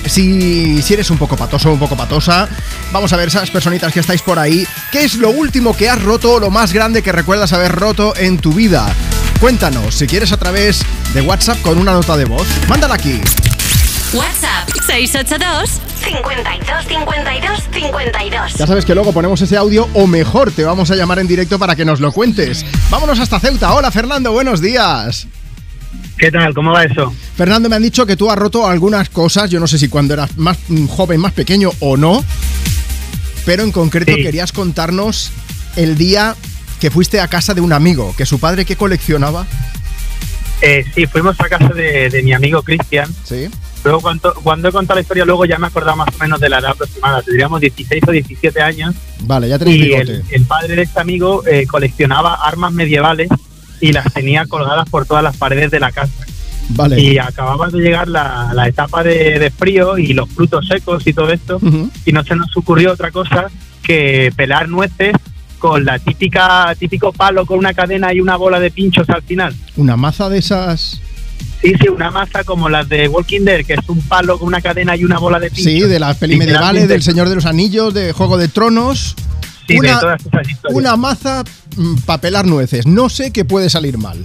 si, si eres un poco patoso o un poco patosa. Vamos a ver esas personitas que estáis por ahí. ¿Qué es lo último que has roto o lo más grande que recuerdas haber roto en tu vida? Cuéntanos, si quieres a través de WhatsApp con una nota de voz. Mándala aquí. WhatsApp 682 52 52 52. Ya sabes que luego ponemos ese audio o mejor te vamos a llamar en directo para que nos lo cuentes. Vámonos hasta Ceuta. Hola Fernando, buenos días. ¿Qué tal? ¿Cómo va eso? Fernando, me han dicho que tú has roto algunas cosas, yo no sé si cuando eras más joven, más pequeño o no, pero en concreto Sí. querías contarnos el día que fuiste a casa de un amigo, que su padre qué coleccionaba. Eh, sí, fuimos a casa de, de mi amigo Cristian. Sí. Luego, cuando, cuando he contado la historia, luego ya me he acordado más o menos de la edad aproximada. Tendríamos 16 o 17 años. Vale, ya tenéis Y el, el padre de este amigo eh, coleccionaba armas medievales y las tenía colgadas por todas las paredes de la casa. Vale. Y acababa de llegar la, la etapa de, de frío y los frutos secos y todo esto. Y no se nos ocurrió otra cosa que pelar nueces con la típica típico palo con una cadena y una bola de pinchos al final. Una maza de esas. Sí, sí, una masa como las de Walking Dead, que es un palo con una cadena y una bola de pinchos. Sí, de las peli medievales, del Señor de los Anillos, de Juego de Tronos. Sí, de una, todas esas historias. una maza para pelar nueces. No sé qué puede salir mal.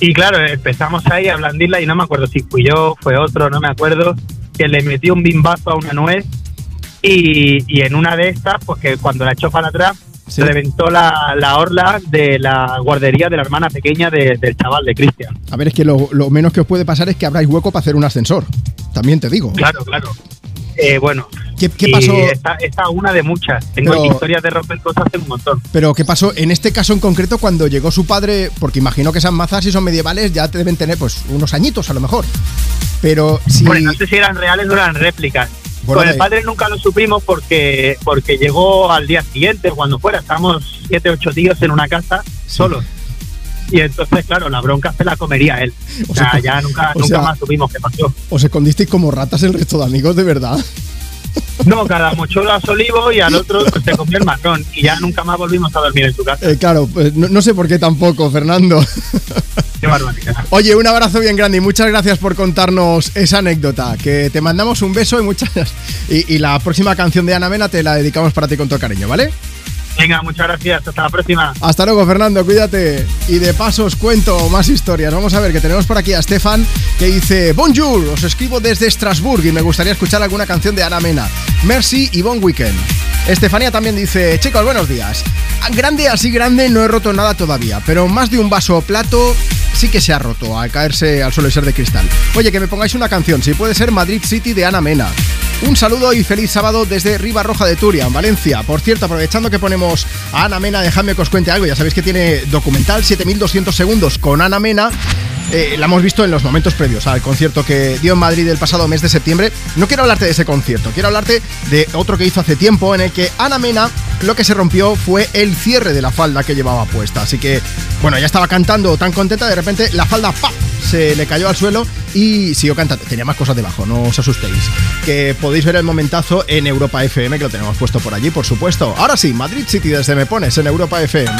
Y claro, empezamos ahí a blandirla y no me acuerdo si fui yo, fue otro, no me acuerdo, que le metió un bimbazo a una nuez y, y en una de estas, pues que cuando la echó para atrás, Sí. reventó la, la orla de la guardería de la hermana pequeña de- del chaval, de Cristian. A ver, es que lo, lo menos que os puede pasar es que abráis hueco para hacer un ascensor. También te digo. Claro, claro. Eh, bueno. ¿Qué, pasó? Esta, esta una de muchas. Tengo Pero- historias de romper cosas hace un montón. Pero ¿qué pasó en este caso en concreto cuando llegó su padre? Porque imagino que esas mazas, si son medievales, ya te deben tener pues unos añitos a lo mejor. Pero si... Bueno, no sé si eran reales o eran réplicas. Bueno, Con el padre nunca lo supimos porque porque llegó al día siguiente, cuando fuera. Estábamos siete, ocho tíos en una casa solos. Y entonces, claro, la bronca se la comería él. O sea, sea, ya nunca, nunca sea- más supimos qué pasó. ¿Os escondisteis como ratas el resto de amigos, de verdad? No, cada mochuelo a su olivo y al otro se comió el marrón. Y ya nunca más volvimos a dormir en su casa. Eh, claro, pues no, no sé por qué tampoco, Fernando. Qué barbaridad. Oye, un abrazo bien grande y muchas gracias por contarnos esa anécdota. Que te mandamos un beso y muchas y, y la próxima canción de Ana Mena te la dedicamos para ti con todo cariño, ¿vale? Venga, muchas gracias. Hasta la próxima. Hasta luego, Fernando, cuídate. Y de paso os cuento más historias. Vamos a ver que tenemos por aquí a Stefan que dice: Bonjour, os escribo desde Estrasburgo y me gustaría escuchar alguna canción de Ana Mena. Merci y bon weekend. Estefanía también dice: Chicos, buenos días. Grande así grande no he roto nada todavía, pero más de un vaso o plato sí que se ha roto al caerse al suelo y ser de cristal. Oye, que me pongáis una canción, si puede ser Madrid City de Ana Mena. Un saludo y feliz sábado desde Riva Roja de Turia, en Valencia. Por cierto, aprovechando que ponemos a Ana Mena, dejadme que os cuente algo. Ya sabéis que tiene documental 7200 segundos con Ana Mena. Eh, la hemos visto en los momentos previos al concierto que dio en Madrid el pasado mes de septiembre. No quiero hablarte de ese concierto, quiero hablarte de otro que hizo hace tiempo en el que Ana Mena lo que se rompió fue el cierre de la falda que llevaba puesta. Así que, bueno, ya estaba cantando tan contenta, de repente la falda se le cayó al suelo y siguió cantando. Tenía más cosas debajo, no os asustéis. Que podéis ver el momentazo en Europa FM, que lo tenemos puesto por allí, por supuesto. Ahora sí, Madrid City desde Me Pones en Europa FM.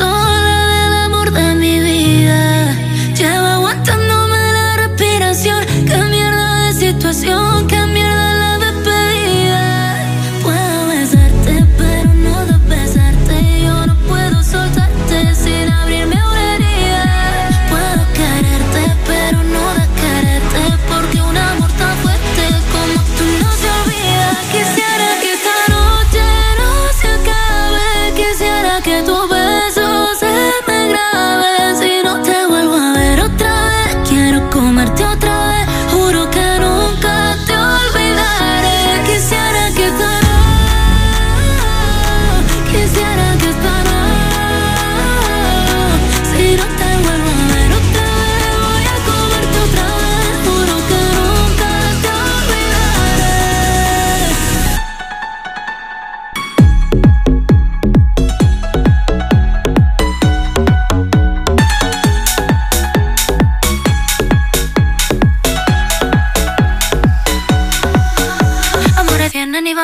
El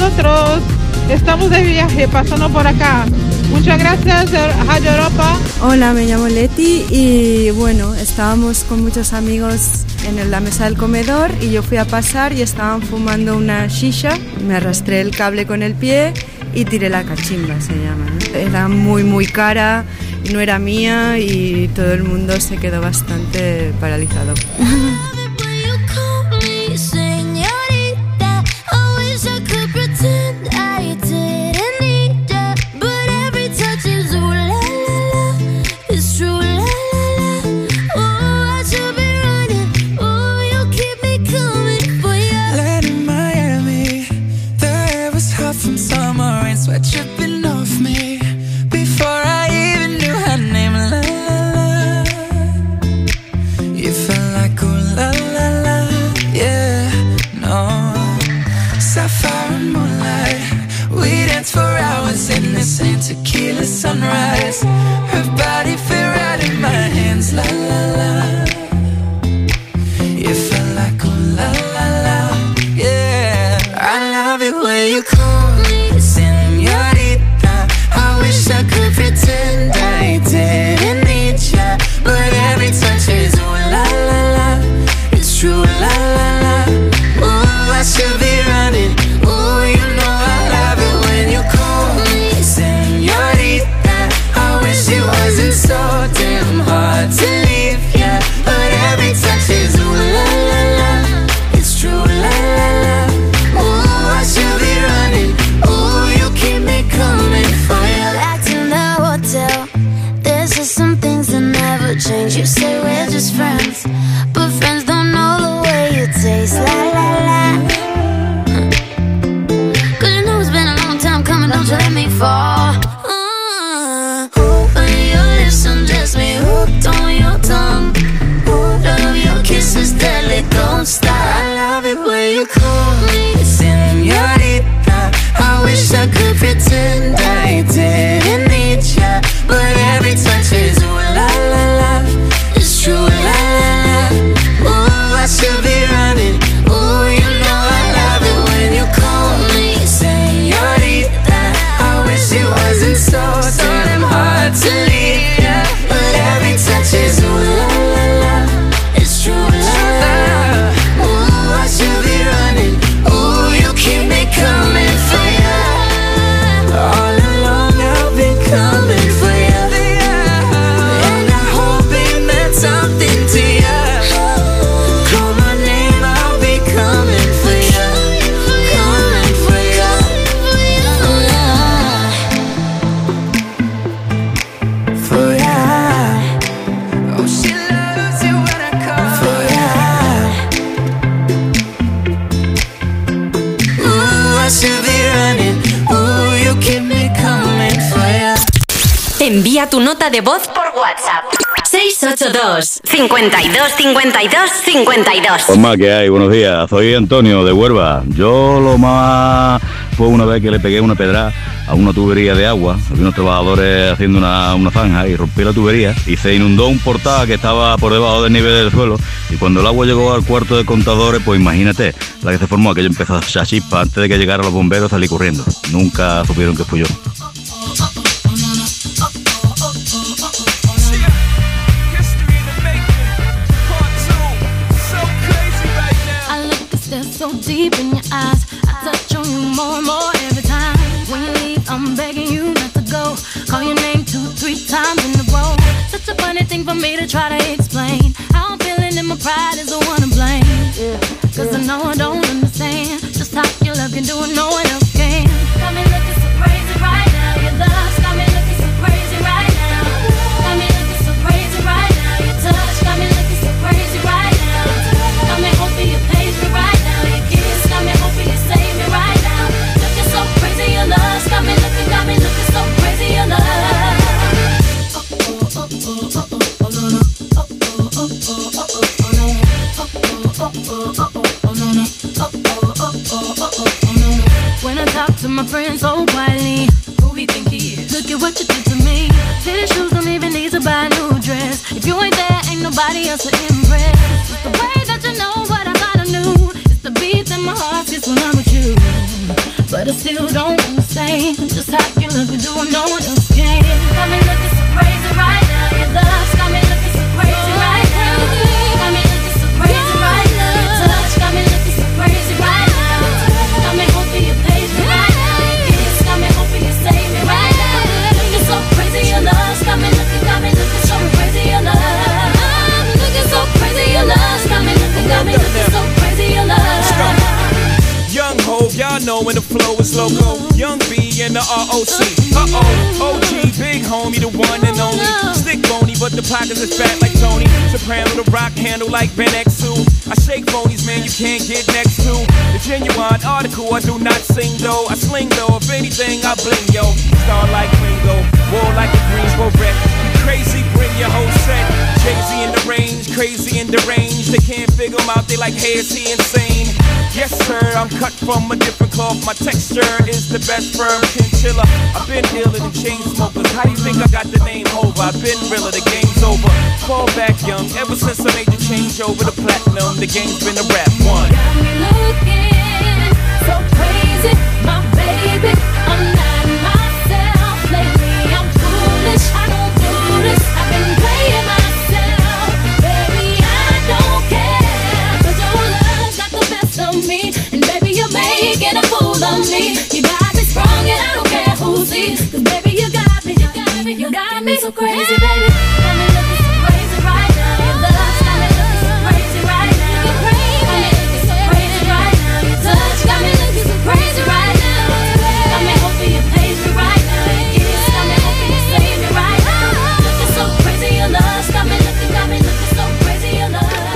nosotros. Estamos de viaje, pasando por acá. Muchas gracias, Radio Europa. Hola, me llamo Leti y bueno, estábamos con muchos amigos en la mesa del comedor y yo fui a pasar y estaban fumando una shisha. Me arrastré el cable con el pie y tiré la cachimba, se llama. ¿no? Era muy, muy cara, no era mía y todo el mundo se quedó bastante paralizado. 52 52 52. Omar, ¿qué hay? Buenos días. Soy Antonio de Huelva. Yo lo más fue una vez que le pegué una pedra a una tubería de agua. Había unos trabajadores haciendo una, una zanja y rompí la tubería y se inundó un portal que estaba por debajo del nivel del suelo. Y cuando el agua llegó al cuarto de contadores, pues imagínate, la que se formó, aquello empezó a chispa. Antes de que llegaran los bomberos salí corriendo. Nunca supieron que fui yo.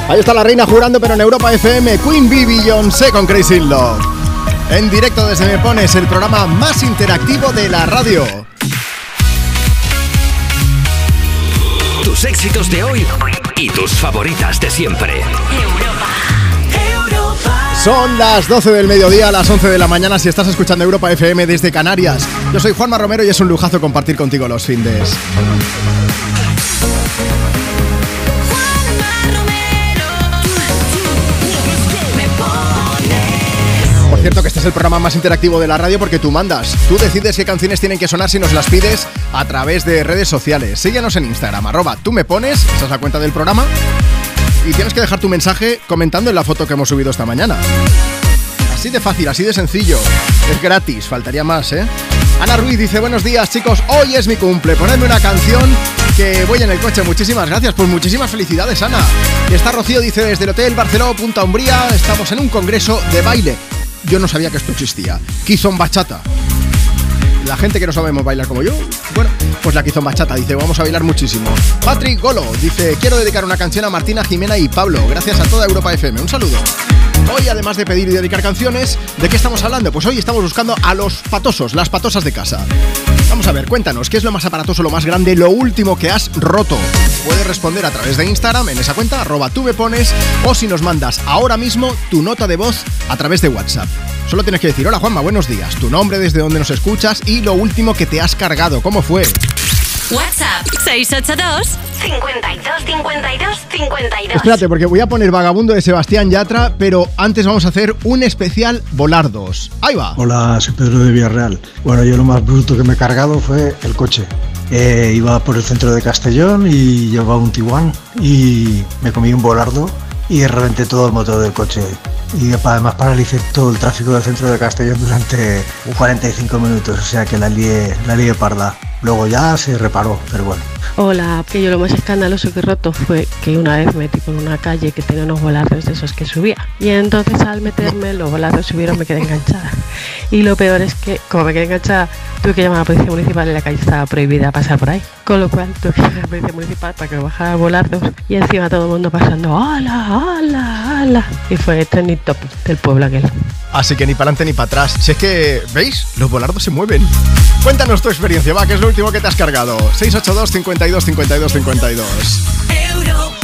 Ahí está la reina jurando, pero en Europa FM, Queen Bee Beyoncé con Crazy Love. En directo desde Me Pones, el programa más interactivo de la radio. Tus éxitos de hoy y tus favoritas de siempre. Son las 12 del mediodía, a las 11 de la mañana si estás escuchando Europa FM desde Canarias. Yo soy Juanma Romero y es un lujazo compartir contigo los findes. Cierto que este es el programa más interactivo de la radio porque tú mandas. Tú decides qué canciones tienen que sonar si nos las pides a través de redes sociales. Síguenos en Instagram, arroba tú me pones, esa es la cuenta del programa. Y tienes que dejar tu mensaje comentando en la foto que hemos subido esta mañana. Así de fácil, así de sencillo. Es gratis, faltaría más, ¿eh? Ana Ruiz dice, buenos días chicos, hoy es mi cumple, ponedme una canción que voy en el coche. Muchísimas gracias, pues muchísimas felicidades Ana. Y está Rocío, dice, desde el Hotel Barceló, Punta Umbría, estamos en un congreso de baile. Yo no sabía que esto existía. Kizon Bachata. La gente que no sabemos bailar como yo, bueno, pues la Kizon Bachata dice, vamos a bailar muchísimo. Patrick Golo dice, quiero dedicar una canción a Martina, Jimena y Pablo, gracias a toda Europa FM. Un saludo. Hoy, además de pedir y dedicar canciones, ¿de qué estamos hablando? Pues hoy estamos buscando a los patosos, las patosas de casa. Vamos a ver, cuéntanos, ¿qué es lo más aparatoso, lo más grande, lo último que has roto? Puedes responder a través de Instagram en esa cuenta, arroba tú o si nos mandas ahora mismo tu nota de voz a través de WhatsApp. Solo tienes que decir, hola Juanma, buenos días, tu nombre, desde donde nos escuchas y lo último que te has cargado, ¿cómo fue? WhatsApp 682 52 52 52. Espérate, porque voy a poner Vagabundo de Sebastián Yatra, pero antes vamos a hacer un especial Volardos. Ahí va. Hola, soy Pedro de Villarreal. Bueno, yo lo más bruto que me he cargado fue el coche. Eh, iba por el centro de Castellón y llevaba un Tiguan y me comí un volardo y reventé todo el motor del coche. Y además paralicé todo el tráfico del centro de Castellón durante 45 minutos, o sea que la lié, la lié parda. Luego ya se reparó, pero bueno. Hola, que yo lo más escandaloso que he roto fue que una vez metí por una calle que tenía unos volardos de esos que subía. Y entonces al meterme los volardos subieron, me quedé enganchada. Y lo peor es que, como me quedé enganchada, tuve que llamar a la policía municipal y la calle estaba prohibida pasar por ahí. Con lo cual tuve la policía municipal para que bajara volardos y encima todo el mundo pasando ¡Hala, hala, hala! Y fue trending top del pueblo aquel. Así que ni para adelante ni para atrás. Si es que, ¿veis? Los volardos se mueven. Cuéntanos tu experiencia, va, que es lo último que te has cargado. 682 52 52 52.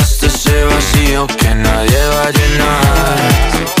ese vacío que nadie va a llenar.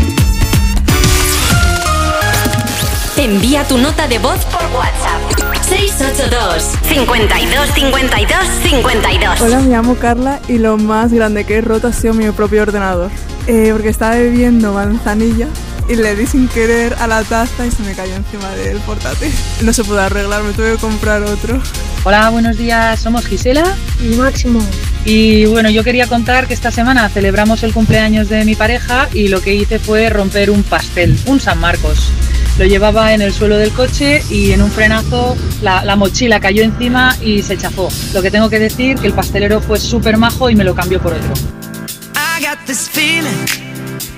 Envía tu nota de voz por WhatsApp. 682 52 52 52. Hola, me llamo Carla y lo más grande que he roto ha sido mi propio ordenador. Eh, porque estaba bebiendo manzanilla y le di sin querer a la taza y se me cayó encima del portátil. No se pudo arreglar, me tuve que comprar otro. Hola, buenos días, somos Gisela y Máximo. Y bueno, yo quería contar que esta semana celebramos el cumpleaños de mi pareja y lo que hice fue romper un pastel, un San Marcos. Lo llevaba en el suelo del coche y en un frenazo la, la mochila cayó encima y se chafó. Lo que tengo que decir que el pastelero fue súper majo y me lo cambió por otro. I got this feeling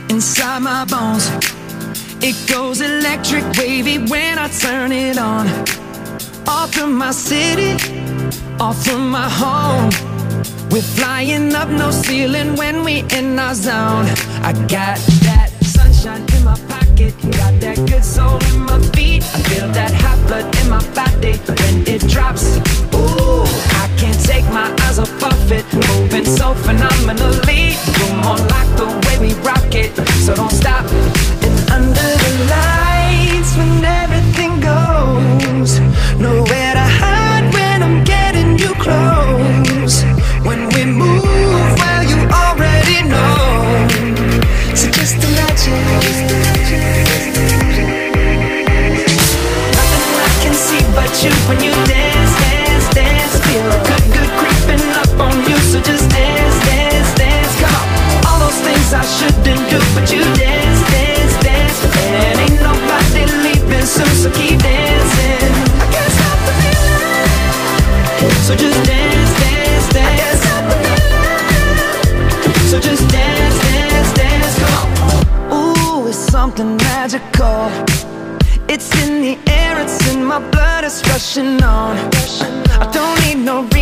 inside my bones. It goes electric wavy when I turn it on. Off from my city, off from my home. We're flying up no ceiling when we in our zone. I got that sunshine in my pocket, got that good soul in my feet. I feel that hot blood in my body when it drops. Of it, moving so phenomenally. You're more like the way we rock it, so don't stop. And under the lights, when everything goes, nowhere to hide when I'm getting you close. When we move, well, you already know. So just imagine. Nothing I can see but you when you something magical. It's in the air, it's in my blood, it's rushing on. I don't need no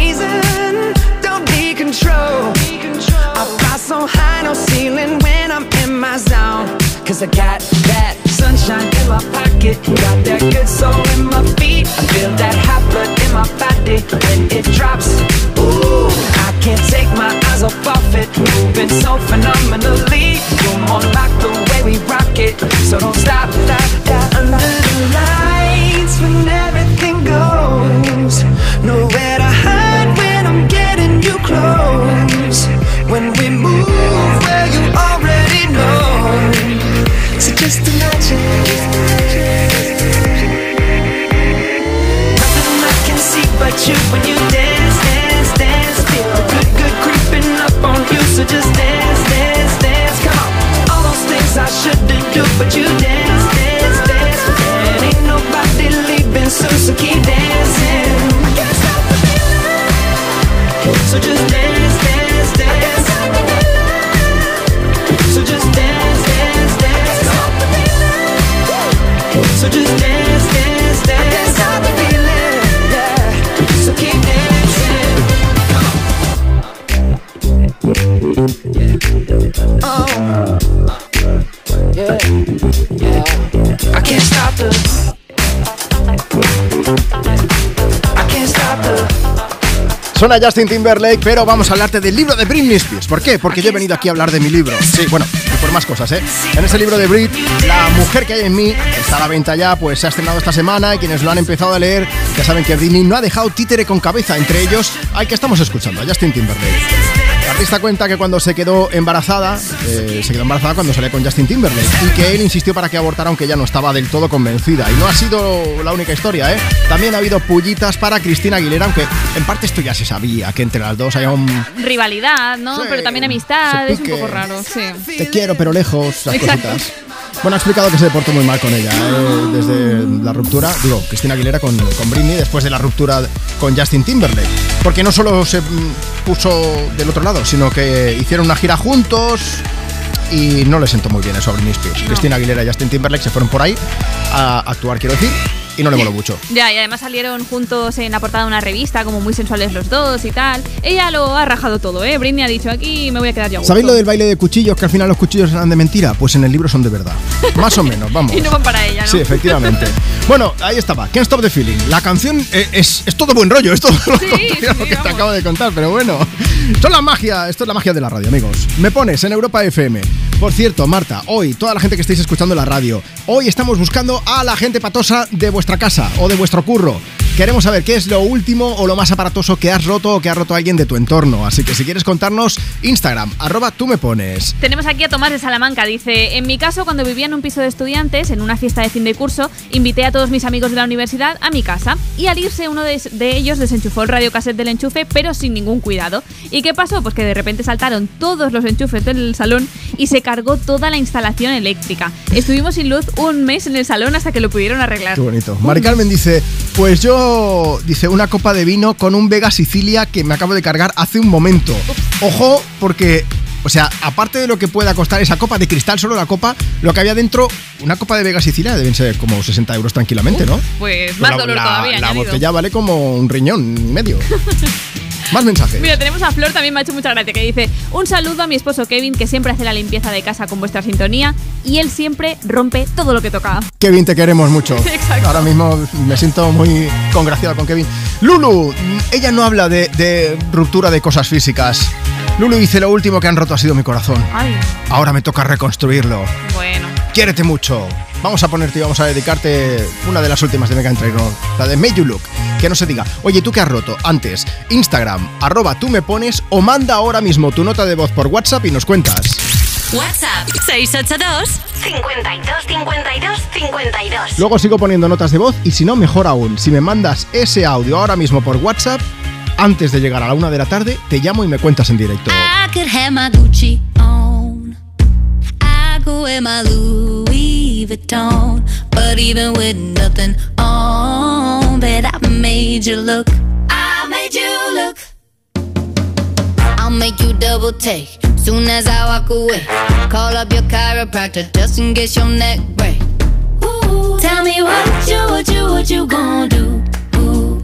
Cause I got that sunshine in my pocket, got that good soul in my feet. I feel that hot blood in my body when it drops. Ooh, I can't take my eyes off of it, moving so phenomenally. You're more like the way we rock it, so don't stop, stop. Suena Justin Timberlake, pero vamos a hablarte del libro de Britney Spears. ¿Por qué? Porque yo he venido aquí a hablar de mi libro. Sí, bueno, y por más cosas, ¿eh? En ese libro de Brit, La mujer que hay en mí, está a la venta ya, pues se ha estrenado esta semana y quienes lo han empezado a leer ya saben que Britney no ha dejado títere con cabeza. Entre ellos, al que estamos escuchando, a Justin Timberlake. Artista cuenta que cuando se quedó embarazada, eh, se quedó embarazada cuando salía con Justin Timberlake y que él insistió para que abortara aunque ella no estaba del todo convencida. Y no ha sido la única historia, ¿eh? También ha habido pullitas para Cristina Aguilera, aunque en parte esto ya se sabía, que entre las dos haya un Rivalidad, ¿no? Pero también amistad, es un poco raro, sí. te quiero pero lejos, Exacto. cositas. Bueno, ha explicado que se portó muy mal con ella ¿eh? desde la ruptura, digo, Cristina Aguilera con, con Britney después de la ruptura con Justin Timberlake. Porque no solo se puso del otro lado, sino que hicieron una gira juntos y no le sentó muy bien eso a Britney Spears. Cristina Aguilera y Justin Timberlake se fueron por ahí a actuar, quiero decir, y no le moló mucho. Ya, y además salieron juntos en la portada de una revista, como muy sensuales los dos y tal. Ella lo ha rajado todo, ¿eh? Britney ha dicho aquí me voy a quedar yo. a gusto". ¿Sabéis lo del baile de cuchillos? Que al final los cuchillos eran de mentira. Pues en el libro son de verdad. Más o menos, vamos. Y no van para ella, ¿no? Sí, efectivamente. Bueno, ahí estaba. Can't Stop the Feeling. La canción eh, es, es todo buen rollo. Es todo lo contrario a lo que te acabo de contar, pero bueno. Esto es la magia, esto es la magia de la radio, amigos. Me pones en Europa FM. Por cierto, Marta, hoy, toda la gente que estáis escuchando la radio, hoy estamos buscando a la gente patosa de vuestra casa o de vuestro curro. Queremos saber qué es lo último o lo más aparatoso que has roto o que ha roto alguien de tu entorno. Así que si quieres contarnos, Instagram, arroba tú me pones. Tenemos aquí a Tomás de Salamanca. Dice: En mi caso, cuando vivía en un piso de estudiantes, en una fiesta de fin de curso, invité a todos mis amigos de la universidad a mi casa. Y al irse, uno de, de ellos desenchufó el radiocassette del enchufe, pero sin ningún cuidado. ¿Y qué pasó? Pues que de repente saltaron todos los enchufes del salón y se cargó toda la instalación eléctrica. Estuvimos sin luz un mes en el salón hasta que lo pudieron arreglar. Qué bonito. Mari Carmen dice, pues yo, dice, una copa de vino con un Vega Sicilia que me acabo de cargar hace un momento. Ojo, porque, o sea, aparte de lo que pueda costar esa copa de cristal, solo la copa, lo que había dentro, una copa de Vega Sicilia deben ser como 60 euros tranquilamente, ¿no? Pues más la, dolor la- todavía. La añadido. botella vale como un riñón y medio. Más mensajes. Mira, tenemos a Flor, también me ha hecho mucha gracia, que dice: Un saludo a mi esposo Kevin, que siempre hace la limpieza de casa con vuestra sintonía y él siempre rompe todo lo que toca. Kevin, te queremos mucho. Exacto. Ahora mismo me siento muy congraciado con Kevin. Lulu, ella no habla de, de ruptura de cosas físicas. Lulu dice, lo último que han roto ha sido mi corazón. Ay, Ahora me toca reconstruirlo. bueno. Quiérete mucho. Vamos a ponerte y vamos a dedicarte una de las últimas de Mega Trainor, la de Make You Look. Que no se diga, oye, ¿tú qué has roto? Antes, Instagram, arroba tú me pones o manda ahora mismo tu nota de voz por WhatsApp y nos cuentas. WhatsApp 682 52 52 52. Luego sigo poniendo notas de voz y si no, mejor aún, si me mandas ese audio ahora mismo por WhatsApp, antes de llegar a la una de la tarde, te llamo y me cuentas en directo. Make you double take soon as I walk away. Call up your chiropractor just in case your neck break. Ooh, tell me what you, what you, what you gonna do? Ooh.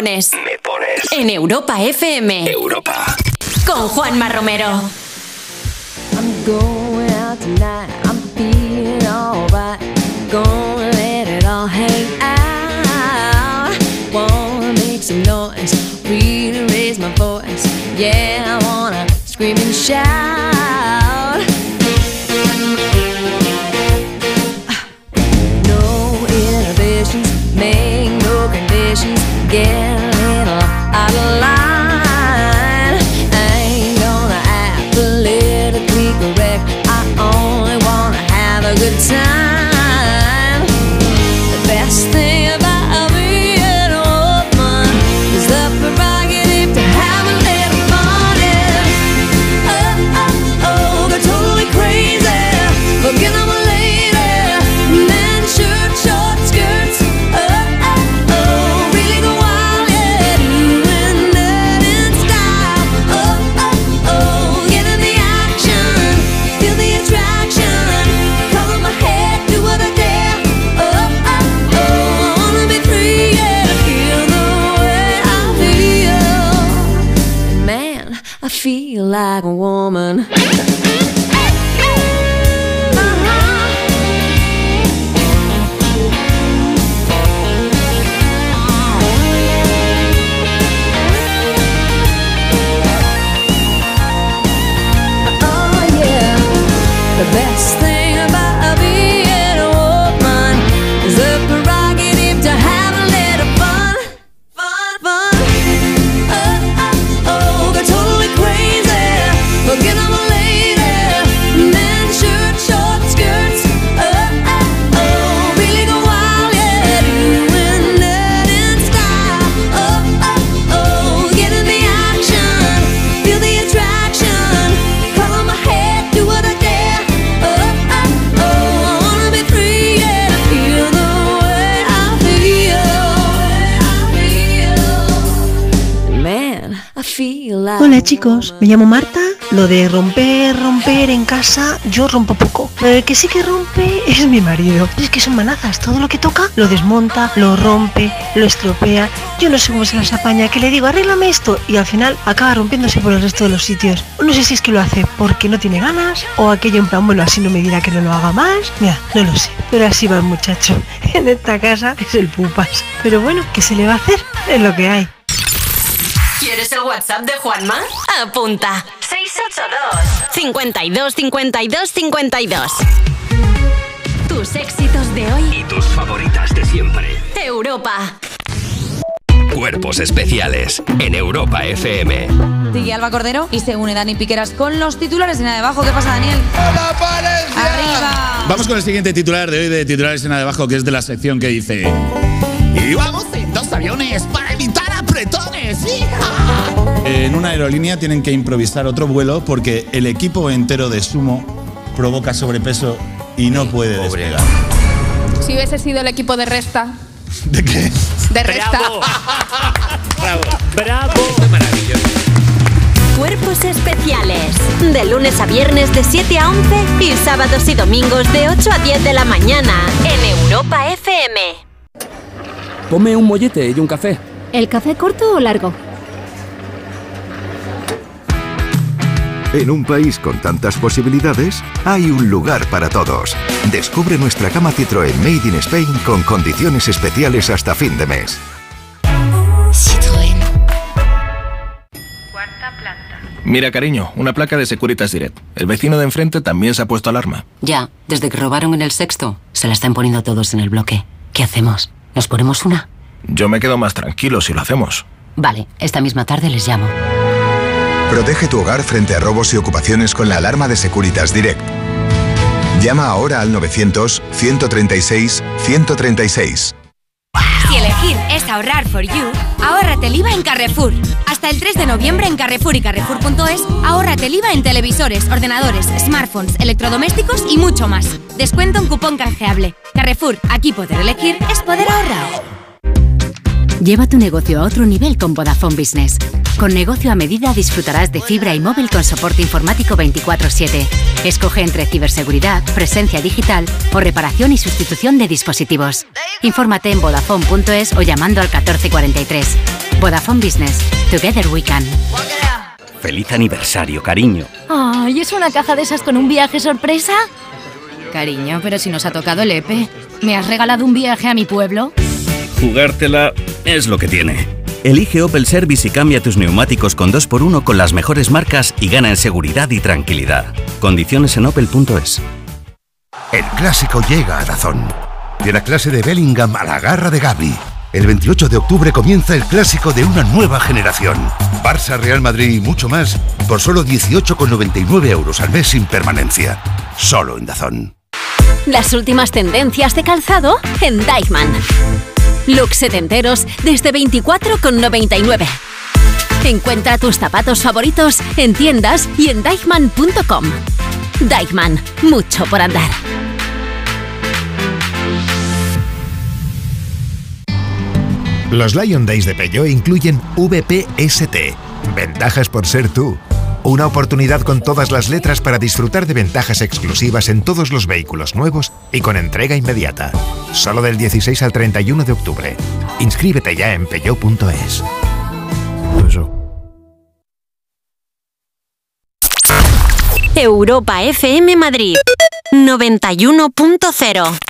Pones. Me pones. En Europa FM. Europa. Con Juanma Romero. I'm going out tonight. I'm feeling alright. Gonna let it all hang out. Wanna make some noise. Really raise my voice. Yeah, I wanna scream and shout. Chicos, me llamo Marta. Lo de romper, romper en casa, yo rompo poco. El que sí que rompe es mi marido. Es que son manazas, todo lo que toca lo desmonta, lo rompe, lo estropea. Yo no sé cómo se las apaña, que le digo, arréglame esto y al final acaba rompiéndose por el resto de los sitios. No sé si es que lo hace porque no tiene ganas o aquello en plan, bueno, así no me dirá que no lo haga más. Mira, no lo sé, pero así va el muchacho. En esta casa es el pupas. Pero bueno, ¿qué se le va a hacer? Es lo que hay. ¿Quieres el WhatsApp de Juanma? Apunta. 682 52 52 52. Tus éxitos de hoy. Y tus favoritas de siempre. Europa. Cuerpos especiales en Europa FM. Sigue Alba Cordero y se une Dani Piqueras con los titulares en la de abajo. ¿Qué pasa, Daniel? ¡Arriba! Vamos con el siguiente titular de hoy de titulares en la de abajo, que es de la sección que dice. Y vamos en dos aviones para. ¡hija! En una aerolínea tienen que improvisar otro vuelo porque el equipo entero de sumo provoca sobrepeso y no puede despegar. Si hubiese sido el equipo de Resta. ¿De qué? De Resta. Bravo. Bravo. Cuerpos especiales. De lunes a viernes de 7 a 11 y sábados y domingos de 8 a 10 de la mañana en Europa FM. Ponme un mollete y un café. ¿El café corto o largo? En un país con tantas posibilidades, hay un lugar para todos. Descubre nuestra cama Citroën Made in Spain con condiciones especiales hasta fin de mes. Citroën. Mira, cariño, una placa de Securitas Direct. El vecino de enfrente también se ha puesto alarma. Ya, desde que robaron en el sexto, se la están poniendo todos en el bloque. ¿Qué hacemos? ¿Nos ponemos una? Yo me quedo más tranquilo si lo hacemos. Vale, esta misma tarde les llamo. Protege tu hogar frente a robos y ocupaciones con la alarma de Securitas Direct. Llama ahora al 900-136-136. Si elegir es ahorrar for you, ahórrate el IVA en Carrefour. Hasta el 3 de noviembre en Carrefour y Carrefour.es, ahórrate el IVA en televisores, ordenadores, smartphones, electrodomésticos y mucho más. Descuento en cupón canjeable. Carrefour, aquí poder elegir es poder ahorrar. Lleva tu negocio a otro nivel con Vodafone Business. Con negocio a medida disfrutarás de fibra y móvil con soporte informático 24/7. Escoge entre ciberseguridad, presencia digital o reparación y sustitución de dispositivos. Infórmate en vodafone.es o llamando al 1443. Vodafone Business. Together we can. Feliz aniversario, cariño. Ay, ¿es una caja de esas con un viaje sorpresa? Cariño, pero si nos ha tocado el EPE. ¿Me has regalado un viaje a mi pueblo? Jugártela es lo que tiene. Elige Opel Service y cambia tus neumáticos con 2x1 con las mejores marcas y gana en seguridad y tranquilidad. Condiciones en opel.es. El clásico llega a Dazón. De la clase de Bellingham a la garra de Gaby. El 28 de octubre comienza el clásico de una nueva generación. Barça, Real Madrid y mucho más por solo 18,99 euros al mes sin permanencia. Solo en Dazón. Las últimas tendencias de calzado en Deichmann. Looks setenteros desde 24,99. Encuentra tus zapatos favoritos en tiendas y en deichmann.com. Deichmann, mucho por andar. Los Lion Days de Peugeot incluyen VPST, ventajas por ser tú. Una oportunidad con todas las letras para disfrutar de ventajas exclusivas en todos los vehículos nuevos y con entrega inmediata. Solo del 16 al 31 de octubre. Inscríbete ya en peugeot.es. Europa FM Madrid 91.0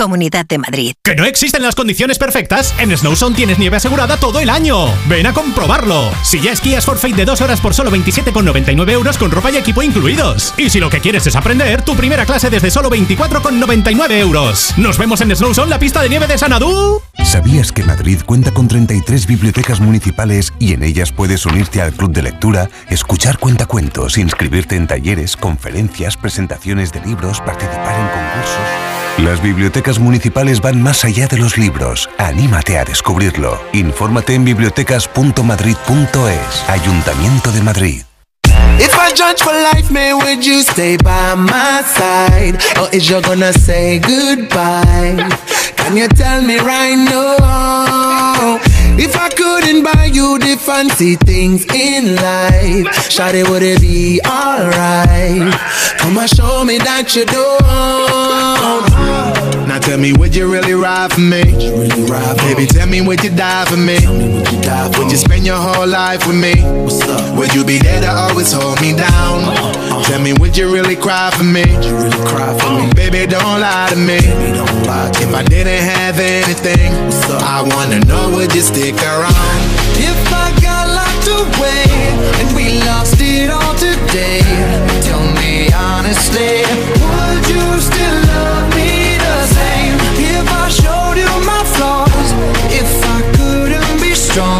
Comunidad de Madrid. ¿Que no existen las condiciones perfectas? En Snowzone tienes nieve asegurada todo el año. Ven a comprobarlo. Si ya esquías Forfait de dos horas por solo 27,99 euros con ropa y equipo incluidos. Y si lo que quieres es aprender, tu primera clase desde solo 24,99 euros. Nos vemos en Snowzone, la pista de nieve de Sanadú. ¿Sabías que Madrid cuenta con 33 bibliotecas municipales y en ellas puedes unirte al club de lectura, escuchar cuentacuentos, inscribirte en talleres, conferencias, presentaciones de libros, participar en concursos? Las bibliotecas municipales van más allá de los libros. Anímate a descubrirlo. Infórmate en bibliotecas.madrid.es. Ayuntamiento de Madrid. If I judge for life, man, would you stay by my side? Or is you gonna say goodbye? Can you tell me right now? If I couldn't buy you the fancy things in life, Shawty, would it be alright? Come and show me that you don't. Now tell me, would you really ride for me? Ride Baby, tell me, would you die for me? would, you die would you spend your whole life with me? Would you be there to always hold me down? Tell me, would you really cry for me? You really cry for me? Baby, don't lie to me. Don't lie if. I didn't have anything, I wanna know, would you stick around? If I got locked away and we lost it all today, tell me honestly, showed you my flaws, if I couldn't be strong,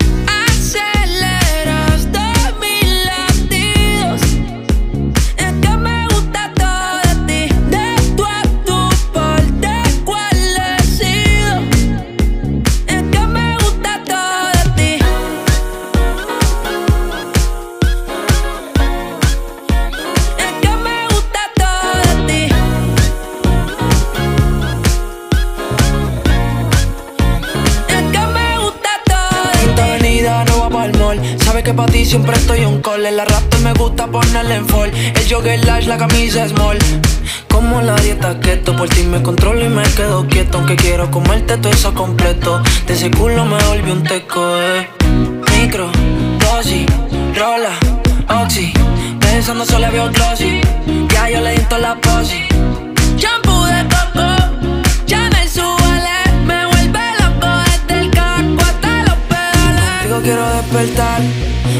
Siempre estoy un call. La rap me gusta ponerle en fall. El jogger lash, la camisa small. Como la dieta keto, por ti me controlo y me quedo quieto. Aunque quiero comerte todo eso completo. De ese culo me volví un teco, eh. Micro, dosis, rola, oxi. Pensando solo había un glossy. Ya yo le di la posi. Shampoo de coco, ya me subale. Me vuelve loco desde el caco hasta los pedales. Digo, quiero despertar,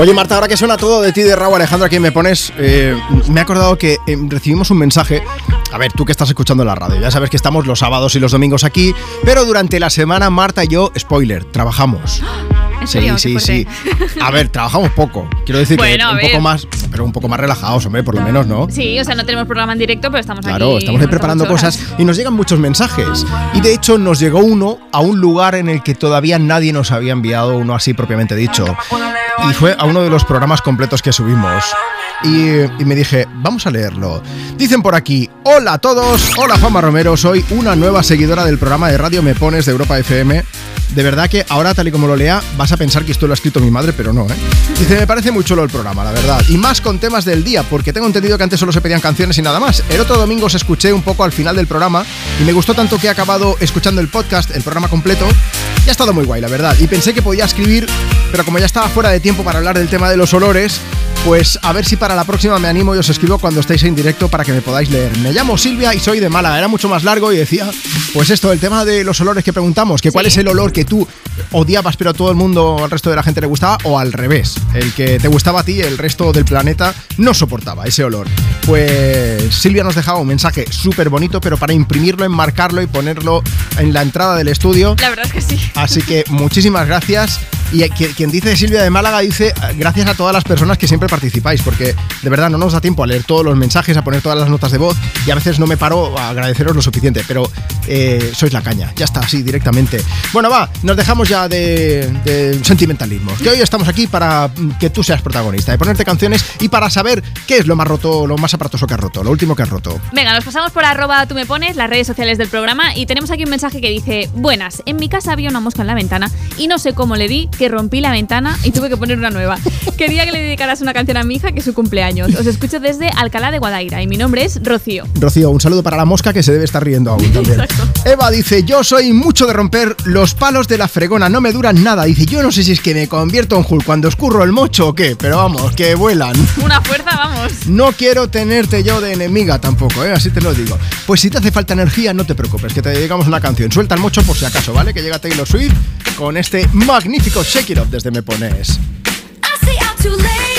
Oye Marta, ahora que suena todo de ti de Raúl Alejandro, aquí me pones, eh, me he acordado que eh, recibimos un mensaje. A ver, tú que estás escuchando la radio, ya sabes que estamos los sábados y los domingos aquí, pero durante la semana Marta y yo, spoiler, trabajamos. ¿En Sí, serio? sí, sí. A ver, trabajamos poco. Quiero decir Bueno, que un poco más, pero un poco más relajados, hombre, por lo menos, ¿no? Sí, o sea, no tenemos programa en directo, pero estamos aquí. Claro, estamos ahí preparando cosas y nos llegan muchos mensajes. Y de hecho nos llegó uno a un lugar en el que todavía nadie nos había enviado uno así propiamente dicho. Y fue a uno de los programas completos que subimos. Y, y me dije, vamos a leerlo. Dicen por aquí, hola a todos, hola Juanma Romero, soy una nueva seguidora del programa de Radio Me Pones de Europa FM. De verdad que ahora, tal y como lo lea, vas a pensar que esto lo ha escrito mi madre, pero no, ¿eh? Dice, me parece muy chulo el programa, la verdad. Y más con temas del día, porque tengo entendido que antes solo se pedían canciones y nada más. El otro domingo os escuché un poco al final del programa y me gustó tanto que he acabado escuchando el podcast, el programa completo. Y ha estado muy guay, la verdad. Y pensé que podía escribir, pero como ya estaba fuera de tiempo para hablar del tema de los olores, pues a ver si para la próxima me animo y os escribo cuando estéis en directo para que me podáis leer. Me llamo Silvia y soy de Málaga. Era mucho más largo y decía, pues esto, el tema de los olores que preguntamos, que cuál es el olor que tú odiabas pero a todo el mundo, al resto de la gente le gustaba, o al revés, el que te gustaba a ti, el resto del planeta no soportaba ese olor. Pues Silvia nos dejaba un mensaje súper bonito, pero para imprimirlo, enmarcarlo y ponerlo en la entrada del estudio. La verdad es que sí. Así que muchísimas gracias. Y qui- quien dice Silvia de Málaga dice eh, gracias a todas las personas que siempre participáis, porque de verdad no nos da tiempo a leer todos los mensajes, a poner todas las notas de voz y a veces no me paro a agradeceros lo suficiente, pero eh, sois la caña, ya está, así directamente. Bueno, va, nos dejamos ya de, de sentimentalismo, que hoy estamos aquí para que tú seas protagonista, de ponerte canciones y para saber qué es lo más roto, lo más aparatoso que has roto, lo último que has roto. Venga, nos pasamos por arroba tú me pones, las redes sociales del programa, y tenemos aquí un mensaje que dice, buenas, en mi casa había una mosca en la ventana y no sé cómo le di que rompí la ventana y tuve que poner una nueva. Quería que le dedicaras una canción a mi hija que es su cumpleaños. Os escucho desde Alcalá de Guadaira y mi nombre es Rocío. Rocío, un saludo para la mosca que se debe estar riendo aún también. Eva dice, yo soy mucho de romper los palos de la fregona, no me duran nada. Dice, yo no sé si es que me convierto en Hulk cuando escurro el mocho o qué, pero vamos, que vuelan. Una fuerza, vamos. No quiero tenerte yo de enemiga tampoco, ¿eh? así te lo digo. Pues si te hace falta energía, no te preocupes, que te dedicamos una canción. Suelta el mocho por si acaso, ¿vale? Que llega Taylor Swift con este magnífico Shake It Up desde Me Pones. I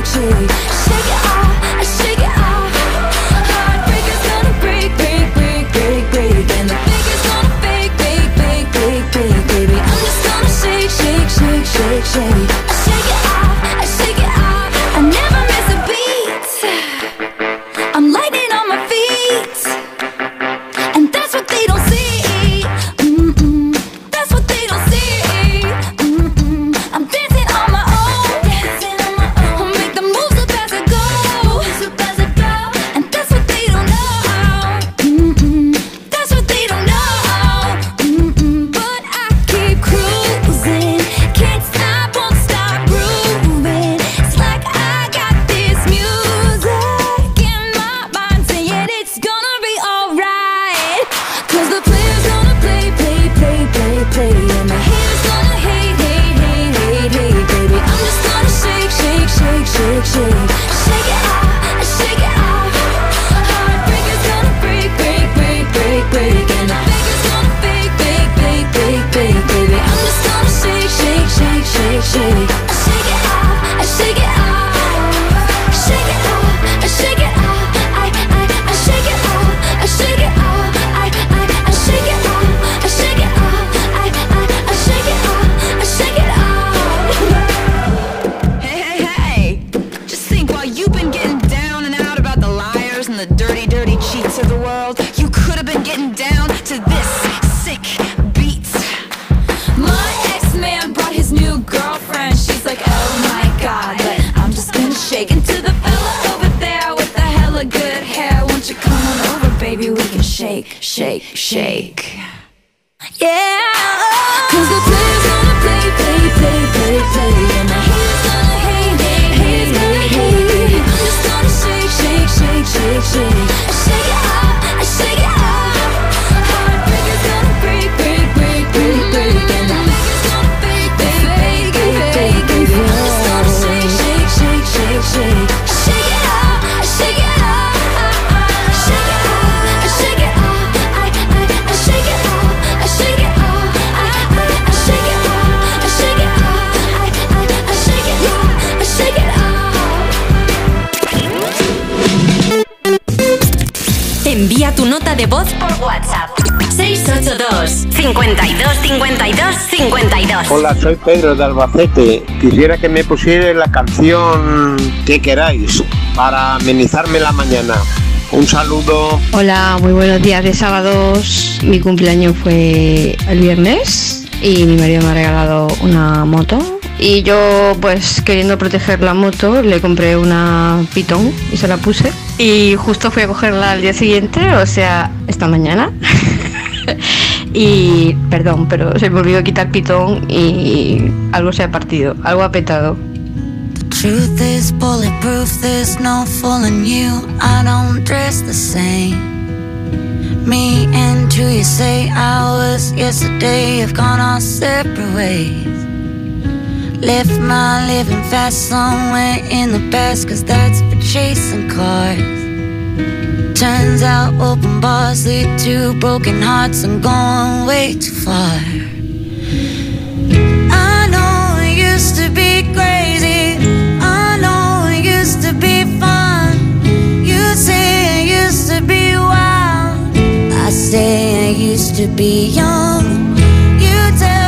energy soy Pedro de Albacete. Quisiera que me pusiera la canción que queráis para amenizarme la mañana. Un saludo. Hola, muy buenos días de sábados. Mi cumpleaños fue el viernes y mi marido me ha regalado una moto. Y yo, pues queriendo proteger la moto, le compré una pitón y se la puse. Y justo fui a cogerla al día siguiente, o sea, esta mañana. Y perdón, pero se me olvidó quitar pitón y algo se ha partido, algo ha petado. Truth is bulletproof, there's no fooling you. I don't dress the same. Me and you, you say hours yesterday have gone our separate ways. Left my living fast somewhere in the past, cause that's for chasing cars. Turns out open bars lead to broken hearts and going way too far. I know it used to be crazy. I know it used to be fun. You say it used to be wild. I say I used to be young. You tell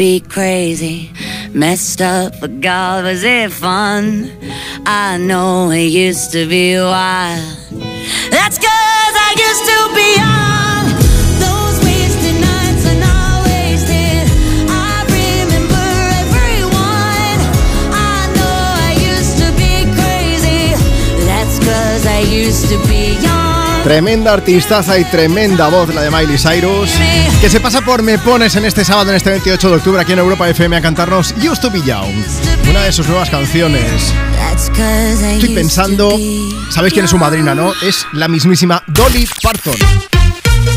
Be crazy, messed up, but God, was it fun? I know it used to be wild. That's cause I used to be young. Those wasted nights are not wasted. I remember everyone. I know I used to be crazy. That's cause I used to be Tremenda artistaza y tremenda voz la de Miley Cyrus, que se pasa por Me Pones en este sábado, en este 28 de octubre, aquí en Europa FM a cantarnos Used to Be Young, una de sus nuevas canciones. Estoy pensando, ¿sabéis quién es su madrina, no? Es la mismísima Dolly Parton.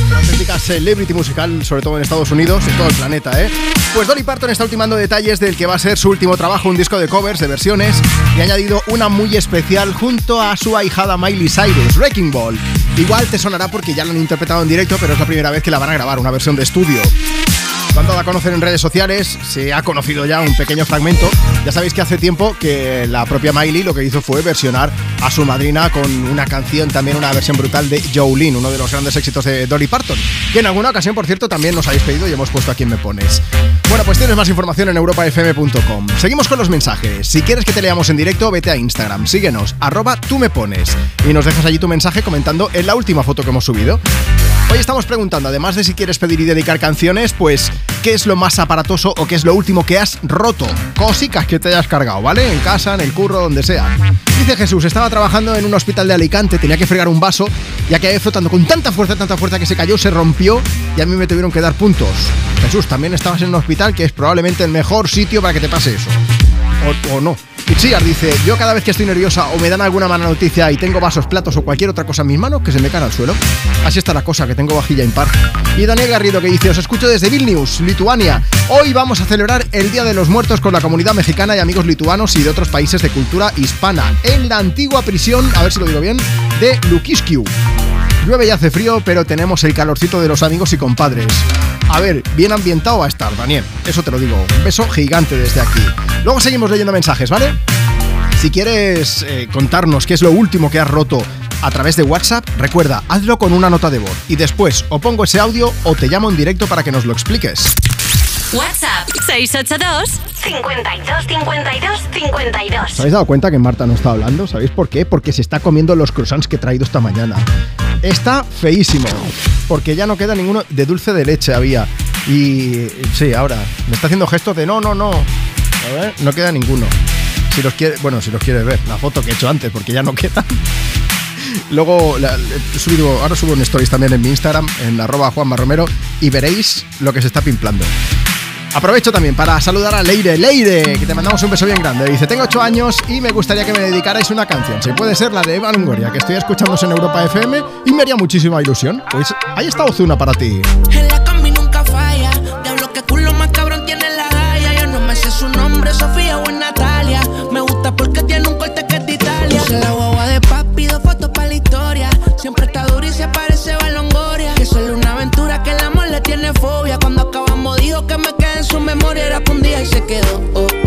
Una auténtica celebrity musical, sobre todo en Estados Unidos, en todo el planeta, ¿eh? Pues Dolly Parton está ultimando detalles del que va a ser su último trabajo, un disco de covers, de versiones, y ha añadido una muy especial junto a su ahijada Miley Cyrus, Wrecking Ball. Igual te sonará porque ya lo han interpretado en directo, pero es la primera vez que la van a grabar, una versión de estudio. Cuando la conocen en redes sociales, se ha conocido ya un pequeño fragmento. Ya sabéis que hace tiempo que la propia Miley lo que hizo fue versionar a su madrina con una canción, también una versión brutal de Jolene, uno de los grandes éxitos de Dolly Parton, que en alguna ocasión, por cierto, también nos habéis pedido y hemos puesto a quien me pones. Bueno, pues tienes más información en europafm.com. Seguimos con los mensajes. Si quieres que te leamos en directo, vete a Instagram, síguenos, arroba tú me pones, y nos dejas allí tu mensaje comentando en la última foto que hemos subido. Hoy estamos preguntando, además de si quieres pedir y dedicar canciones, pues qué es lo más aparatoso o qué es lo último que has roto. Cosicas que te hayas cargado, ¿vale? En casa, en el curro, donde sea. Dice Jesús, estaba trabajando en un hospital de Alicante, tenía que fregar un vaso, ya que flotando con tanta fuerza, tanta fuerza que se cayó, se rompió y a mí me tuvieron que dar puntos. Jesús, también estabas en un hospital que es probablemente el mejor sitio para que te pase eso. O, o no. Itziar dice, yo cada vez que estoy nerviosa o me dan alguna mala noticia y tengo vasos, platos o cualquier otra cosa en mis manos, que se me caen al suelo. Así está la cosa, que tengo vajilla impar. Y Daniel Garrido que dice, os escucho desde Vilnius, Lituania. Hoy vamos a celebrar el Día de los Muertos con la comunidad mexicana y amigos lituanos y de otros países de cultura hispana. En la antigua prisión, a ver si lo digo bien, de Lukiskiu. Llueve y hace frío, pero tenemos el calorcito de los amigos y compadres. A ver, bien ambientado va a estar, Daniel. Eso te lo digo. Un beso gigante desde aquí. Luego seguimos leyendo mensajes, ¿vale? Si quieres eh, contarnos qué es lo último que has roto a través de WhatsApp, recuerda, hazlo con una nota de voz. Y después o pongo ese audio o te llamo en directo para que nos lo expliques. WhatsApp 682 52 52 52. ¿Os habéis dado cuenta que Marta no está hablando? ¿Sabéis por qué? Porque se está comiendo los croissants que he traído esta mañana. Está feísimo, porque ya no queda ninguno de dulce de leche había. Y sí, ahora me está haciendo gestos de no, no, no. A ver, no queda ninguno. Si los quiere, bueno, si los quieres ver, la foto que he hecho antes, porque ya no queda. Luego, he subido, ahora subo un stories también en mi Instagram, en arroba Juanma Romero, y veréis lo que se está pimplando. Aprovecho también para saludar a Leire. Leire, que te mandamos un beso bien grande. Dice, tengo 8 años y me gustaría que me dedicarais una canción. Si puede ser la de Eva Longoria, que estoy escuchando en Europa FM y me haría muchísima ilusión. Pues ahí está Ozuna para ti. En la combi nunca falla. Diablo que culo más cabrón tiene la raya. Yo no me sé su nombre, Sofía o Natalia. Me gusta porque tiene un corte que es de Italia. Puse la guagua de papi, dos fotos para la historia. Siempre está duro y se parece a Longoria. Que solo una aventura que el amor le tiene fobia. Cuando acabamos dijo que me su memoria. Era un día y se quedó. Oh,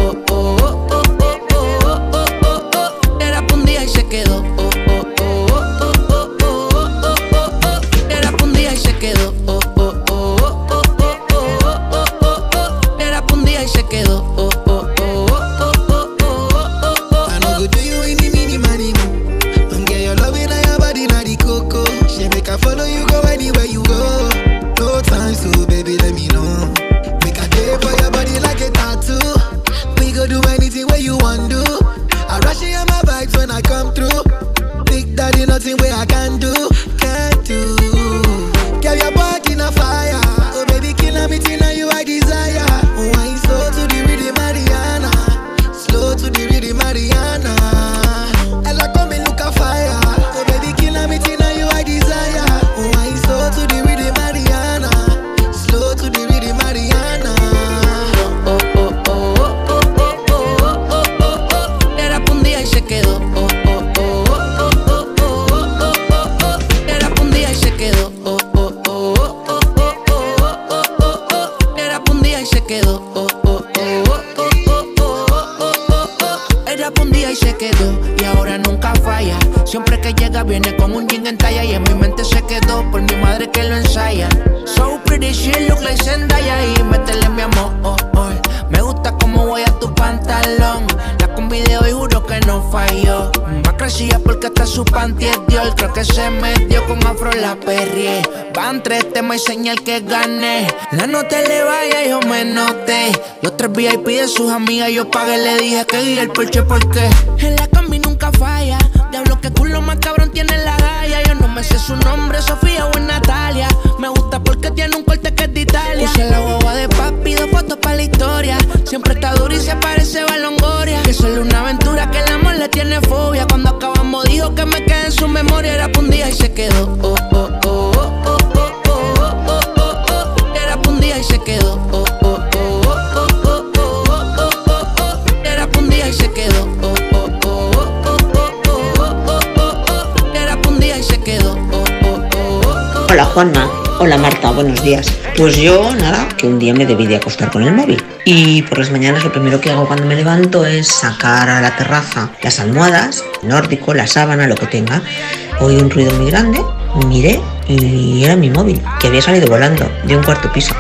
la perrie. Van tres temas y señal que gané. La nota le vaya, yo me noté. Los tres VIP de sus amigas, yo pagué, le dije que guía el porche porque en la combi nunca falla. Diablo lo que culo más cabrón tiene la galla. Yo no me sé su nombre, Sofía o Natalia. Me gusta porque tiene un corte que es de Italia. Puse la guagua de papi, dos fotos para la historia. Siempre está duro y se parece a Longoria. Que solo una aventura que el amor le tiene fobia. Cuando acabamos dijo que me quedé en su memoria. Era pa' un día y se quedó. Juanma, hola Marta, buenos días. Pues yo nada, que un día me debí de acostar con el móvil. Y por las mañanas lo primero que hago cuando me levanto es sacar a la terraza las almohadas, nórdico, la sábana, lo que tenga. Oí un ruido muy grande, miré y era mi móvil, que había salido volando de un cuarto piso.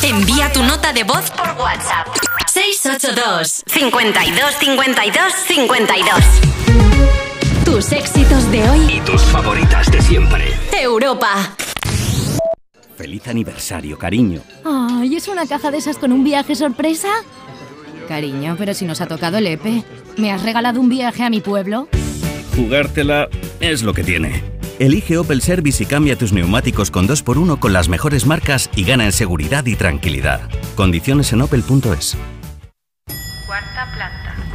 Envía tu nota de voz por WhatsApp. 682 52 52 52 Tus éxitos de hoy. Y tus favoritas de siempre. Europa. Feliz aniversario, cariño. Ay, ¿es una caja de esas con un viaje sorpresa? Cariño, pero si nos ha tocado el EPE. ¿Me has regalado un viaje a mi pueblo? Jugártela es lo que tiene. Elige Opel Service y cambia tus neumáticos con 2x1 con las mejores marcas y gana en seguridad y tranquilidad. Condiciones en opel.es.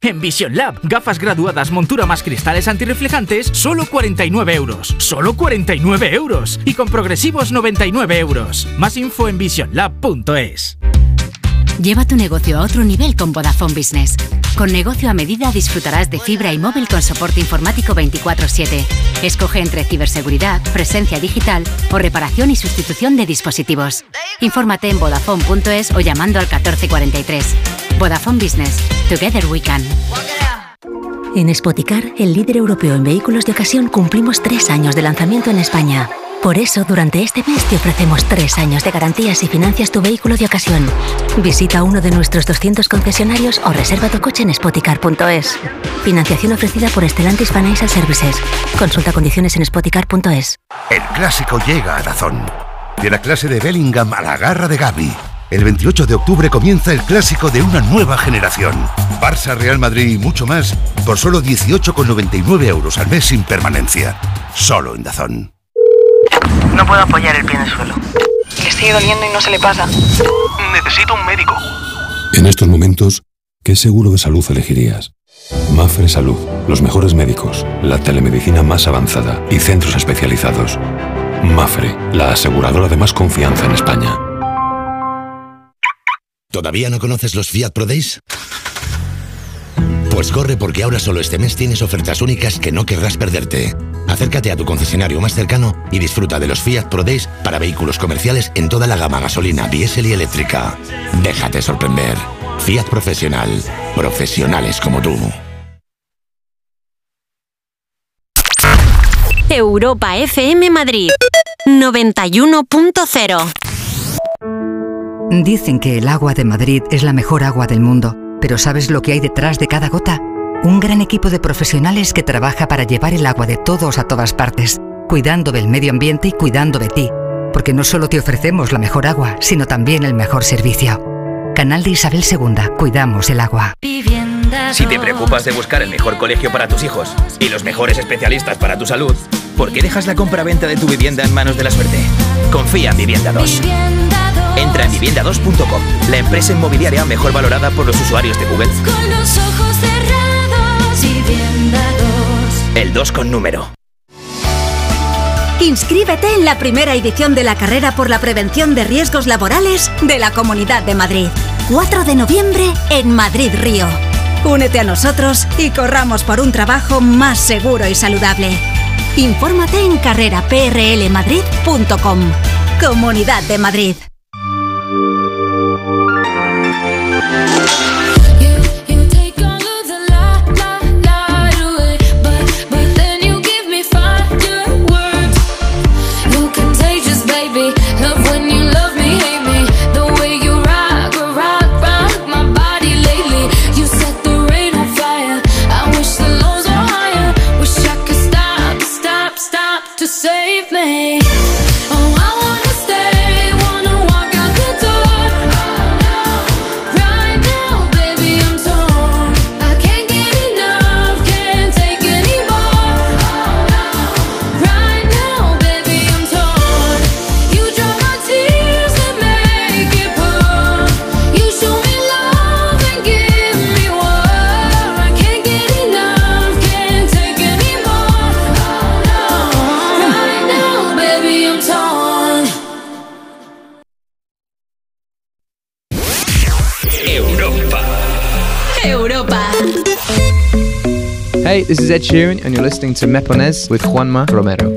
En Vision Lab, gafas graduadas, montura más cristales antirreflejantes, solo 49 euros. Solo 49 euros. Y con progresivos 99 euros. Más info en visionlab.es. Lleva tu negocio a otro nivel con Vodafone Business. Con negocio a medida disfrutarás de fibra y móvil con soporte informático 24/7. Escoge entre ciberseguridad, presencia digital o reparación y sustitución de dispositivos. Infórmate en vodafone.es o llamando al 1443. Vodafone Business. Together we can. En Spoticar, el líder europeo en vehículos de ocasión, cumplimos tres años de lanzamiento en España. Por eso, durante este mes te ofrecemos tres años de garantías y financias tu vehículo de ocasión. Visita uno de nuestros 200 concesionarios o reserva tu coche en spoticar.es. Financiación ofrecida por Stellantis Financial Services. Consulta condiciones en spoticar.es. El clásico llega a Dazón. De la clase de Bellingham a la garra de Gaby. El 28 de octubre comienza el clásico de una nueva generación. Barça, Real Madrid y mucho más por solo 18,99 euros al mes sin permanencia. Solo en Dazón. No puedo apoyar el pie en el suelo. Le sigue doliendo y no se le pasa. Necesito un médico. En estos momentos, ¿qué seguro de salud elegirías? Mafre Salud, los mejores médicos, la telemedicina más avanzada y centros especializados. Mafre, la aseguradora de más confianza en España. ¿Todavía no conoces los Fiat Pro Days? Pues corre porque ahora solo este mes tienes ofertas únicas que no querrás perderte. Acércate a tu concesionario más cercano y disfruta de los Fiat Pro Days para vehículos comerciales en toda la gama gasolina, diésel y eléctrica. Déjate sorprender. Fiat Profesional. Profesionales como tú. Europa FM Madrid 91.0 Dicen que el agua de Madrid es la mejor agua del mundo, pero ¿sabes lo que hay detrás de cada gota? Un gran equipo de profesionales que trabaja para llevar el agua de todos a todas partes, cuidando del medio ambiente y cuidando de ti, porque no solo te ofrecemos la mejor agua, sino también el mejor servicio. Canal de Isabel II, cuidamos el agua. Si te preocupas de buscar el mejor colegio para tus hijos y los mejores especialistas para tu salud, ¿por qué dejas la compra-venta de tu vivienda en manos de la suerte? Confía en Vivienda 2. Entra en vivienda2.com, la empresa inmobiliaria mejor valorada por los usuarios de Google. Con los ojos cerrados, vivienda 2. El 2 con número. Inscríbete en la primera edición de la carrera por la prevención de riesgos laborales de la Comunidad de Madrid. 4 de noviembre en Madrid Río. Únete a nosotros y corramos por un trabajo más seguro y saludable. Infórmate en carreraprlmadrid.com. Comunidad de Madrid. Is Ed Sheeran, and you're listening to Mepones with Juanma Romero.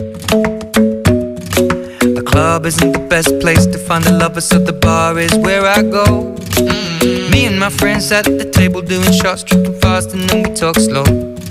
The club isn't the best place to find a lover, so the bar is where I go. Mm. Me and my friends at the table doing shots, tripping fast, and then we talk slow.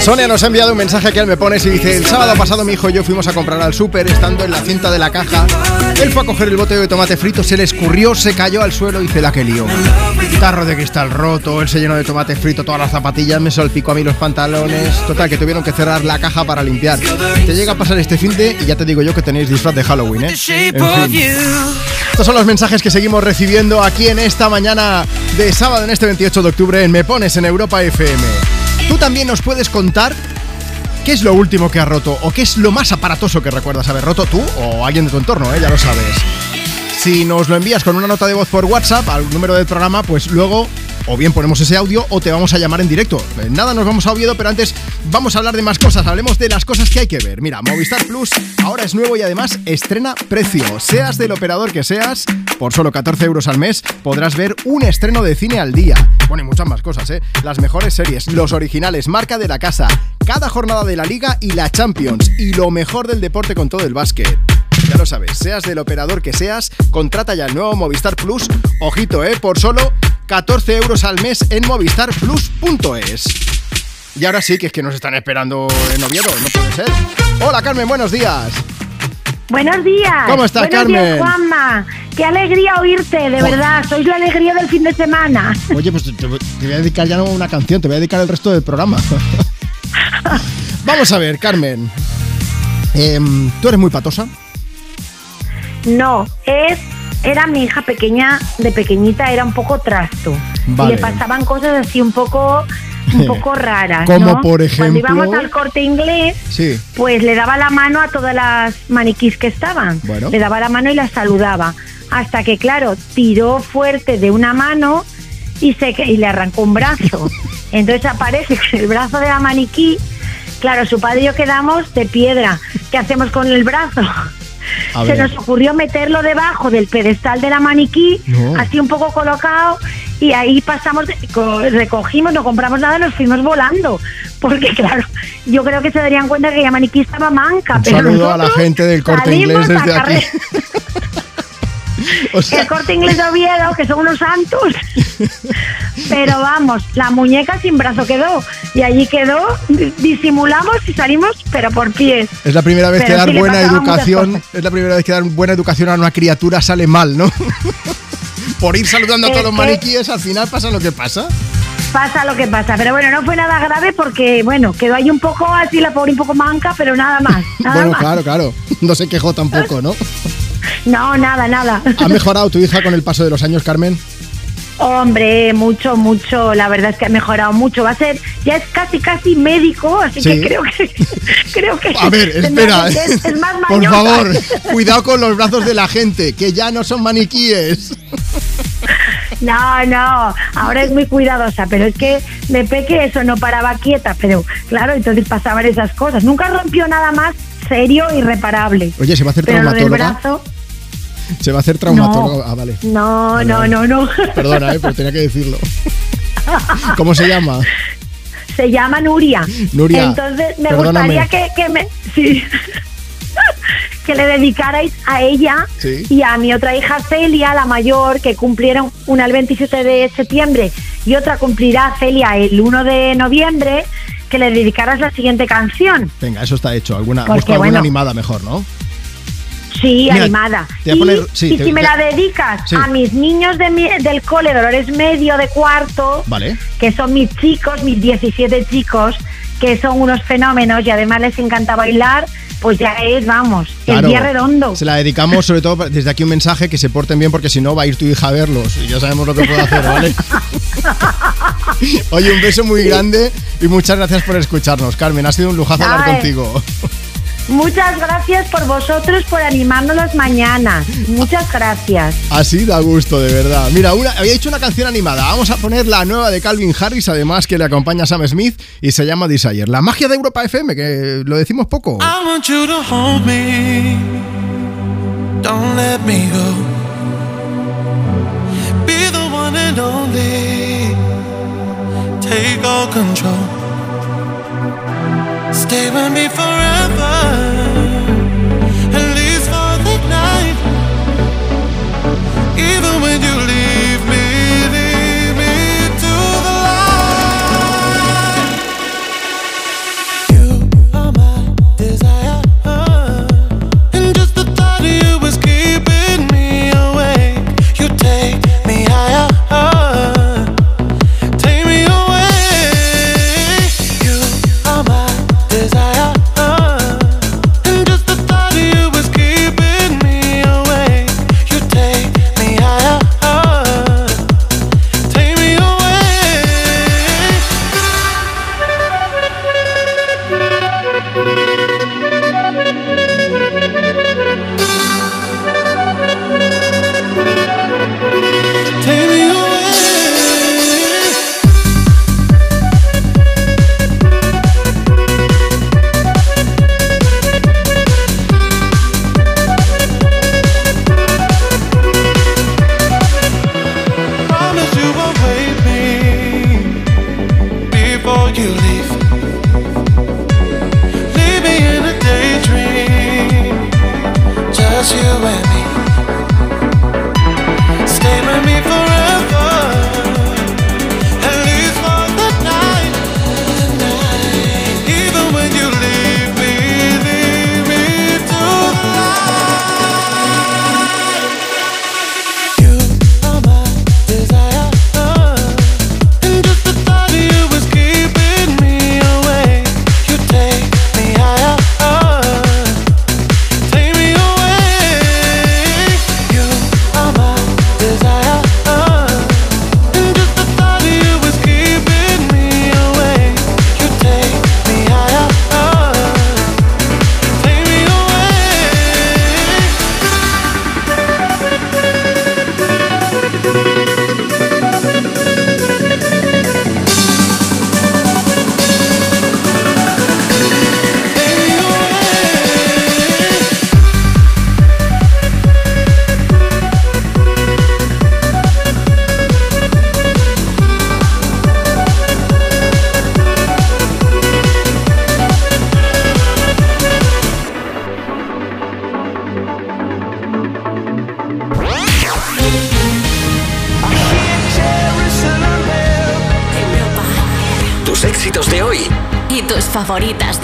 Sonia nos ha enviado un mensaje que él me pone y dice El sábado pasado mi hijo y yo fuimos a comprar al súper Estando en la cinta de la caja Él fue a coger el bote de tomate frito Se le escurrió, se cayó al suelo y la que lió Tarro de cristal roto Él se llenó de tomate frito todas las zapatillas Me salpicó a mí los pantalones Total, que tuvieron que cerrar la caja para limpiar Te llega a pasar este fin de Y ya te digo yo que tenéis disfraz de Halloween, ¿eh? En fin. Estos son los mensajes que seguimos recibiendo aquí en esta mañana de sábado, en este 28 de octubre, en Me Pones en Europa FM. Tú también nos puedes contar qué es lo último que has roto o qué es lo más aparatoso que recuerdas haber roto tú o alguien de tu entorno, ¿eh? ya lo sabes. Si nos lo envías con una nota de voz por WhatsApp al número del programa, pues luego o bien ponemos ese audio o te vamos a llamar en directo. Eh, Nada, nos vamos a Oviedo, pero antes vamos a hablar de más cosas. Hablemos de las cosas que hay que ver. Mira, Movistar Plus ahora es nuevo y además estrena precio. Seas del operador que seas, por solo 14 euros al mes podrás ver un estreno de cine al día. Y muchas más cosas, ¿eh? Las mejores series, los originales, marca de la casa, cada jornada de la Liga y la Champions. Y lo mejor del deporte con todo el básquet. Ya lo sabes, seas del operador que seas, contrata ya el nuevo Movistar Plus. Ojito, ¿eh? Por solo 14 euros al mes en movistarplus.es. Y ahora sí que es que nos están esperando en Oviedo, no puede ser. Hola Carmen, buenos días. Buenos días. ¿Cómo estás, Buenos Carmen? días, Juanma. Qué alegría oírte, de Joder. verdad. Sois la alegría del fin de semana. Oye, pues te, te voy a dedicar ya no una canción, te voy a dedicar el resto del programa. Vamos a ver, Carmen. Em, ¿Tú eres muy patosa? No, es era mi hija pequeña, de pequeñita era un poco trasto. Vale. Y le pasaban cosas así un poco un poco raras, Como ¿no? por Cuando ejemplo- íbamos al corte inglés, Sí. pues le daba la mano a todas las maniquís que estaban. Bueno. Le daba la mano y las saludaba. Hasta que, claro, tiró fuerte de una mano y, se, y le arrancó un brazo. Entonces aparece el brazo de la maniquí, claro, su padre y yo quedamos de piedra. ¿Qué hacemos con el brazo? A Se ver. nos ocurrió meterlo debajo del pedestal de la maniquí, No. así un poco colocado, y ahí pasamos, recogimos, no compramos nada, nos fuimos volando. Porque claro, yo creo que se darían cuenta que la maniquí estaba manca. Un pero saludo a la gente del corte inglés desde aquí. carrer- el corte inglés de Oviedo, que son unos santos. Pero vamos, la muñeca sin brazo quedó. Y allí quedó, di- disimulamos y salimos, pero por pies. Es la primera vez que Pero dar sí buena educación, es la primera vez que dar buena educación a una criatura sale mal, ¿no? Por ir saludando a todos los que- maniquíes, al final pasa lo que pasa. Pasa lo que pasa. Pero bueno, no fue nada grave porque, bueno, quedó ahí un poco así, la pobre un poco manca, pero nada más. Nada bueno, más. claro, claro. No se quejó tampoco, ¿no? No, nada, nada. ¿Ha mejorado tu hija con el paso de los años, Carmen? Hombre, mucho, mucho. La verdad es que ha mejorado mucho. Va a ser, ya es casi, casi médico, así Sí. que creo que, creo que. A ver, espera. que Es, es más Por favor, cuidado con los brazos de la gente, que ya no son maniquíes. No, no, ahora es muy cuidadosa, pero es que de peque eso no paraba quieta, pero claro, entonces pasaban esas cosas. Nunca rompió nada más serio y reparable. Oye, ¿se va a hacer pero traumatóloga? brazo, Se va a hacer traumatóloga. Ah, vale. no, no, no, no. Perdona, eh, pero tenía que decirlo. ¿Cómo se llama? Se llama Nuria. Nuria, Entonces me perdóname. gustaría que, que me. Sí. que le dedicarais a ella Sí. y a mi otra hija Celia, la mayor, que cumplieron una el 27 de septiembre y otra cumplirá Celia el 1 de noviembre, que le dedicaras la siguiente canción. Venga, eso está hecho. Alguna, Porque, busco alguna bueno. animada mejor, ¿no? Sí, Mira, animada. te voy a y poner- sí, y te- si me te- la dedicas Sí. a mis niños de mi- del cole, Dolores Medio, de cuarto, Vale. que son mis chicos, mis 17 chicos, que son unos fenómenos y además les encanta bailar, pues ya es, vamos, Claro. el día redondo. Se la dedicamos sobre todo desde aquí un mensaje que se porten bien porque si no va a ir tu hija a verlos y ya sabemos lo que puede hacer, ¿vale? Oye, un beso muy grande y muchas gracias por escucharnos, Carmen. Ha sido un lujazo hablar Ay. contigo. Muchas gracias por vosotros, por animarnos las mañanas. Muchas gracias. Así da gusto, de verdad. Mira, una, había hecho una canción animada. Vamos a poner la nueva de Calvin Harris, además que le acompaña Sam Smith y se llama Desire. La magia de Europa FM, que lo decimos poco. I want you to hold me. Don't let me go. Be the one and only. Take all control. Stay with me forever. At least for the night. Even when you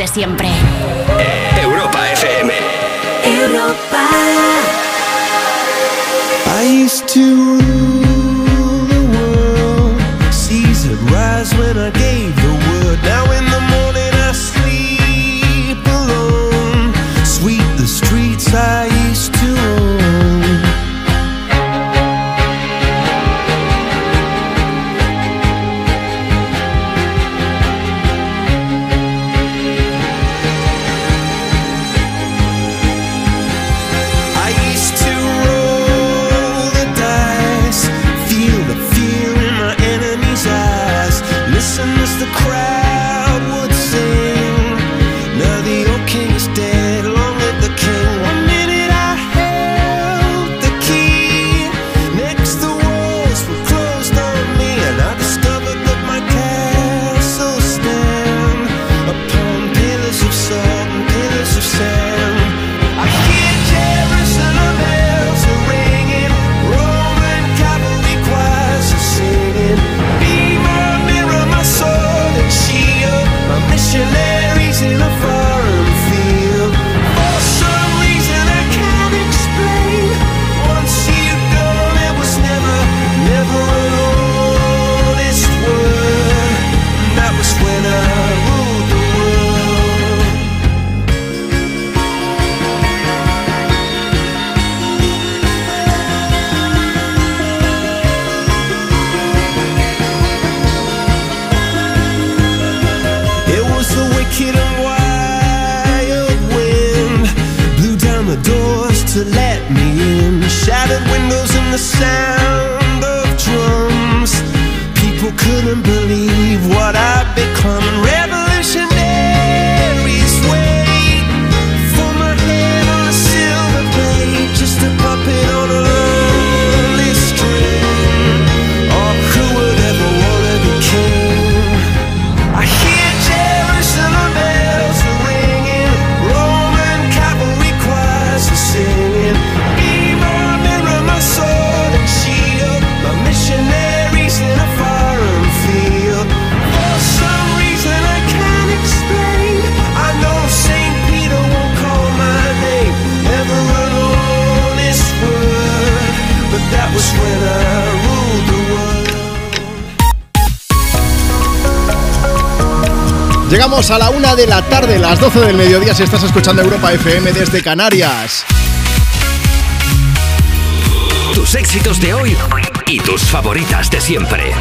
siempre. Si estás escuchando Europa FM desde Canarias. Tus éxitos de hoy y tus favoritas de siempre.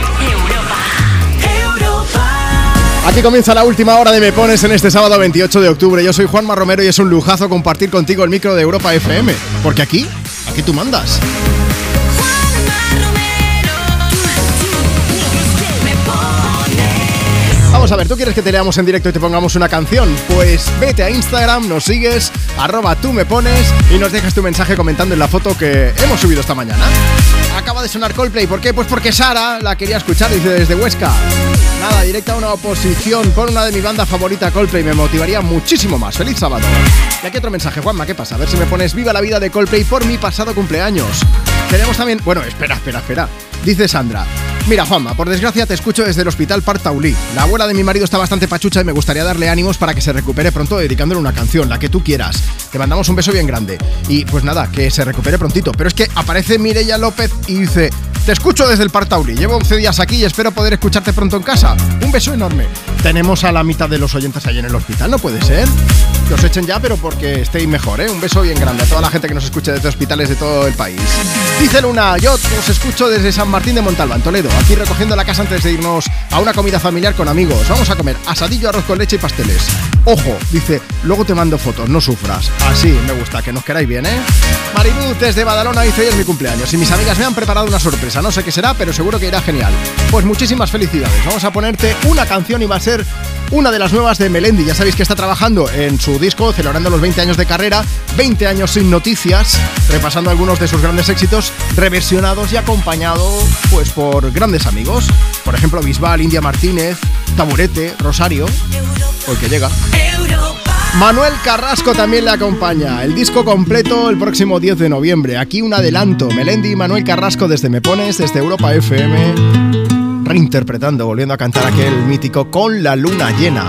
Aquí comienza la última hora de Me Pones en este sábado 28 de octubre. Yo soy Juanma Romero y es un lujazo compartir contigo el micro de Europa FM. Porque aquí, aquí tú mandas. Vamos a ver, ¿tú quieres que te leamos en directo y te pongamos una canción? Pues vete a Instagram, nos sigues, arroba tú me pones y nos dejas tu mensaje comentando en la foto que hemos subido esta mañana. Acaba de sonar Coldplay, ¿por qué? Pues porque Sara la quería escuchar, dice desde Huesca. Nada, directa a una oposición, pon una de mi banda favorita Coldplay, me motivaría muchísimo más. Feliz sábado. Y aquí otro mensaje, Juanma, ¿qué pasa? A ver si me pones viva la vida de Coldplay por mi pasado cumpleaños. Tenemos también, bueno, espera, espera, espera. Dice Sandra, Mira, Juanma, por desgracia te escucho desde el hospital Partaulí. La abuela de mi marido está bastante pachucha y me gustaría darle ánimos para que se recupere pronto dedicándole una canción, la que tú quieras. Te mandamos un beso bien grande. Y pues nada, que se recupere prontito. Pero es que aparece Mireia López y dice: Te escucho desde el Partaulí. Llevo 11 días aquí y espero poder escucharte pronto en casa. Un beso enorme. Tenemos a la mitad de los oyentes ahí en el hospital, ¿no puede ser? Que os echen ya, pero porque estéis mejor, ¿eh? Un beso bien grande a toda la gente que nos escuche desde hospitales de todo el país. Dice Luna, yo os escucho desde San Martín de Montalbán, Toledo, aquí recogiendo la casa antes de irnos a una comida familiar con amigos. Vamos a comer asadillo, arroz con leche y pasteles. Ojo, dice, luego te mando fotos, no sufras. Así me gusta, que nos queráis bien, ¿eh? Mariluz desde Badalona dice, hoy es mi cumpleaños y mis amigas me han preparado una sorpresa. No sé qué será, pero seguro que irá genial. Pues muchísimas felicidades. Vamos a ponerte una canción y va a ser una de las nuevas de Melendi. Ya sabéis que está trabajando en su disco, celebrando los 20 años de carrera, 20 años sin noticias, repasando algunos de sus grandes éxitos, reversionados y acompañado pues por grandes amigos. Por ejemplo, Bisbal, India Martínez, Taburete, Rosario, hoy que llega. Manuel Carrasco también le acompaña. El disco completo el próximo 10 de noviembre. Aquí un adelanto. Melendi y Manuel Carrasco desde Me Pones, desde Europa FM. reinterpretando, volviendo a cantar aquel mítico Con la luna llena.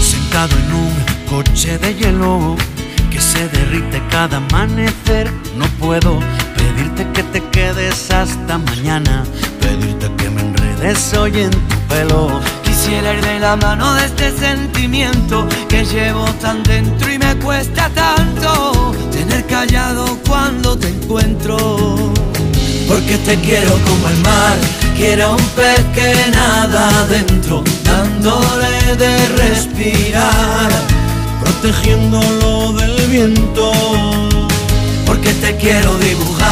Sentado en un coche de hielo que se derrite cada amanecer, no puedo pedirte que te quedes hasta mañana, pedirte que me enredes hoy en tu pelo. Quisiera ir de la mano de este sentimiento que llevo tan dentro y me cuesta tanto tener callado cuando te encuentro. Porque te quiero como el mar, quiero un pez que nada adentro, dándole de respirar, protegiéndolo del viento. Porque te quiero dibujar,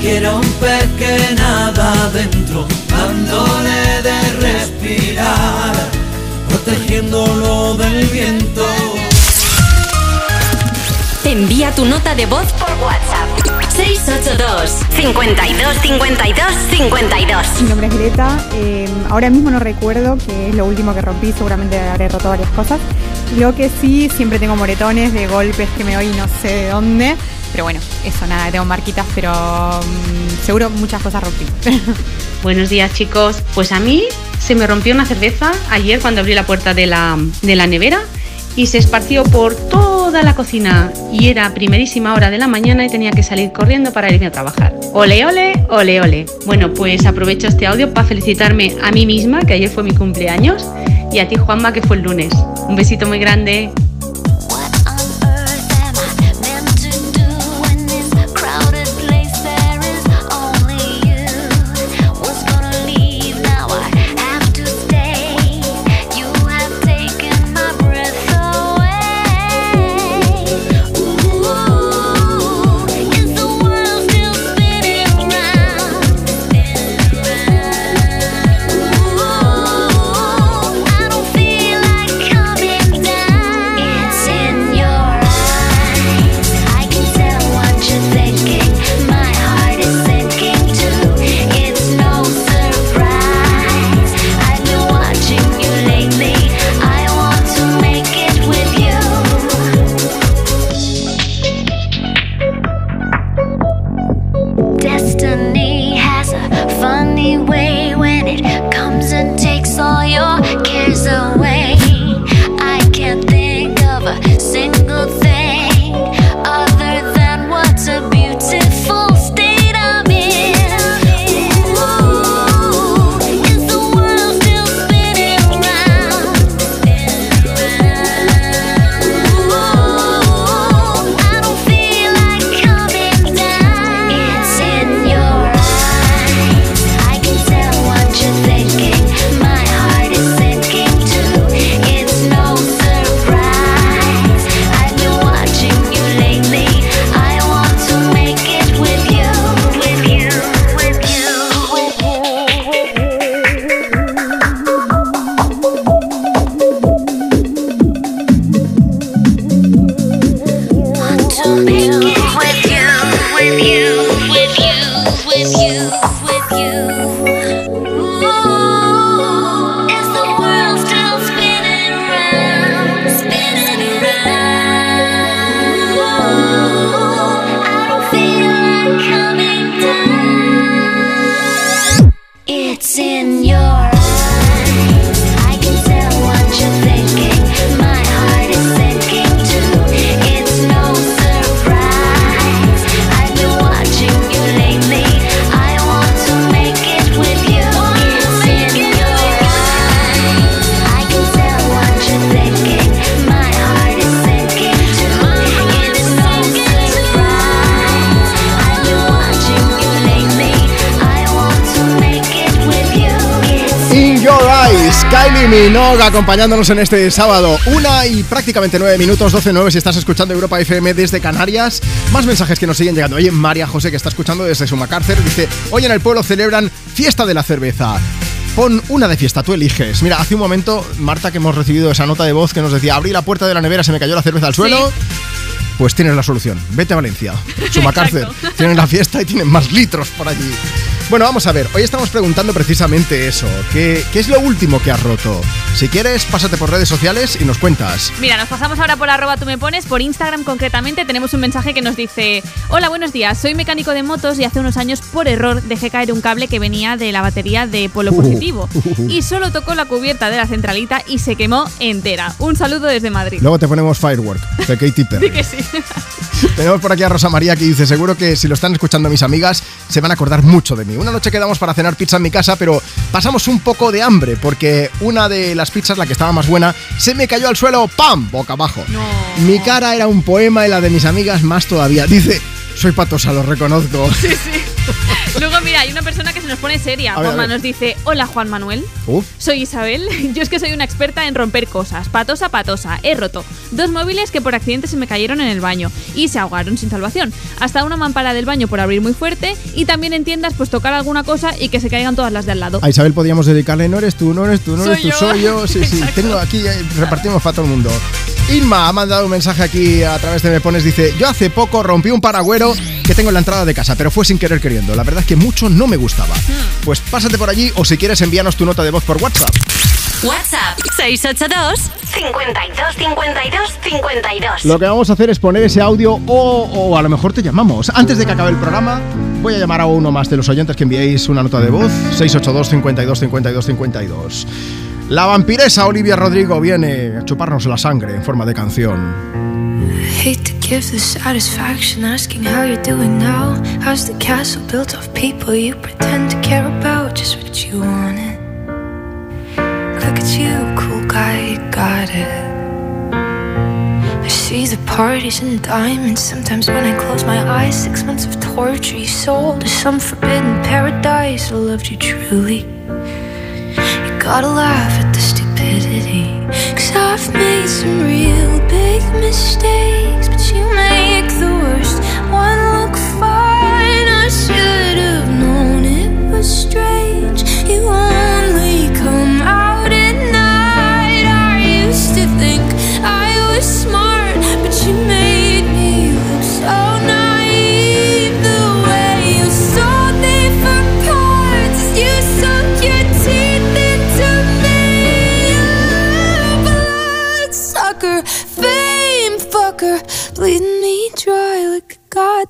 quiero un pez que nada adentro, dándole de respirar, protegiéndolo del viento. Envía tu nota de voz por WhatsApp. 682 52 52 52 Mi nombre es Greta. eh, ahora mismo no recuerdo qué es lo último que rompí. Seguramente habré roto varias cosas. Lo que sí, siempre tengo moretones de golpes que me doy no sé de dónde. Pero bueno, eso nada, tengo marquitas, pero mm, seguro muchas cosas rompí. Buenos días chicos. Pues a mí se me rompió una cerveza ayer cuando abrí la puerta de la, de la nevera y se esparció por toda la cocina y era primerísima hora de la mañana y tenía que salir corriendo para irme a trabajar. Ole, ole, ole, ole. Bueno, pues aprovecho este audio para felicitarme a mí misma, que ayer fue mi cumpleaños, y a ti Juanma, que fue el lunes. Un besito muy grande. Acompañándonos en este sábado. Una y prácticamente nueve minutos, 12-9 si estás escuchando Europa FM desde Canarias. Más mensajes que nos siguen llegando. Oye, María José, que está escuchando desde Sumacárcer, dice: Hoy en el pueblo celebran fiesta de la cerveza. Pon una de fiesta, tú eliges. Mira, hace un momento, Marta, que hemos recibido esa nota de voz que nos decía: Abrí la puerta de la nevera, se me cayó la cerveza al suelo. Pues tienes la solución. Vete a Valencia. Sumacárcer. Tienen la fiesta y tienen más litros por allí. Bueno, vamos a ver. Hoy estamos preguntando precisamente eso. ¿Qué, qué es lo último que has roto? Si quieres, pásate por redes sociales y nos cuentas. Mira, nos pasamos ahora por arroba tú me pones, por Instagram concretamente tenemos un mensaje que nos dice Hola, buenos días, soy mecánico de motos y hace unos años por error dejé caer un cable que venía de la batería de polo positivo y solo tocó la cubierta de la centralita y se quemó entera. Un saludo desde Madrid. Luego te ponemos Firework de Katy Perry. Di que sí. Tenemos por aquí a Rosa María que dice, seguro que si lo están escuchando mis amigas, se van a acordar mucho de mí. Una noche quedamos para cenar pizza en mi casa, pero pasamos un poco de hambre porque una de las pizzas, la que estaba más buena, se me cayó al suelo, ¡pam! boca abajo. Mi cara era un poema y la de mis amigas más todavía. Dice, soy patosa, lo reconozco. Sí, sí. Luego, mira, hay una persona que se nos pone seria. A Juanma ver. nos dice, hola Juan Manuel. Soy Isabel. Yo es que soy una experta en romper cosas. Patosa, patosa. He roto dos móviles que por accidente se me cayeron en el baño y se ahogaron sin salvación. Hasta una mampara del baño por abrir muy fuerte y también en tiendas pues tocar alguna cosa y que se caigan todas las de al lado. A Isabel podíamos dedicarle, no eres tú, no eres tú, no Soy eres tú, yo. soy yo. Sí, sí, tengo aquí, eh, repartimos para todo el mundo. Inma ha mandado un mensaje aquí a través de Me Pones, dice, yo hace poco rompí un paragüero que tengo en la entrada de casa, pero fue sin querer queriendo. La verdad es que mucho no me gustaba. Hmm. Pues pásate por allí o si quieres envíanos tu nota de voz por WhatsApp. WhatsApp 682 52 52 52. Lo que vamos a hacer es poner ese audio o, o a lo mejor te llamamos. Antes de que acabe el programa, voy a llamar a uno más de los oyentes que enviéis una nota de voz. 682 52 52 52. La vampiresa Olivia Rodrigo viene a chuparnos la sangre en forma de canción. Hate to give the satisfaction asking how you're doing now. How's the castle built of people you pretend to care about? Just what you wanted. Look at you, cool guy, got it. I see the parties and diamonds. Sometimes when I close my eyes, six months of torture you sold to some forbidden paradise. I loved you truly. Gotta laugh at the stupidity. Cause I've made some real big mistakes, but you make the worst one look fine. I should have known it was strange. You only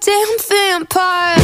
Goddamn vampire.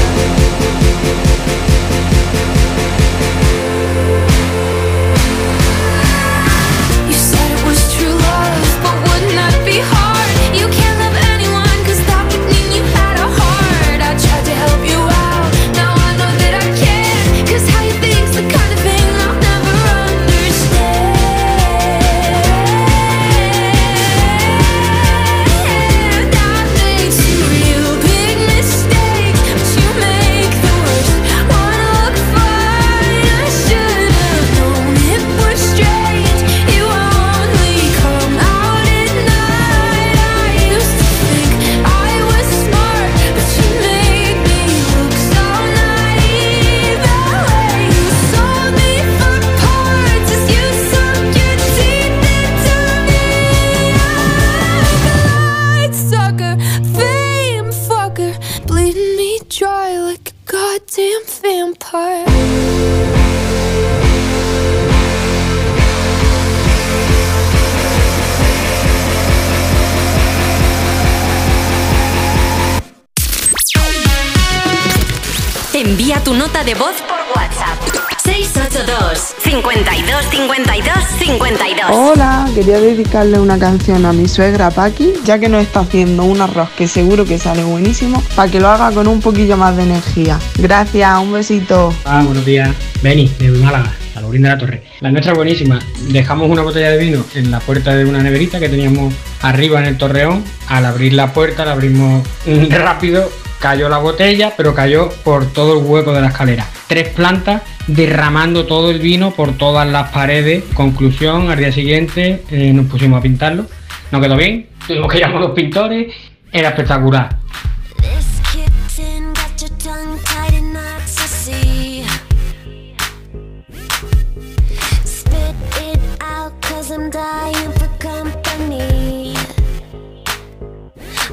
Tu nota de voz por WhatsApp. 682 52 52 52 Hola, quería dedicarle una canción a mi suegra Paqui, ya que nos está haciendo un arroz que seguro que sale buenísimo, para que lo haga con un poquillo más de energía. Gracias, un besito. Ah, buenos días. Beni, de Málaga, la Laurín de la Torre. La nuestra es buenísima. Dejamos una botella de vino en la puerta de una neverita que teníamos arriba en el torreón. Al abrir la puerta, la abrimos rápido. Cayó la botella, pero cayó por todo el hueco de la escalera. Tres plantas derramando todo el vino por todas las paredes. Conclusión, al día siguiente eh, nos pusimos a pintarlo. No quedó bien, tuvimos que llamar a los pintores. Era espectacular.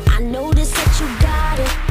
I notice that you got it,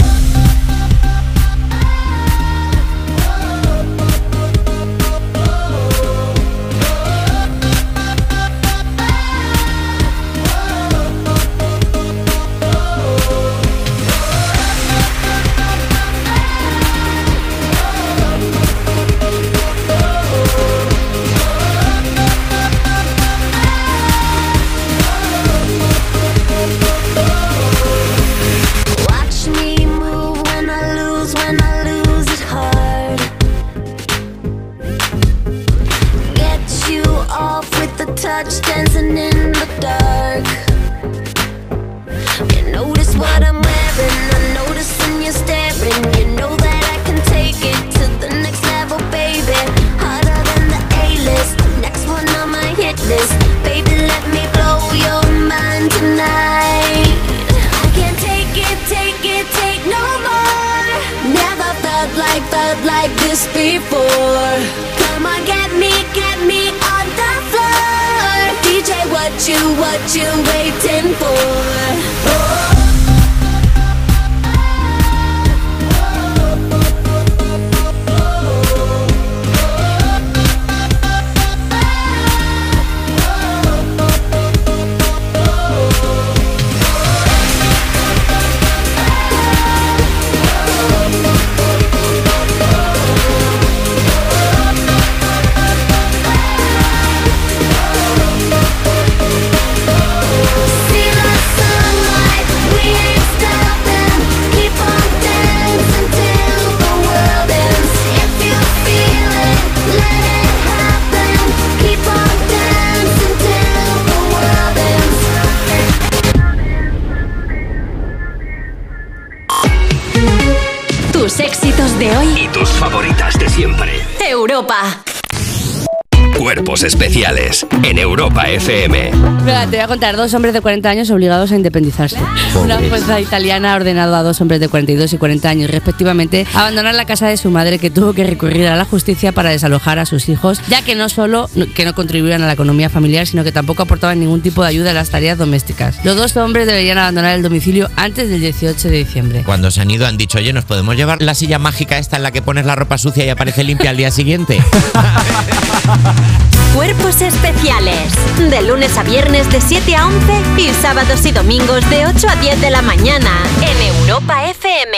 Europa FM. Mira, te voy a contar, dos hombres de 40 años obligados a independizarse. Una fuerza italiana ha ordenado a dos hombres de 42 y 40 años respectivamente abandonar la casa de su madre que tuvo que recurrir a la justicia para desalojar a sus hijos, ya que no solo que no contribuían a la economía familiar, sino que tampoco aportaban ningún tipo de ayuda a las tareas domésticas. Los dos hombres deberían abandonar el domicilio antes del 18 de diciembre. Cuando se han ido han dicho, oye, ¿nos podemos llevar la silla mágica esta en la que pones la ropa sucia y aparece limpia al día siguiente? Cuerpos especiales. De lunes a viernes de 7 a 11 y sábados y domingos de 8 a 10 de la mañana en Europa FM.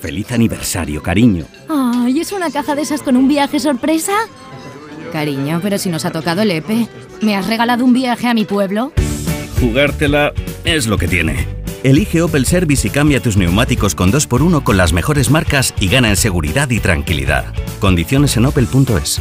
Feliz aniversario, cariño. Ay, ¿es una caja de esas con un viaje sorpresa? Cariño, pero si nos ha tocado el EPE. ¿Me has regalado un viaje a mi pueblo? Jugártela es lo que tiene. Elige Opel Service y cambia tus neumáticos con 2x1 con las mejores marcas y gana en seguridad y tranquilidad. Condiciones en opel.es.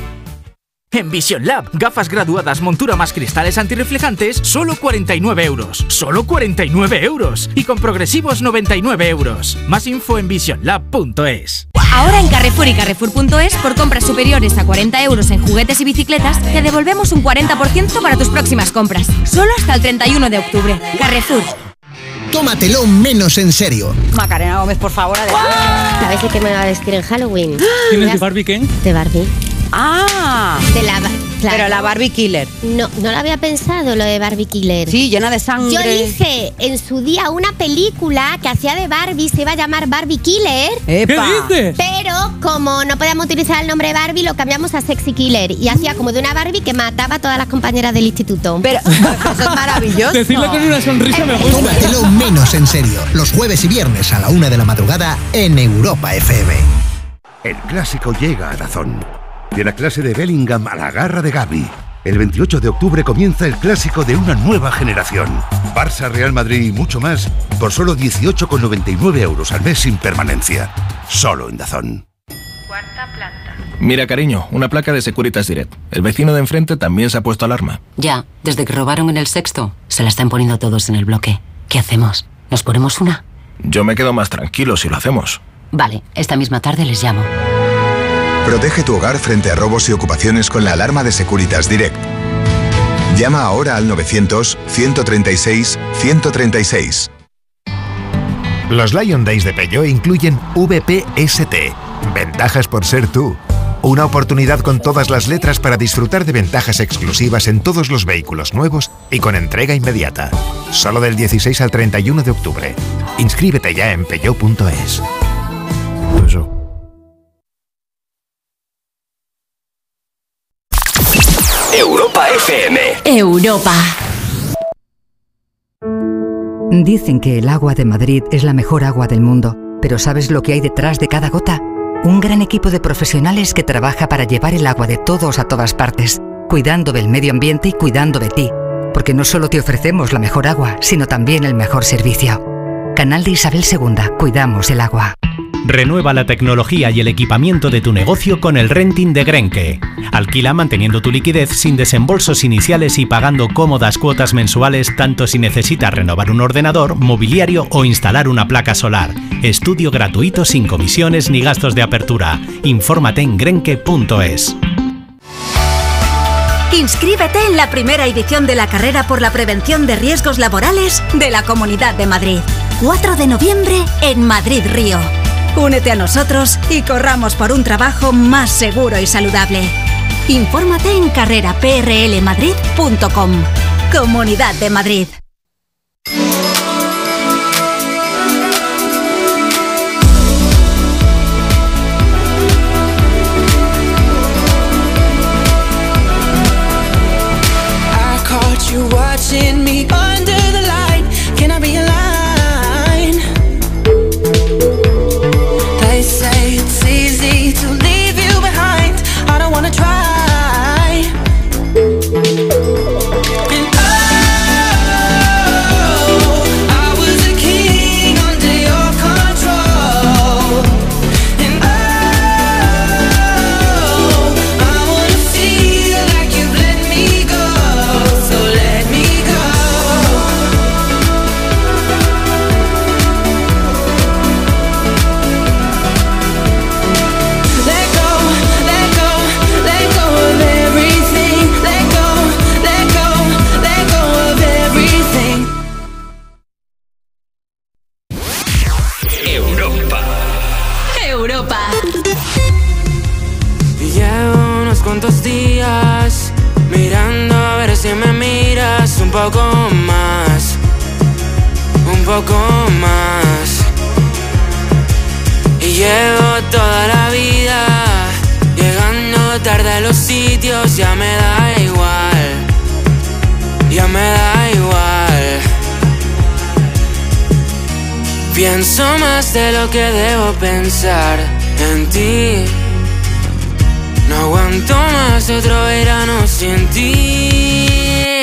En Vision Lab, gafas graduadas, montura más cristales antirreflejantes, solo 49 euros. Solo 49 euros. Y con progresivos 99 euros. Más info en visionlab.es. Ahora en Carrefour y Carrefour.es, por compras superiores a 40 euros en juguetes y bicicletas, te devolvemos un 40% para tus próximas compras. Solo hasta el 31 de octubre. Carrefour. Tómatelo menos en serio. Macarena Gómez, por favor, adelante. ¿Sabes de qué me va a vestir en Halloween? ¿Tienes de Barbie qué? De Barbie. Ah, De la, ba- claro. pero la Barbie Killer. No, no lo había pensado lo de Barbie Killer. Sí, llena de sangre. Yo dije en su día una película que hacía de Barbie, se iba a llamar Barbie Killer. ¡Epa! ¿Qué dices? Pero como no podíamos utilizar el nombre Barbie, lo cambiamos a Sexy Killer. Y hacía como de una Barbie que mataba a todas las compañeras del instituto. Pero eso es maravilloso. Decirlo con una sonrisa me gusta. Tómatelo menos en serio. Los jueves y viernes a la una de la madrugada en Europa FM. El clásico llega a Dazón. De la clase de Bellingham a la garra de Gaby. El 28 de octubre comienza el clásico de una nueva generación. Barça, Real Madrid y mucho más por solo 18,99 euros al mes sin permanencia. Solo en Dazón. Mira, cariño, una placa de Securitas Direct. El vecino de enfrente también se ha puesto alarma. Ya, desde que robaron en el sexto, se la están poniendo todos en el bloque. ¿Qué hacemos? ¿Nos ponemos una? Yo me quedo más tranquilo si lo hacemos. Vale, esta misma tarde les llamo. Protege tu hogar frente a robos y ocupaciones con la alarma de Securitas Direct. Llama ahora al 900-136-136. Los Lion Days de Peugeot incluyen VPST, ventajas por ser tú. Una oportunidad con todas las letras para disfrutar de ventajas exclusivas en todos los vehículos nuevos y con entrega inmediata. Solo del 16 al 31 de octubre. Inscríbete ya en peugeot.es. Europa FM. Europa. Dicen que el agua de Madrid es la mejor agua del mundo, pero ¿sabes lo que hay detrás de cada gota? Un gran equipo de profesionales que trabaja para llevar el agua de todos a todas partes, cuidando del medio ambiente y cuidando de ti, porque no solo te ofrecemos la mejor agua, sino también el mejor servicio. Canal de Isabel II, cuidamos el agua. Renueva la tecnología y el equipamiento de tu negocio con el renting de Grenke. Alquila manteniendo tu liquidez sin desembolsos iniciales y pagando cómodas cuotas mensuales tanto si necesitas renovar un ordenador, mobiliario o instalar una placa solar. Estudio gratuito sin comisiones ni gastos de apertura. Infórmate en grenke.es. Inscríbete en la primera edición de la carrera por la prevención de riesgos laborales de la Comunidad de Madrid. 4 de noviembre en Madrid Río. Únete a nosotros y corramos por un trabajo más seguro y saludable. Infórmate en carreraprlmadrid.com. Comunidad de Madrid. Que debo pensar en ti. No aguanto más otro verano sin ti.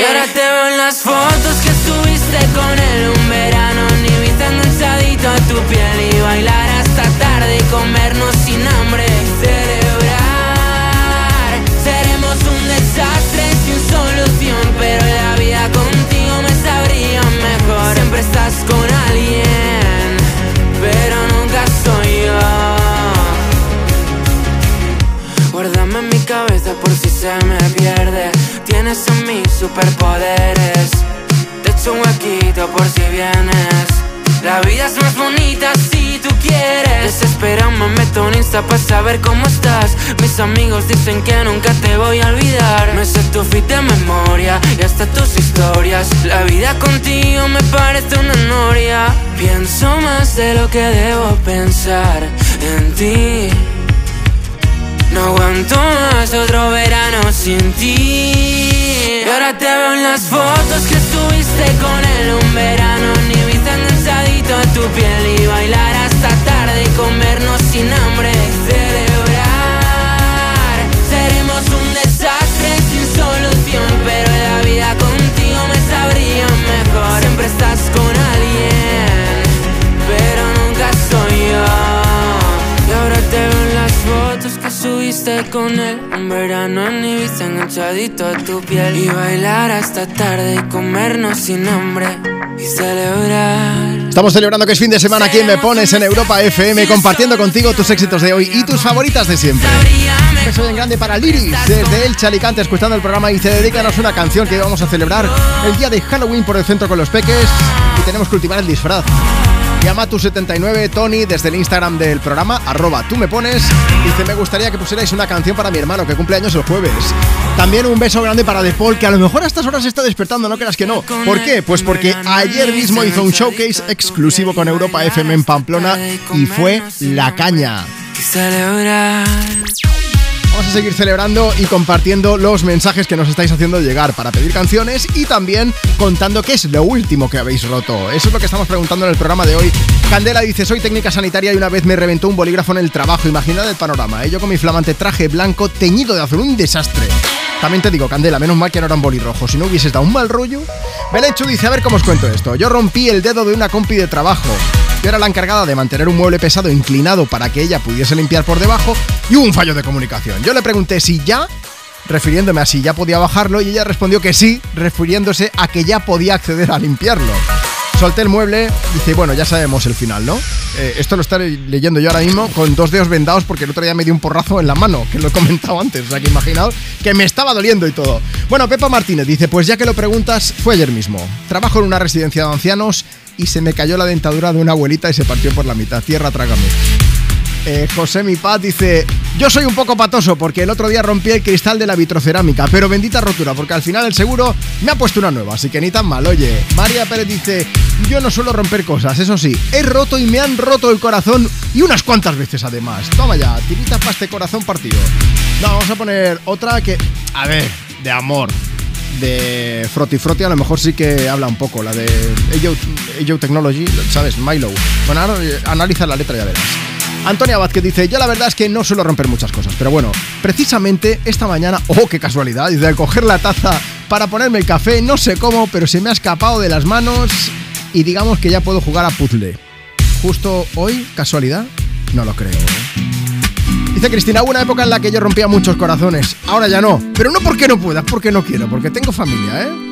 Y ahora te veo en las fotos que subiste con él un verano. Ni viste enganchadito a tu piel y bailar hasta tarde y comernos se me pierde. Tienes en mí superpoderes. Te echo un huequito por si vienes. La vida es más bonita si tú quieres. Desespera, me meto en Insta para saber cómo estás. Mis amigos dicen que nunca te voy a olvidar. Me sé tu fit de memoria y hasta tus historias. La vida contigo me parece una noria. Pienso más de lo que debo pensar en ti. No aguanto más otro verano sin ti. Y ahora te veo en las fotos que estuviste con él un verano. Ni viste enganchadito a tu piel y bailar hasta tarde y comernos sin hambre. Celebrar. Seremos un desastre sin solución, pero la vida contigo me sabría mejor. Siempre estás con subiste con él Un verano en Ibiza enganchadito a tu piel Y bailar hasta tarde y comernos sin hambre Y celebrar Estamos celebrando que es fin de semana aquí en Me Pones en Europa FM, compartiendo contigo tus éxitos de hoy y tus favoritas de siempre. Beso bien grande para Liris, desde El Chalicante, escuchando el programa y te dedícanos una canción que vamos a celebrar el día de Halloween por el centro con los peques y tenemos que ultimar el disfraz. Llama tu 79 Tony desde el Instagram del programa, arroba tú me pones. Dice, me gustaría que pusierais una canción para mi hermano que cumple años el jueves. También un beso grande para De Paul, que a lo mejor a estas horas está despertando, no creas que no. ¿Por qué? Pues porque ayer mismo hizo un showcase exclusivo con Europa FM en Pamplona y fue La Caña. Vamos a seguir celebrando y compartiendo los mensajes que nos estáis haciendo llegar para pedir canciones y también contando qué es lo último que habéis roto. Eso es lo que estamos preguntando en el programa de hoy. Candela dice, soy técnica sanitaria y una vez me reventó un bolígrafo en el trabajo. Imaginad el panorama, ¿eh? yo con mi flamante traje blanco teñido de azul, un desastre. También te digo, Candela, menos mal que no eran bolirrojos, si no hubieses dado un mal rollo. Belenchu dice, a ver cómo os cuento esto. Yo rompí el dedo de una compi de trabajo. Yo era la encargada de mantener un mueble pesado inclinado para que ella pudiese limpiar por debajo y un fallo de comunicación. Yo le pregunté si ya, refiriéndome a si ya podía bajarlo, y ella respondió que sí, refiriéndose a que ya podía acceder a limpiarlo. Solté el mueble, dice, bueno, ya sabemos el final, ¿no? Eh, esto lo estaré leyendo yo ahora mismo con dos dedos vendados porque el otro día me dio un porrazo en la mano, que lo he comentado antes, o sea que imaginaos que me estaba doliendo y todo. Bueno, Pepa Martínez dice, pues ya que lo preguntas, fue ayer mismo. Trabajo en una residencia de ancianos y se me cayó la dentadura de una abuelita y se partió por la mitad. Tierra, trágame. Eh, José Mi Paz dice: Yo soy un poco patoso porque el otro día rompí el cristal de la vitrocerámica, pero bendita rotura, porque al final el seguro me ha puesto una nueva, así que ni tan mal. Oye, María Pérez dice: Yo no suelo romper cosas, eso sí, he roto y me han roto el corazón y unas cuantas veces además. Toma ya, tiritas para este corazón partido. No, vamos a poner otra que, a ver, de amor. De Froti Froti a lo mejor sí que habla un poco, la de AO Technology, ¿sabes? Milo. Bueno, eh, analiza la letra ya verás. Antonia Vázquez dice, yo la verdad es que no suelo romper muchas cosas, pero bueno, precisamente esta mañana, oh, qué casualidad, dice, al coger la taza para ponerme el café, no sé cómo, pero se me ha escapado de las manos y digamos que ya puedo jugar a puzzle. Justo hoy, casualidad, no lo creo. Dice Cristina, hubo una época en la que yo rompía muchos corazones, ahora ya no, pero no porque no pueda, porque no quiero, porque tengo familia, ¿eh?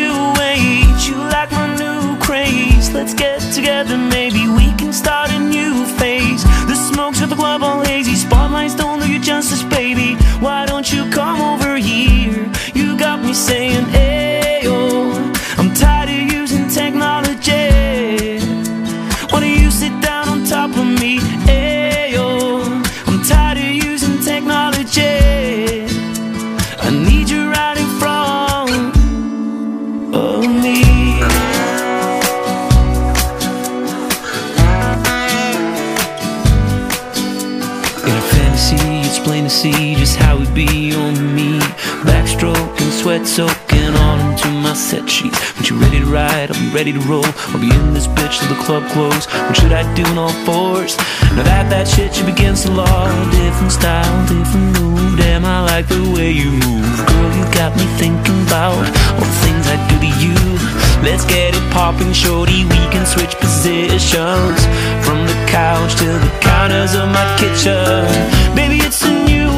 Let's get together, maybe we can start a new phase. The smokes at the club all hazy. Spotlights don't do you justice, baby. Why don't you come over here? You got me saying, Ayo. Sweat soaking all into my set sheets. When you ready to ride, be ready to roll. I'll be in this bitch till the club close. What should I do in all fours? Now that that shit should against to law. Different style, different move. Damn, I like the way you move. Girl, you got me thinking about all the things I do to you. Let's get it popping, shorty. We can switch positions from the couch to the counters of my kitchen. Baby, it's a new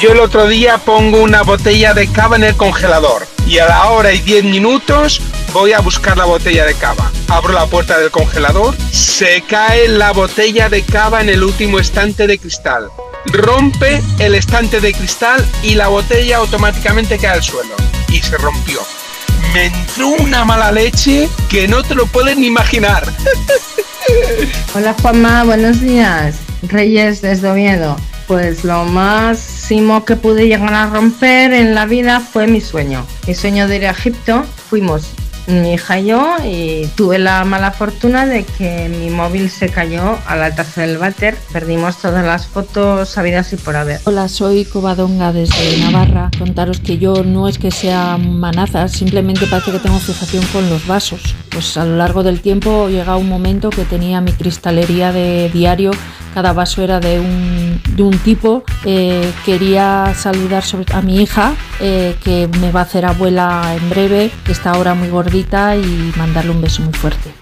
yo el otro día pongo una botella de cava en el congelador y a la hora y 10 minutos voy a buscar la botella de cava. Abro la puerta del congelador, se cae la botella de cava en el último estante de cristal. Rompe el estante de cristal y la botella automáticamente cae al suelo. Y se rompió. Me entró una mala leche que no te lo pueden imaginar. Hola Juanma, buenos días. Reyes desde Oviedo. Pues lo máximo que pude llegar a romper en la vida fue mi sueño. Mi sueño de ir a Egipto. Fuimos mi hija y yo y tuve la mala fortuna de que mi móvil se cayó a la taza del váter. Perdimos todas las fotos sabidas y por haber. Hola, soy Covadonga desde Navarra. Contaros que yo no es que sea manaza, simplemente parece que tengo fijación con los vasos. Pues a lo largo del tiempo llega un momento que tenía mi cristalería de diario, cada vaso era de un, de un tipo. Eh, quería saludar a mi hija, eh, que me va a hacer abuela en breve, que está ahora muy gordita, y mandarle un beso muy fuerte.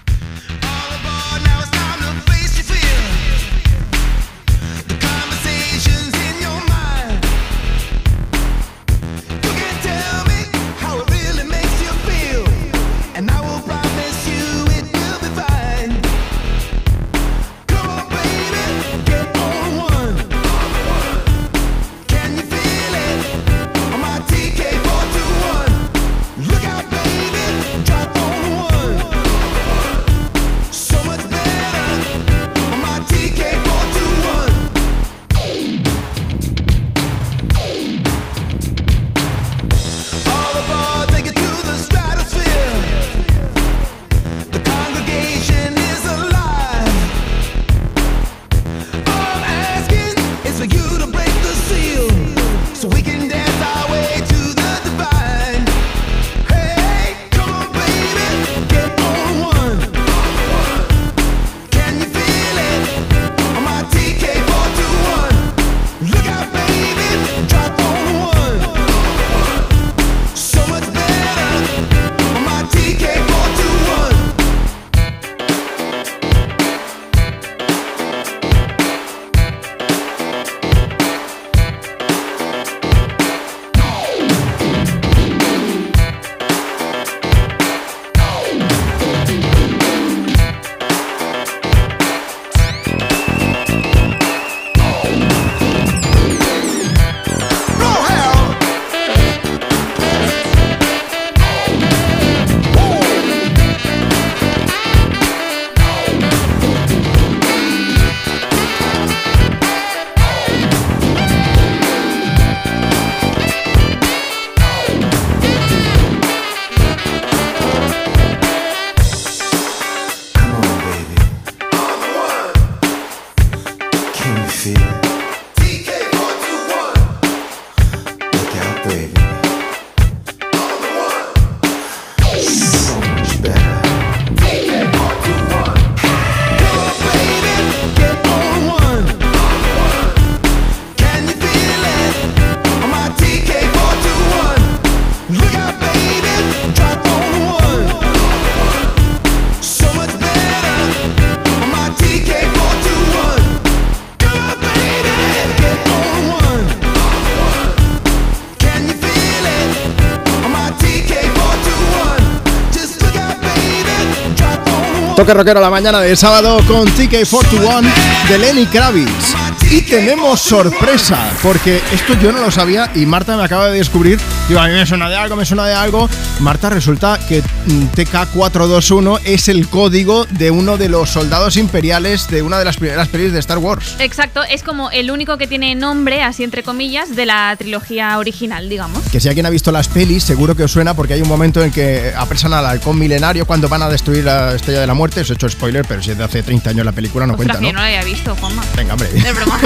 Toque rockero la mañana de sábado con TK41 de Lenny Kravitz. Y tenemos sorpresa, porque esto yo no lo sabía y Marta me acaba de descubrir. Digo, a mí me suena de algo, me suena de algo. Marta, resulta que mm, TK421 es el código de uno de los soldados imperiales de una de las primeras pelis de Star Wars. Exacto, es como el único que tiene nombre, así entre comillas, de la trilogía original, digamos. Que si alguien ha visto las pelis, seguro que os suena porque hay un momento en que apresan al halcón milenario cuando van a destruir la estrella de la muerte. Os he hecho spoiler, pero si es de hace 30 años la película no Ostras, cuenta, ¿no? no lo había visto, Juanma. Venga, hombre. Es broma.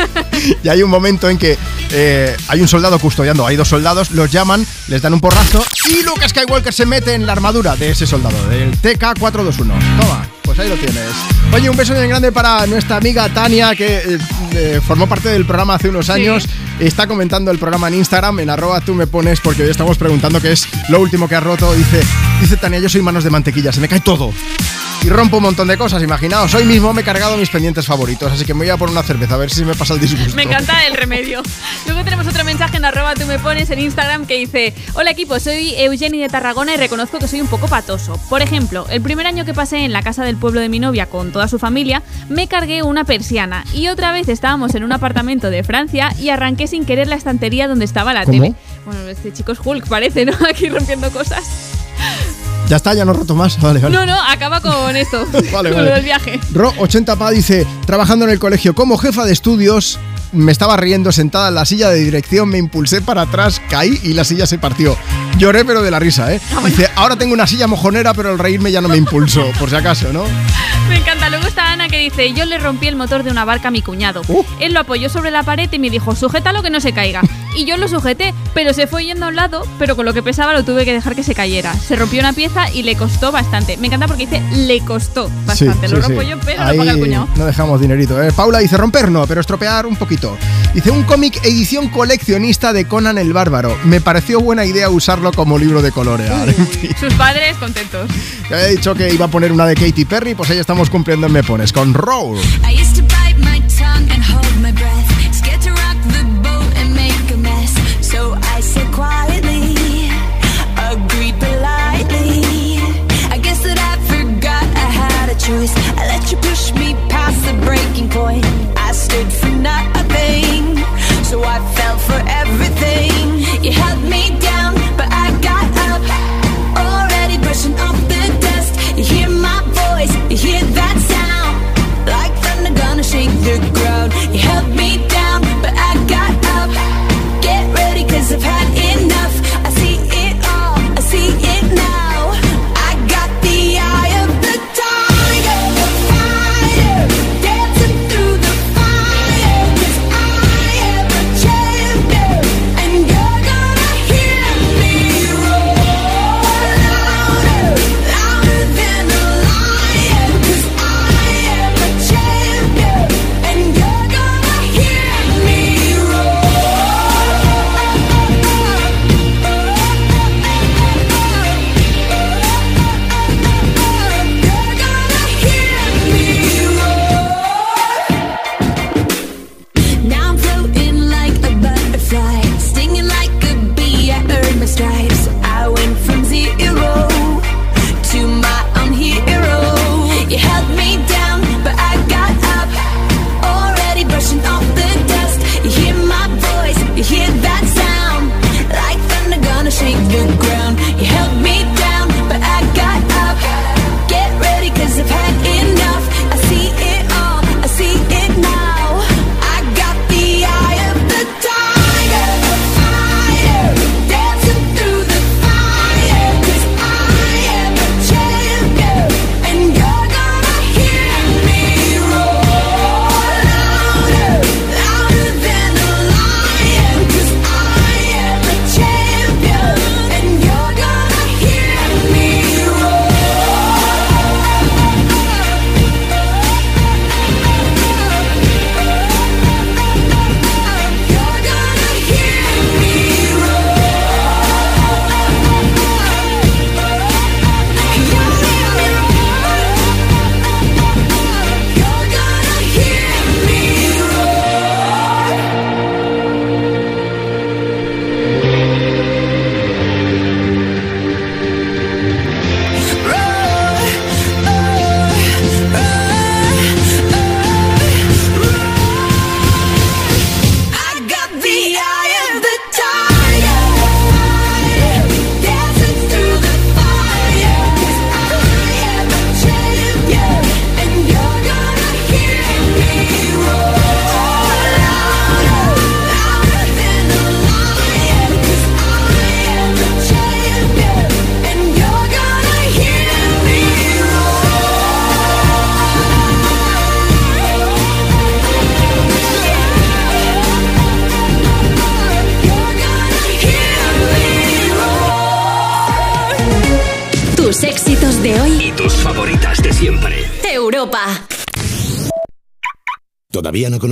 y hay un momento en que eh, hay un soldado custodiando, hay dos soldados, los llaman, les dan un porrazo y Luke Skywalker se mete en la armadura de ese soldado, del TK421. Toma, pues ahí lo tienes. Oye, un beso bien grande para nuestra amiga Tania, que eh, eh, formó parte del programa hace unos años. Está comentando el programa en Instagram, en arroba tú me pones, porque hoy estamos preguntando qué es lo último que has roto. Dice, dice Tania, yo soy manos de mantequilla, se me cae todo. Y rompo un montón de cosas, imaginaos. Hoy mismo me he cargado mis pendientes favoritos, así que me voy a por una cerveza a ver si me pasa el disgusto. Me encanta el remedio. Luego tenemos otro mensaje en arroba tú me pones en Instagram que dice Hola equipo, soy Eugeni de Tarragona y reconozco que soy un poco patoso. Por ejemplo, el primer año que pasé en la casa del pueblo de mi novia con toda su familia, me cargué una persiana y otra vez estábamos en un apartamento de Francia y arranqué sin querer la estantería donde estaba la ¿Cómo? tele. Bueno, este chico es Hulk, parece, ¿no? Aquí rompiendo cosas. Ya está, ya no roto más. Vale, vale. No, no, acaba con esto. Vale, con del viaje. Ro80 Pa dice, trabajando en el colegio como jefa de estudios, me estaba riendo sentada en la silla de dirección, me impulsé para atrás, caí y la silla se partió. Lloré pero de la risa, ¿eh? Dice, ahora tengo una silla mojonera, pero el reírme ya no me impulsó, por si acaso, ¿no? Me encanta. Luego está Ana que dice, yo le rompí el motor de una barca a mi cuñado. Él lo apoyó sobre la pared y me dijo, sujétalo que no se caiga. Y yo lo sujeté, pero se fue yendo a un lado, pero con lo que pesaba lo tuve que dejar que se cayera. Se rompió una pieza y le costó bastante. Me encanta porque dice, le costó bastante. Sí, lo sí, rompo sí. yo, pero Ahí lo paga el cuñado. No dejamos dinerito. ¿eh? Paula dice romper no, pero estropear un poquito. Dice un cómic edición coleccionista de Conan el Bárbaro. Me pareció buena idea usarlo como libro de colorear. En fin, Sus padres contentos. ya había dicho que iba a poner una de Katy Perry, pues ahí estamos cumpliendo en Me Pones con Roll. I used to bite my tongue and hold my breath. So I said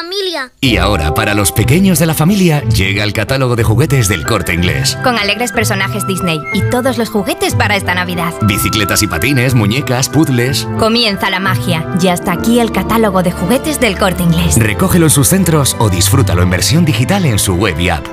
familia. Y ahora, para los pequeños de la familia, llega el catálogo de juguetes del corte inglés. con alegres personajes Disney y todos los juguetes para esta Navidad. Bicicletas y patines, muñecas, puzzles. Comienza la magia y hasta aquí el catálogo de juguetes del corte inglés. Recógelo en sus centros o disfrútalo en versión digital en su web y app.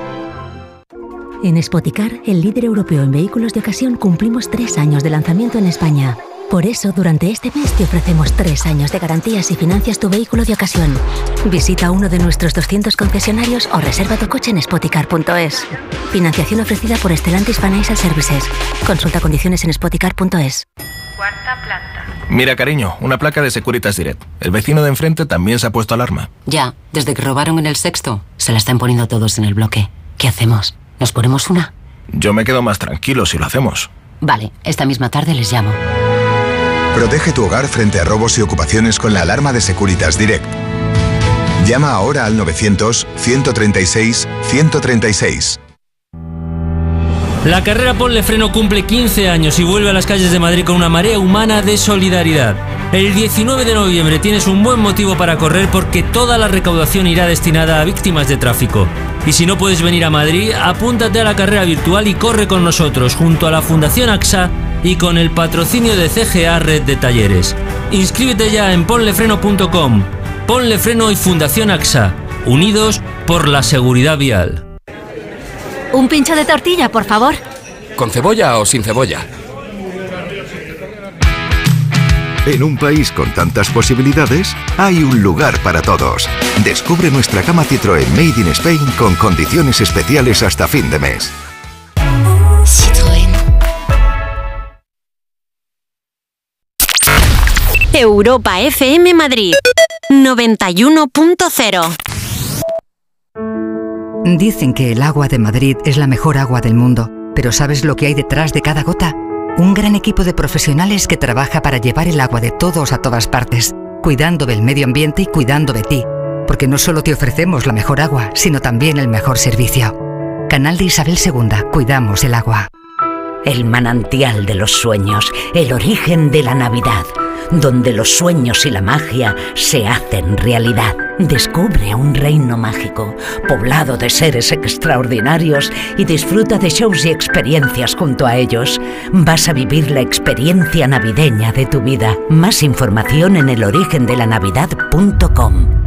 En Spoticar, el líder europeo en vehículos de ocasión, cumplimos tres años de lanzamiento en España. Por eso, durante este mes te ofrecemos tres años de garantías y financias tu vehículo de ocasión. Visita uno de nuestros 200 concesionarios o reserva tu coche en spoticar.es. Financiación ofrecida por Stellantis Financial Services. Consulta condiciones en spoticar.es. Cuarta planta. Mira, cariño, una placa de Securitas Direct. El vecino de enfrente también se ha puesto alarma. Ya, desde que robaron en el sexto, se la están poniendo todos en el bloque. ¿Qué hacemos? ¿Nos ponemos una? Yo me quedo más tranquilo si lo hacemos. Vale, esta misma tarde les llamo. Protege tu hogar frente a robos y ocupaciones con la alarma de Securitas Direct. Llama ahora al 900-136-136. La carrera Ponle Freno cumple 15 años y vuelve a las calles de Madrid con una marea humana de solidaridad. El 19 de noviembre tienes un buen motivo para correr porque toda la recaudación irá destinada a víctimas de tráfico. Y si no puedes venir a Madrid, apúntate a la carrera virtual y corre con nosotros junto a la Fundación AXA y con el patrocinio de CGA Red de Talleres. Inscríbete ya en ponlefreno.com. Ponle Freno y Fundación AXA, unidos por la seguridad vial. Un pincho de tortilla, por favor. ¿Con cebolla o sin cebolla? En un país con tantas posibilidades, hay un lugar para todos. Descubre nuestra cama Citroën Made in Spain con condiciones especiales hasta fin de mes. Europa FM Madrid 91.0 Dicen que el agua de Madrid es la mejor agua del mundo, pero ¿sabes lo que hay detrás de cada gota? Un gran equipo de profesionales que trabaja para llevar el agua de todos a todas partes, cuidando del medio ambiente y cuidando de ti, porque no solo te ofrecemos la mejor agua, sino también el mejor servicio. Canal de Isabel II, cuidamos el agua. El manantial de los sueños, el origen de la Navidad, donde los sueños y la magia se hacen realidad. Descubre un reino mágico, poblado de seres extraordinarios y disfruta de shows y experiencias junto a ellos. Vas a vivir la experiencia navideña de tu vida. Más información en elorigendelanavidad.com.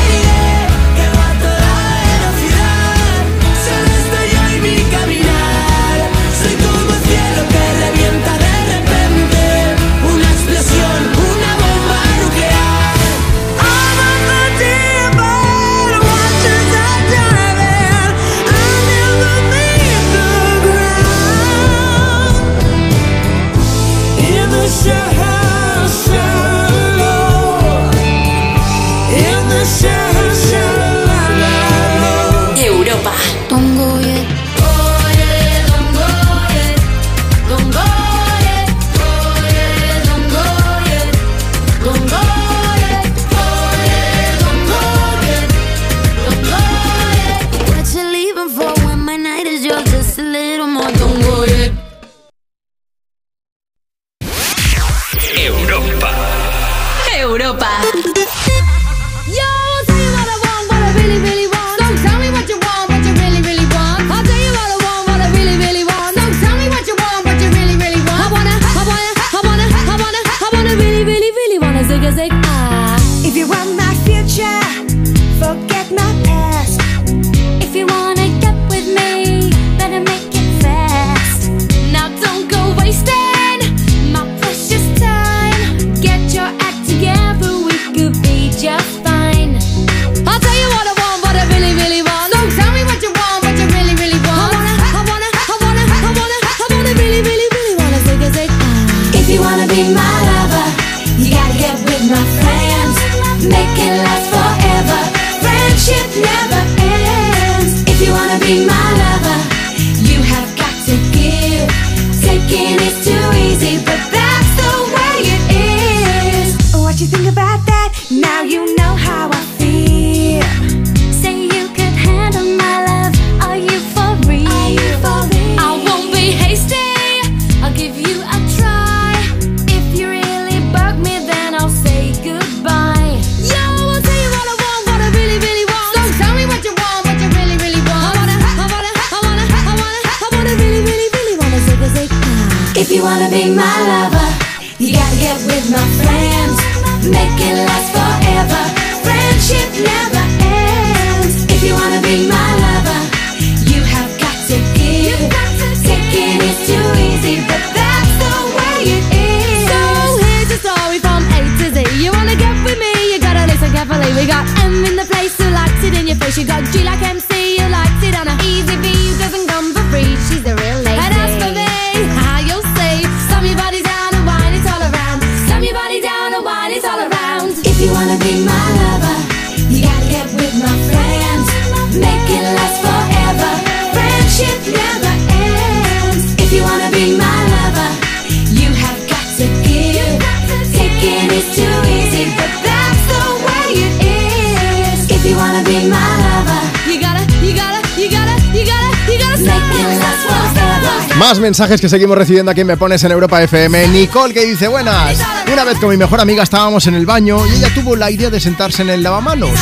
Mensajes que seguimos recibiendo aquí en Me Pones en Europa FM. Nicole que dice, buenas. Una vez con mi mejor amiga estábamos en el baño y ella tuvo la idea de sentarse en el lavamanos.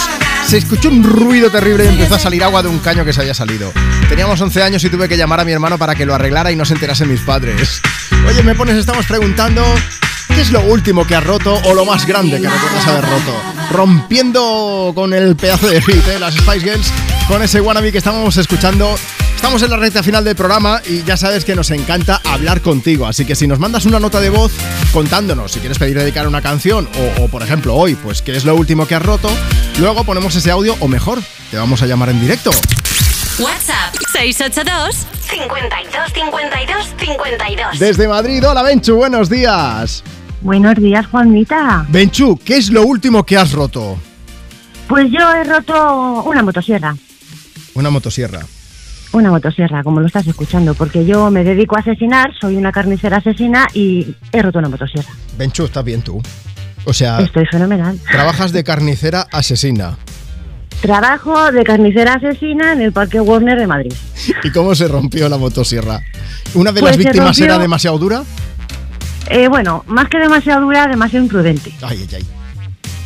Se escuchó un ruido terrible y empezó a salir agua de un caño que se había salido. Teníamos 11 años y tuve que llamar a mi hermano para que lo arreglara y no se enterasen mis padres. Oye, Me Pones, estamos preguntando... ¿Qué es lo último que has roto o lo más grande que recuerdas haber roto? Rompiendo con el pedazo de hit, ¿eh? las Spice Girls, con ese wannabe que estábamos escuchando. Estamos en la recta final del programa y ya sabes que nos encanta hablar contigo. Así que si nos mandas una nota de voz contándonos si quieres pedir dedicar una canción o, o, por ejemplo hoy, pues qué es lo último que has roto, luego ponemos ese audio o mejor, te vamos a llamar en directo. WhatsApp 682 52 52 52. Desde Madrid, hola Benchu, buenos días. Buenos días, Juanita. Benchu, ¿qué es lo último que has roto? Pues yo he roto una motosierra. Una motosierra. Una motosierra, como lo estás escuchando, porque yo me dedico a asesinar, soy una carnicera asesina y he roto una motosierra. Benchu, estás bien tú. O sea, Estoy fenomenal. trabajas de carnicera asesina. Trabajo de carnicera asesina en el Parque Warner de Madrid. ¿Y cómo se rompió la motosierra? ¿Una de Pues las se víctimas rompió- era demasiado dura? Eh, bueno, más que demasiado dura, demasiado imprudente. Ay, ay, ay.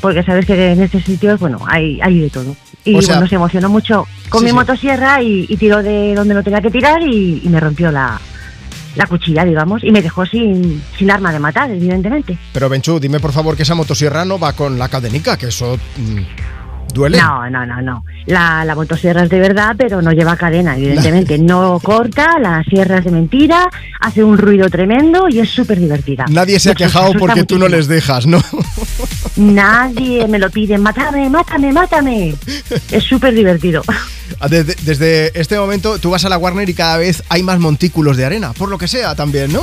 Porque sabes que en este sitio, bueno, hay, hay de todo. Y O sea- bueno, se emocionó mucho con Sí, mi sí. motosierra y, y tiró de donde no tenía que tirar y, y me rompió la, la cuchilla, digamos, y me dejó sin, sin arma de matar, evidentemente. Pero Benchu, dime por favor que esa motosierra no va con la cadenica, que eso mm, duele. No, no, no, no. La, la motosierra es de verdad, pero no lleva cadena, evidentemente. No corta, la sierra es de mentira, hace un ruido tremendo y es súper divertida. Nadie se ha quejado asusta porque tú no les dejas, ¿no? Nadie me lo pide, mátame, mátame, mátame. Es súper divertido. Desde, desde este momento tú vas a la Warner y cada vez hay más montículos de arena, por lo que sea también, ¿no?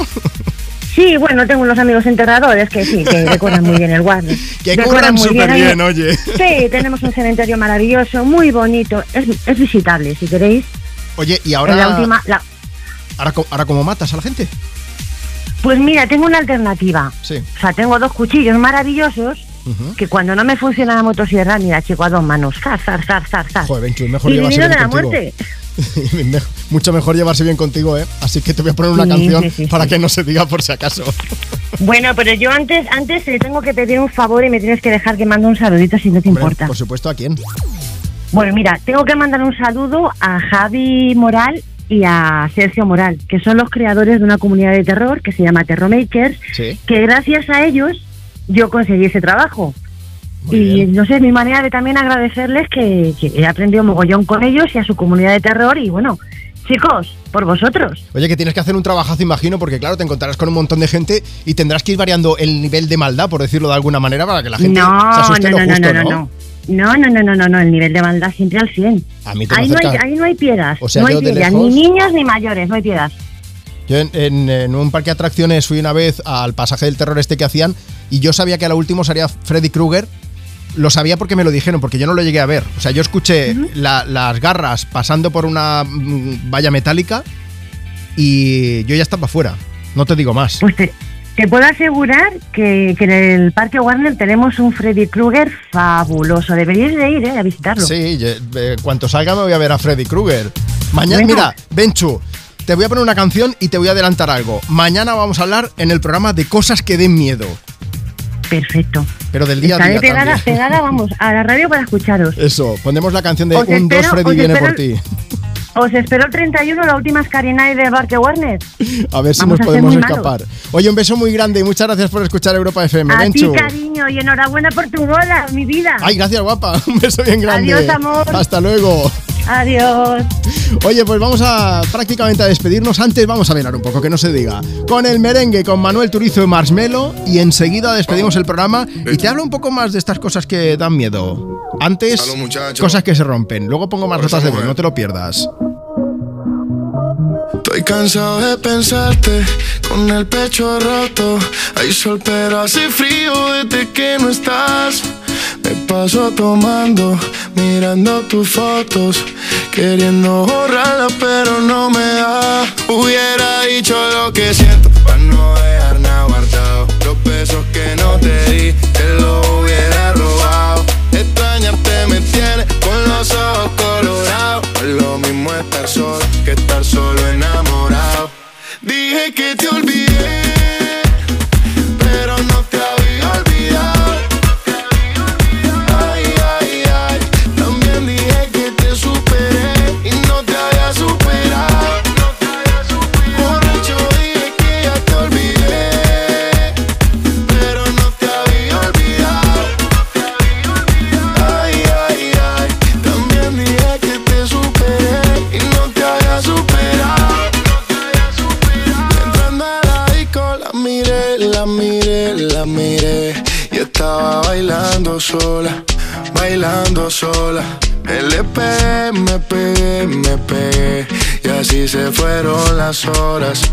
Sí, bueno, tengo unos amigos enterradores que sí, que decoran muy bien el Warner. Que Decoran súper bien, oye. Sí, tenemos un cementerio maravilloso, muy bonito. Es, es visitable, si queréis. Oye, y ahora, la última, la- ahora, ahora cómo matas a la gente? Pues mira, tengo una alternativa. Sí. O sea, tengo dos cuchillos maravillosos que cuando no me funciona la motosierra, mira, chico, a dos manos. Zar, zar, zar, zar, zar. Joder, Benchu, mejor y vinido bien de la muerte. Mucho mejor llevarse bien contigo, ¿eh? Así que te voy a poner una Sí, canción sí, sí, para que no se diga por si acaso. Bueno, pero yo antes, antes te tengo que pedir un favor y me tienes que dejar que mande un saludito si no te Hombre, importa. Por supuesto, ¿a quién? Bueno, mira, tengo que mandar un saludo a Javi Moral y a Sergio Moral, que son los creadores de una comunidad de terror que se llama Terromakers, Sí. que gracias a ellos yo conseguí ese trabajo. Y no sé, mi manera de también agradecerles que, que he aprendido mogollón con ellos y a su comunidad de terror y bueno, chicos, por vosotros. Oye, que tienes que hacer un trabajazo, imagino, porque claro, te encontrarás con un montón de gente y tendrás que ir variando el nivel de maldad, por decirlo de alguna manera, para que la gente no, se asuste no, lo no, justo, no, no, no. No, no, no, no, no, no, el nivel de maldad siempre al 100. A mí te Ahí no, hay, ahí no hay piedras, O sea, no hay piedras, lejos- ni niños ni mayores, no hay piedras. Yo en, en- en un parque de atracciones fui una vez al pasaje del terror este que hacían y yo sabía que a lo último sería Freddy Krueger lo sabía porque me lo dijeron, porque yo no lo llegué a ver. O sea, yo escuché la- las garras pasando por una mm, valla metálica y yo ya estaba fuera. No te digo más. Pues te, te puedo asegurar que, que en el Parque Warner tenemos un Freddy Krueger fabuloso. Deberíais de ir, ¿eh? A visitarlo. Sí, eh, cuanto salga me voy a ver a Freddy Krueger. Mañana, Venga. mira, Benchu, te voy a poner una canción y te voy a adelantar algo. Mañana vamos a hablar en el programa de cosas que den miedo. Perfecto. Pero del día a día pegada, también. pegada, vamos, a la radio para escucharos. Eso, ponemos la canción de Os Un, dos, espero- Freddy os viene por ti. Os espero el 31, la última Scary Night del Parque Warner. A ver si Vamos nos podemos escapar. Oye, un beso muy grande y muchas gracias por escuchar Europa FM. A Benchu. ti, cariño, y enhorabuena por tu bola, mi vida. Ay, gracias, guapa. Un beso bien grande. Adiós, amor. Hasta luego. Adiós. Oye, pues vamos a prácticamente a despedirnos. Antes vamos a bailar un poco, que no se diga. Con el merengue, con Manuel Turizo y Marshmello. Y enseguida despedimos el programa. Y te hablo un poco más de estas cosas que dan miedo. Antes, cosas que se rompen. Luego pongo más notas de voz, no te lo pierdas. Estoy cansado de pensarte con el pecho roto. Hay sol, pero hace frío desde que no estás. Me paso tomando, mirando tus fotos, queriendo borrarlas, pero no me da. Hubiera dicho lo que siento para no dejar nada guardado. Los besos que no te di, te los hubiera robado. Extrañarte me tiene con los ojos colorados. Lo mismo estar solo que estar solo enamorado. Dije que te olvidé, horas,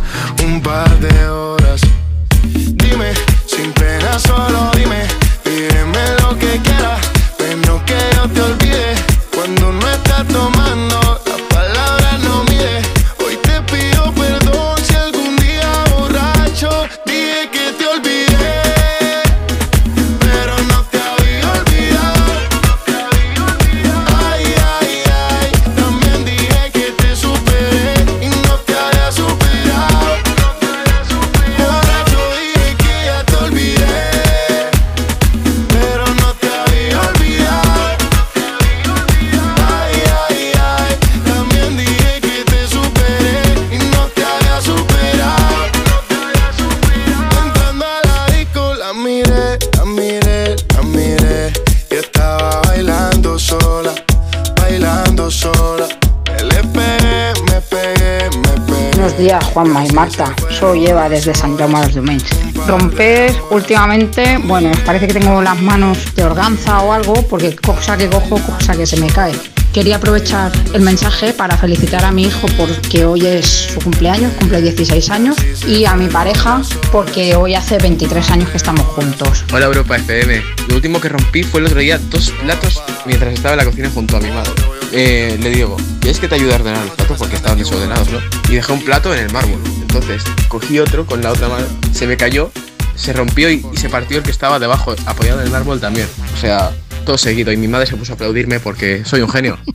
Jaume de los Domenys. Romper últimamente, bueno, parece que tengo las manos de organza o algo, porque cosa que cojo, cosa que se me cae. Quería aprovechar el mensaje para felicitar a mi hijo porque hoy es su cumpleaños, cumple 16 años, y a mi pareja porque hoy hace 23 años que estamos juntos. Hola Europa FM. Lo último que rompí fue el otro día dos platos mientras estaba en la cocina junto a mi madre. Eh, le digo, ¿quieres que te ayude a ordenar los platos? Porque estaban desordenados, ¿no? Y dejé un plato en el mármol. Entonces cogí otro con la otra mano, se me cayó, se rompió y, y se partió el que estaba debajo, apoyado en el mármol también. O sea, todo seguido. Y mi madre se puso a aplaudirme porque soy un genio.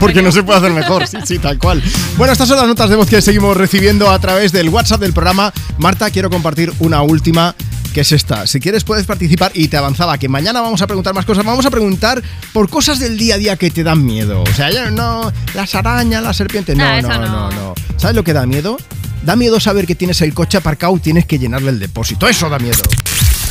Porque no se puede hacer mejor, sí, sí, tal cual. Bueno, estas son las notas de voz que seguimos recibiendo a través del WhatsApp del programa. Marta, quiero compartir una última, que es esta. Si quieres puedes participar y te avanzaba que mañana vamos a preguntar más cosas. Vamos a preguntar por cosas del día a día que te dan miedo. O sea, ya no, las arañas, las serpientes, no, Ah, no, no, no. no, ¿Sabes lo que da miedo? Da miedo saber que tienes el coche aparcado y tienes que llenarle el depósito. Eso da miedo.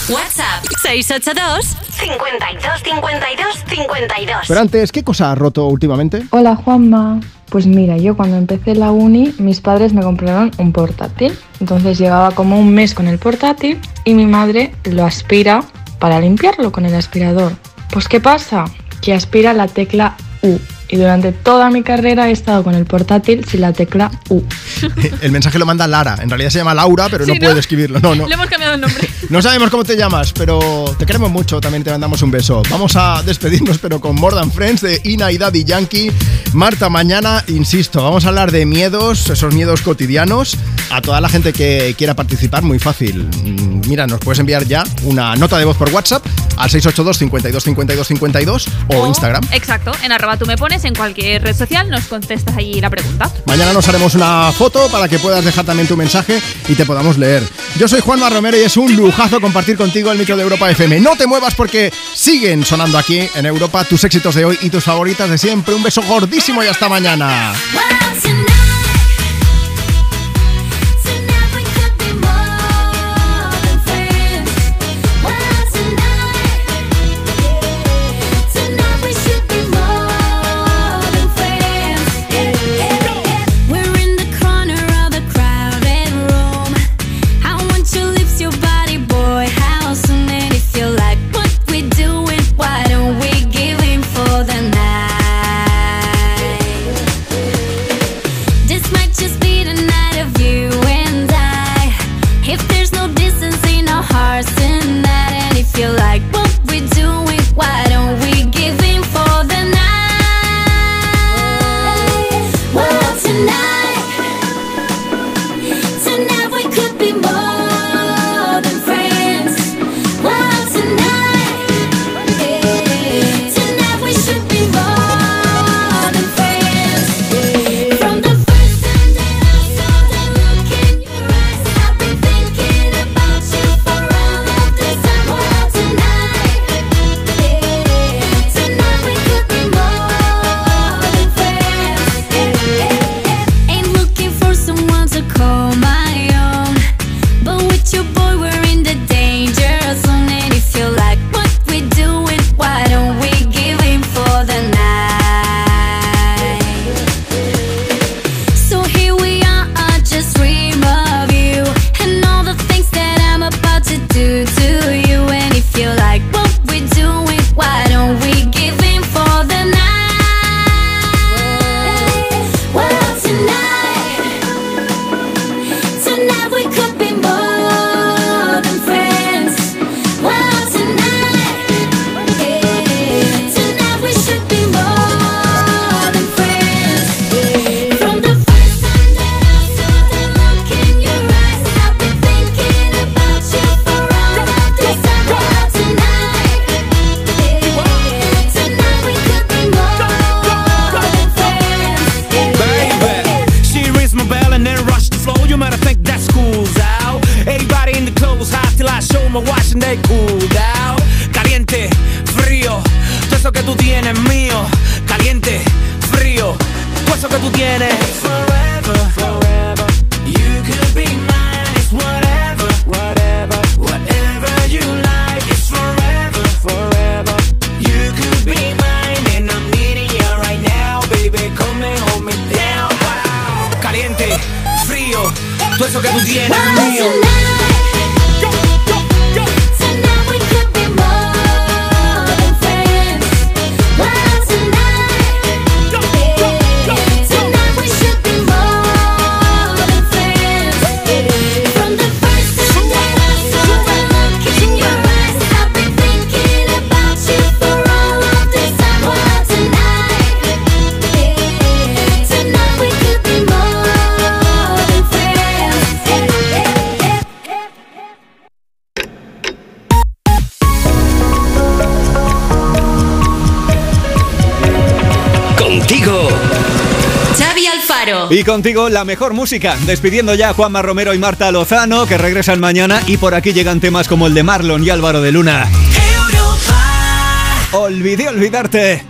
WhatsApp 682 52 52 52. Pero antes, ¿qué cosa has roto últimamente? Hola Juanma, pues mira, yo cuando empecé la uni mis padres me compraron un portátil. Entonces llevaba como un mes con el portátil y mi madre lo aspira para limpiarlo con el aspirador. Pues ¿qué pasa? Que aspira la tecla U y durante toda mi carrera he estado con el portátil sin la tecla U. El mensaje lo manda Lara. En realidad se llama Laura, pero Sí, no, ¿no? puede escribirlo. No, no. Le hemos cambiado el nombre. No sabemos cómo te llamas, pero te queremos mucho. También te mandamos un beso. Vamos a despedirnos, pero con More Than Friends de Ina y Daddy Yankee. Marta, mañana, insisto, vamos a hablar de miedos, esos miedos cotidianos. A toda la gente que quiera participar, muy fácil. Mm, Mira, nos puedes enviar ya una nota de voz por WhatsApp al 682 52 52 52 o Instagram. Exacto, en arroba tú me pones en cualquier red social, nos contestas allí la pregunta. Mañana nos haremos una foto para que puedas dejar también tu mensaje y te podamos leer. Yo soy Juanma Romero y es un lujazo compartir contigo el micro de Europa FM. No te muevas porque siguen sonando aquí en Europa tus éxitos de hoy y tus favoritas de siempre. Un beso gordísimo y hasta mañana. Contigo la mejor música, despidiendo ya a Juanma Romero y Marta Lozano, que regresan mañana, y por aquí llegan temas como el de Marlon y Álvaro de Luna. Olvidé olvidarte.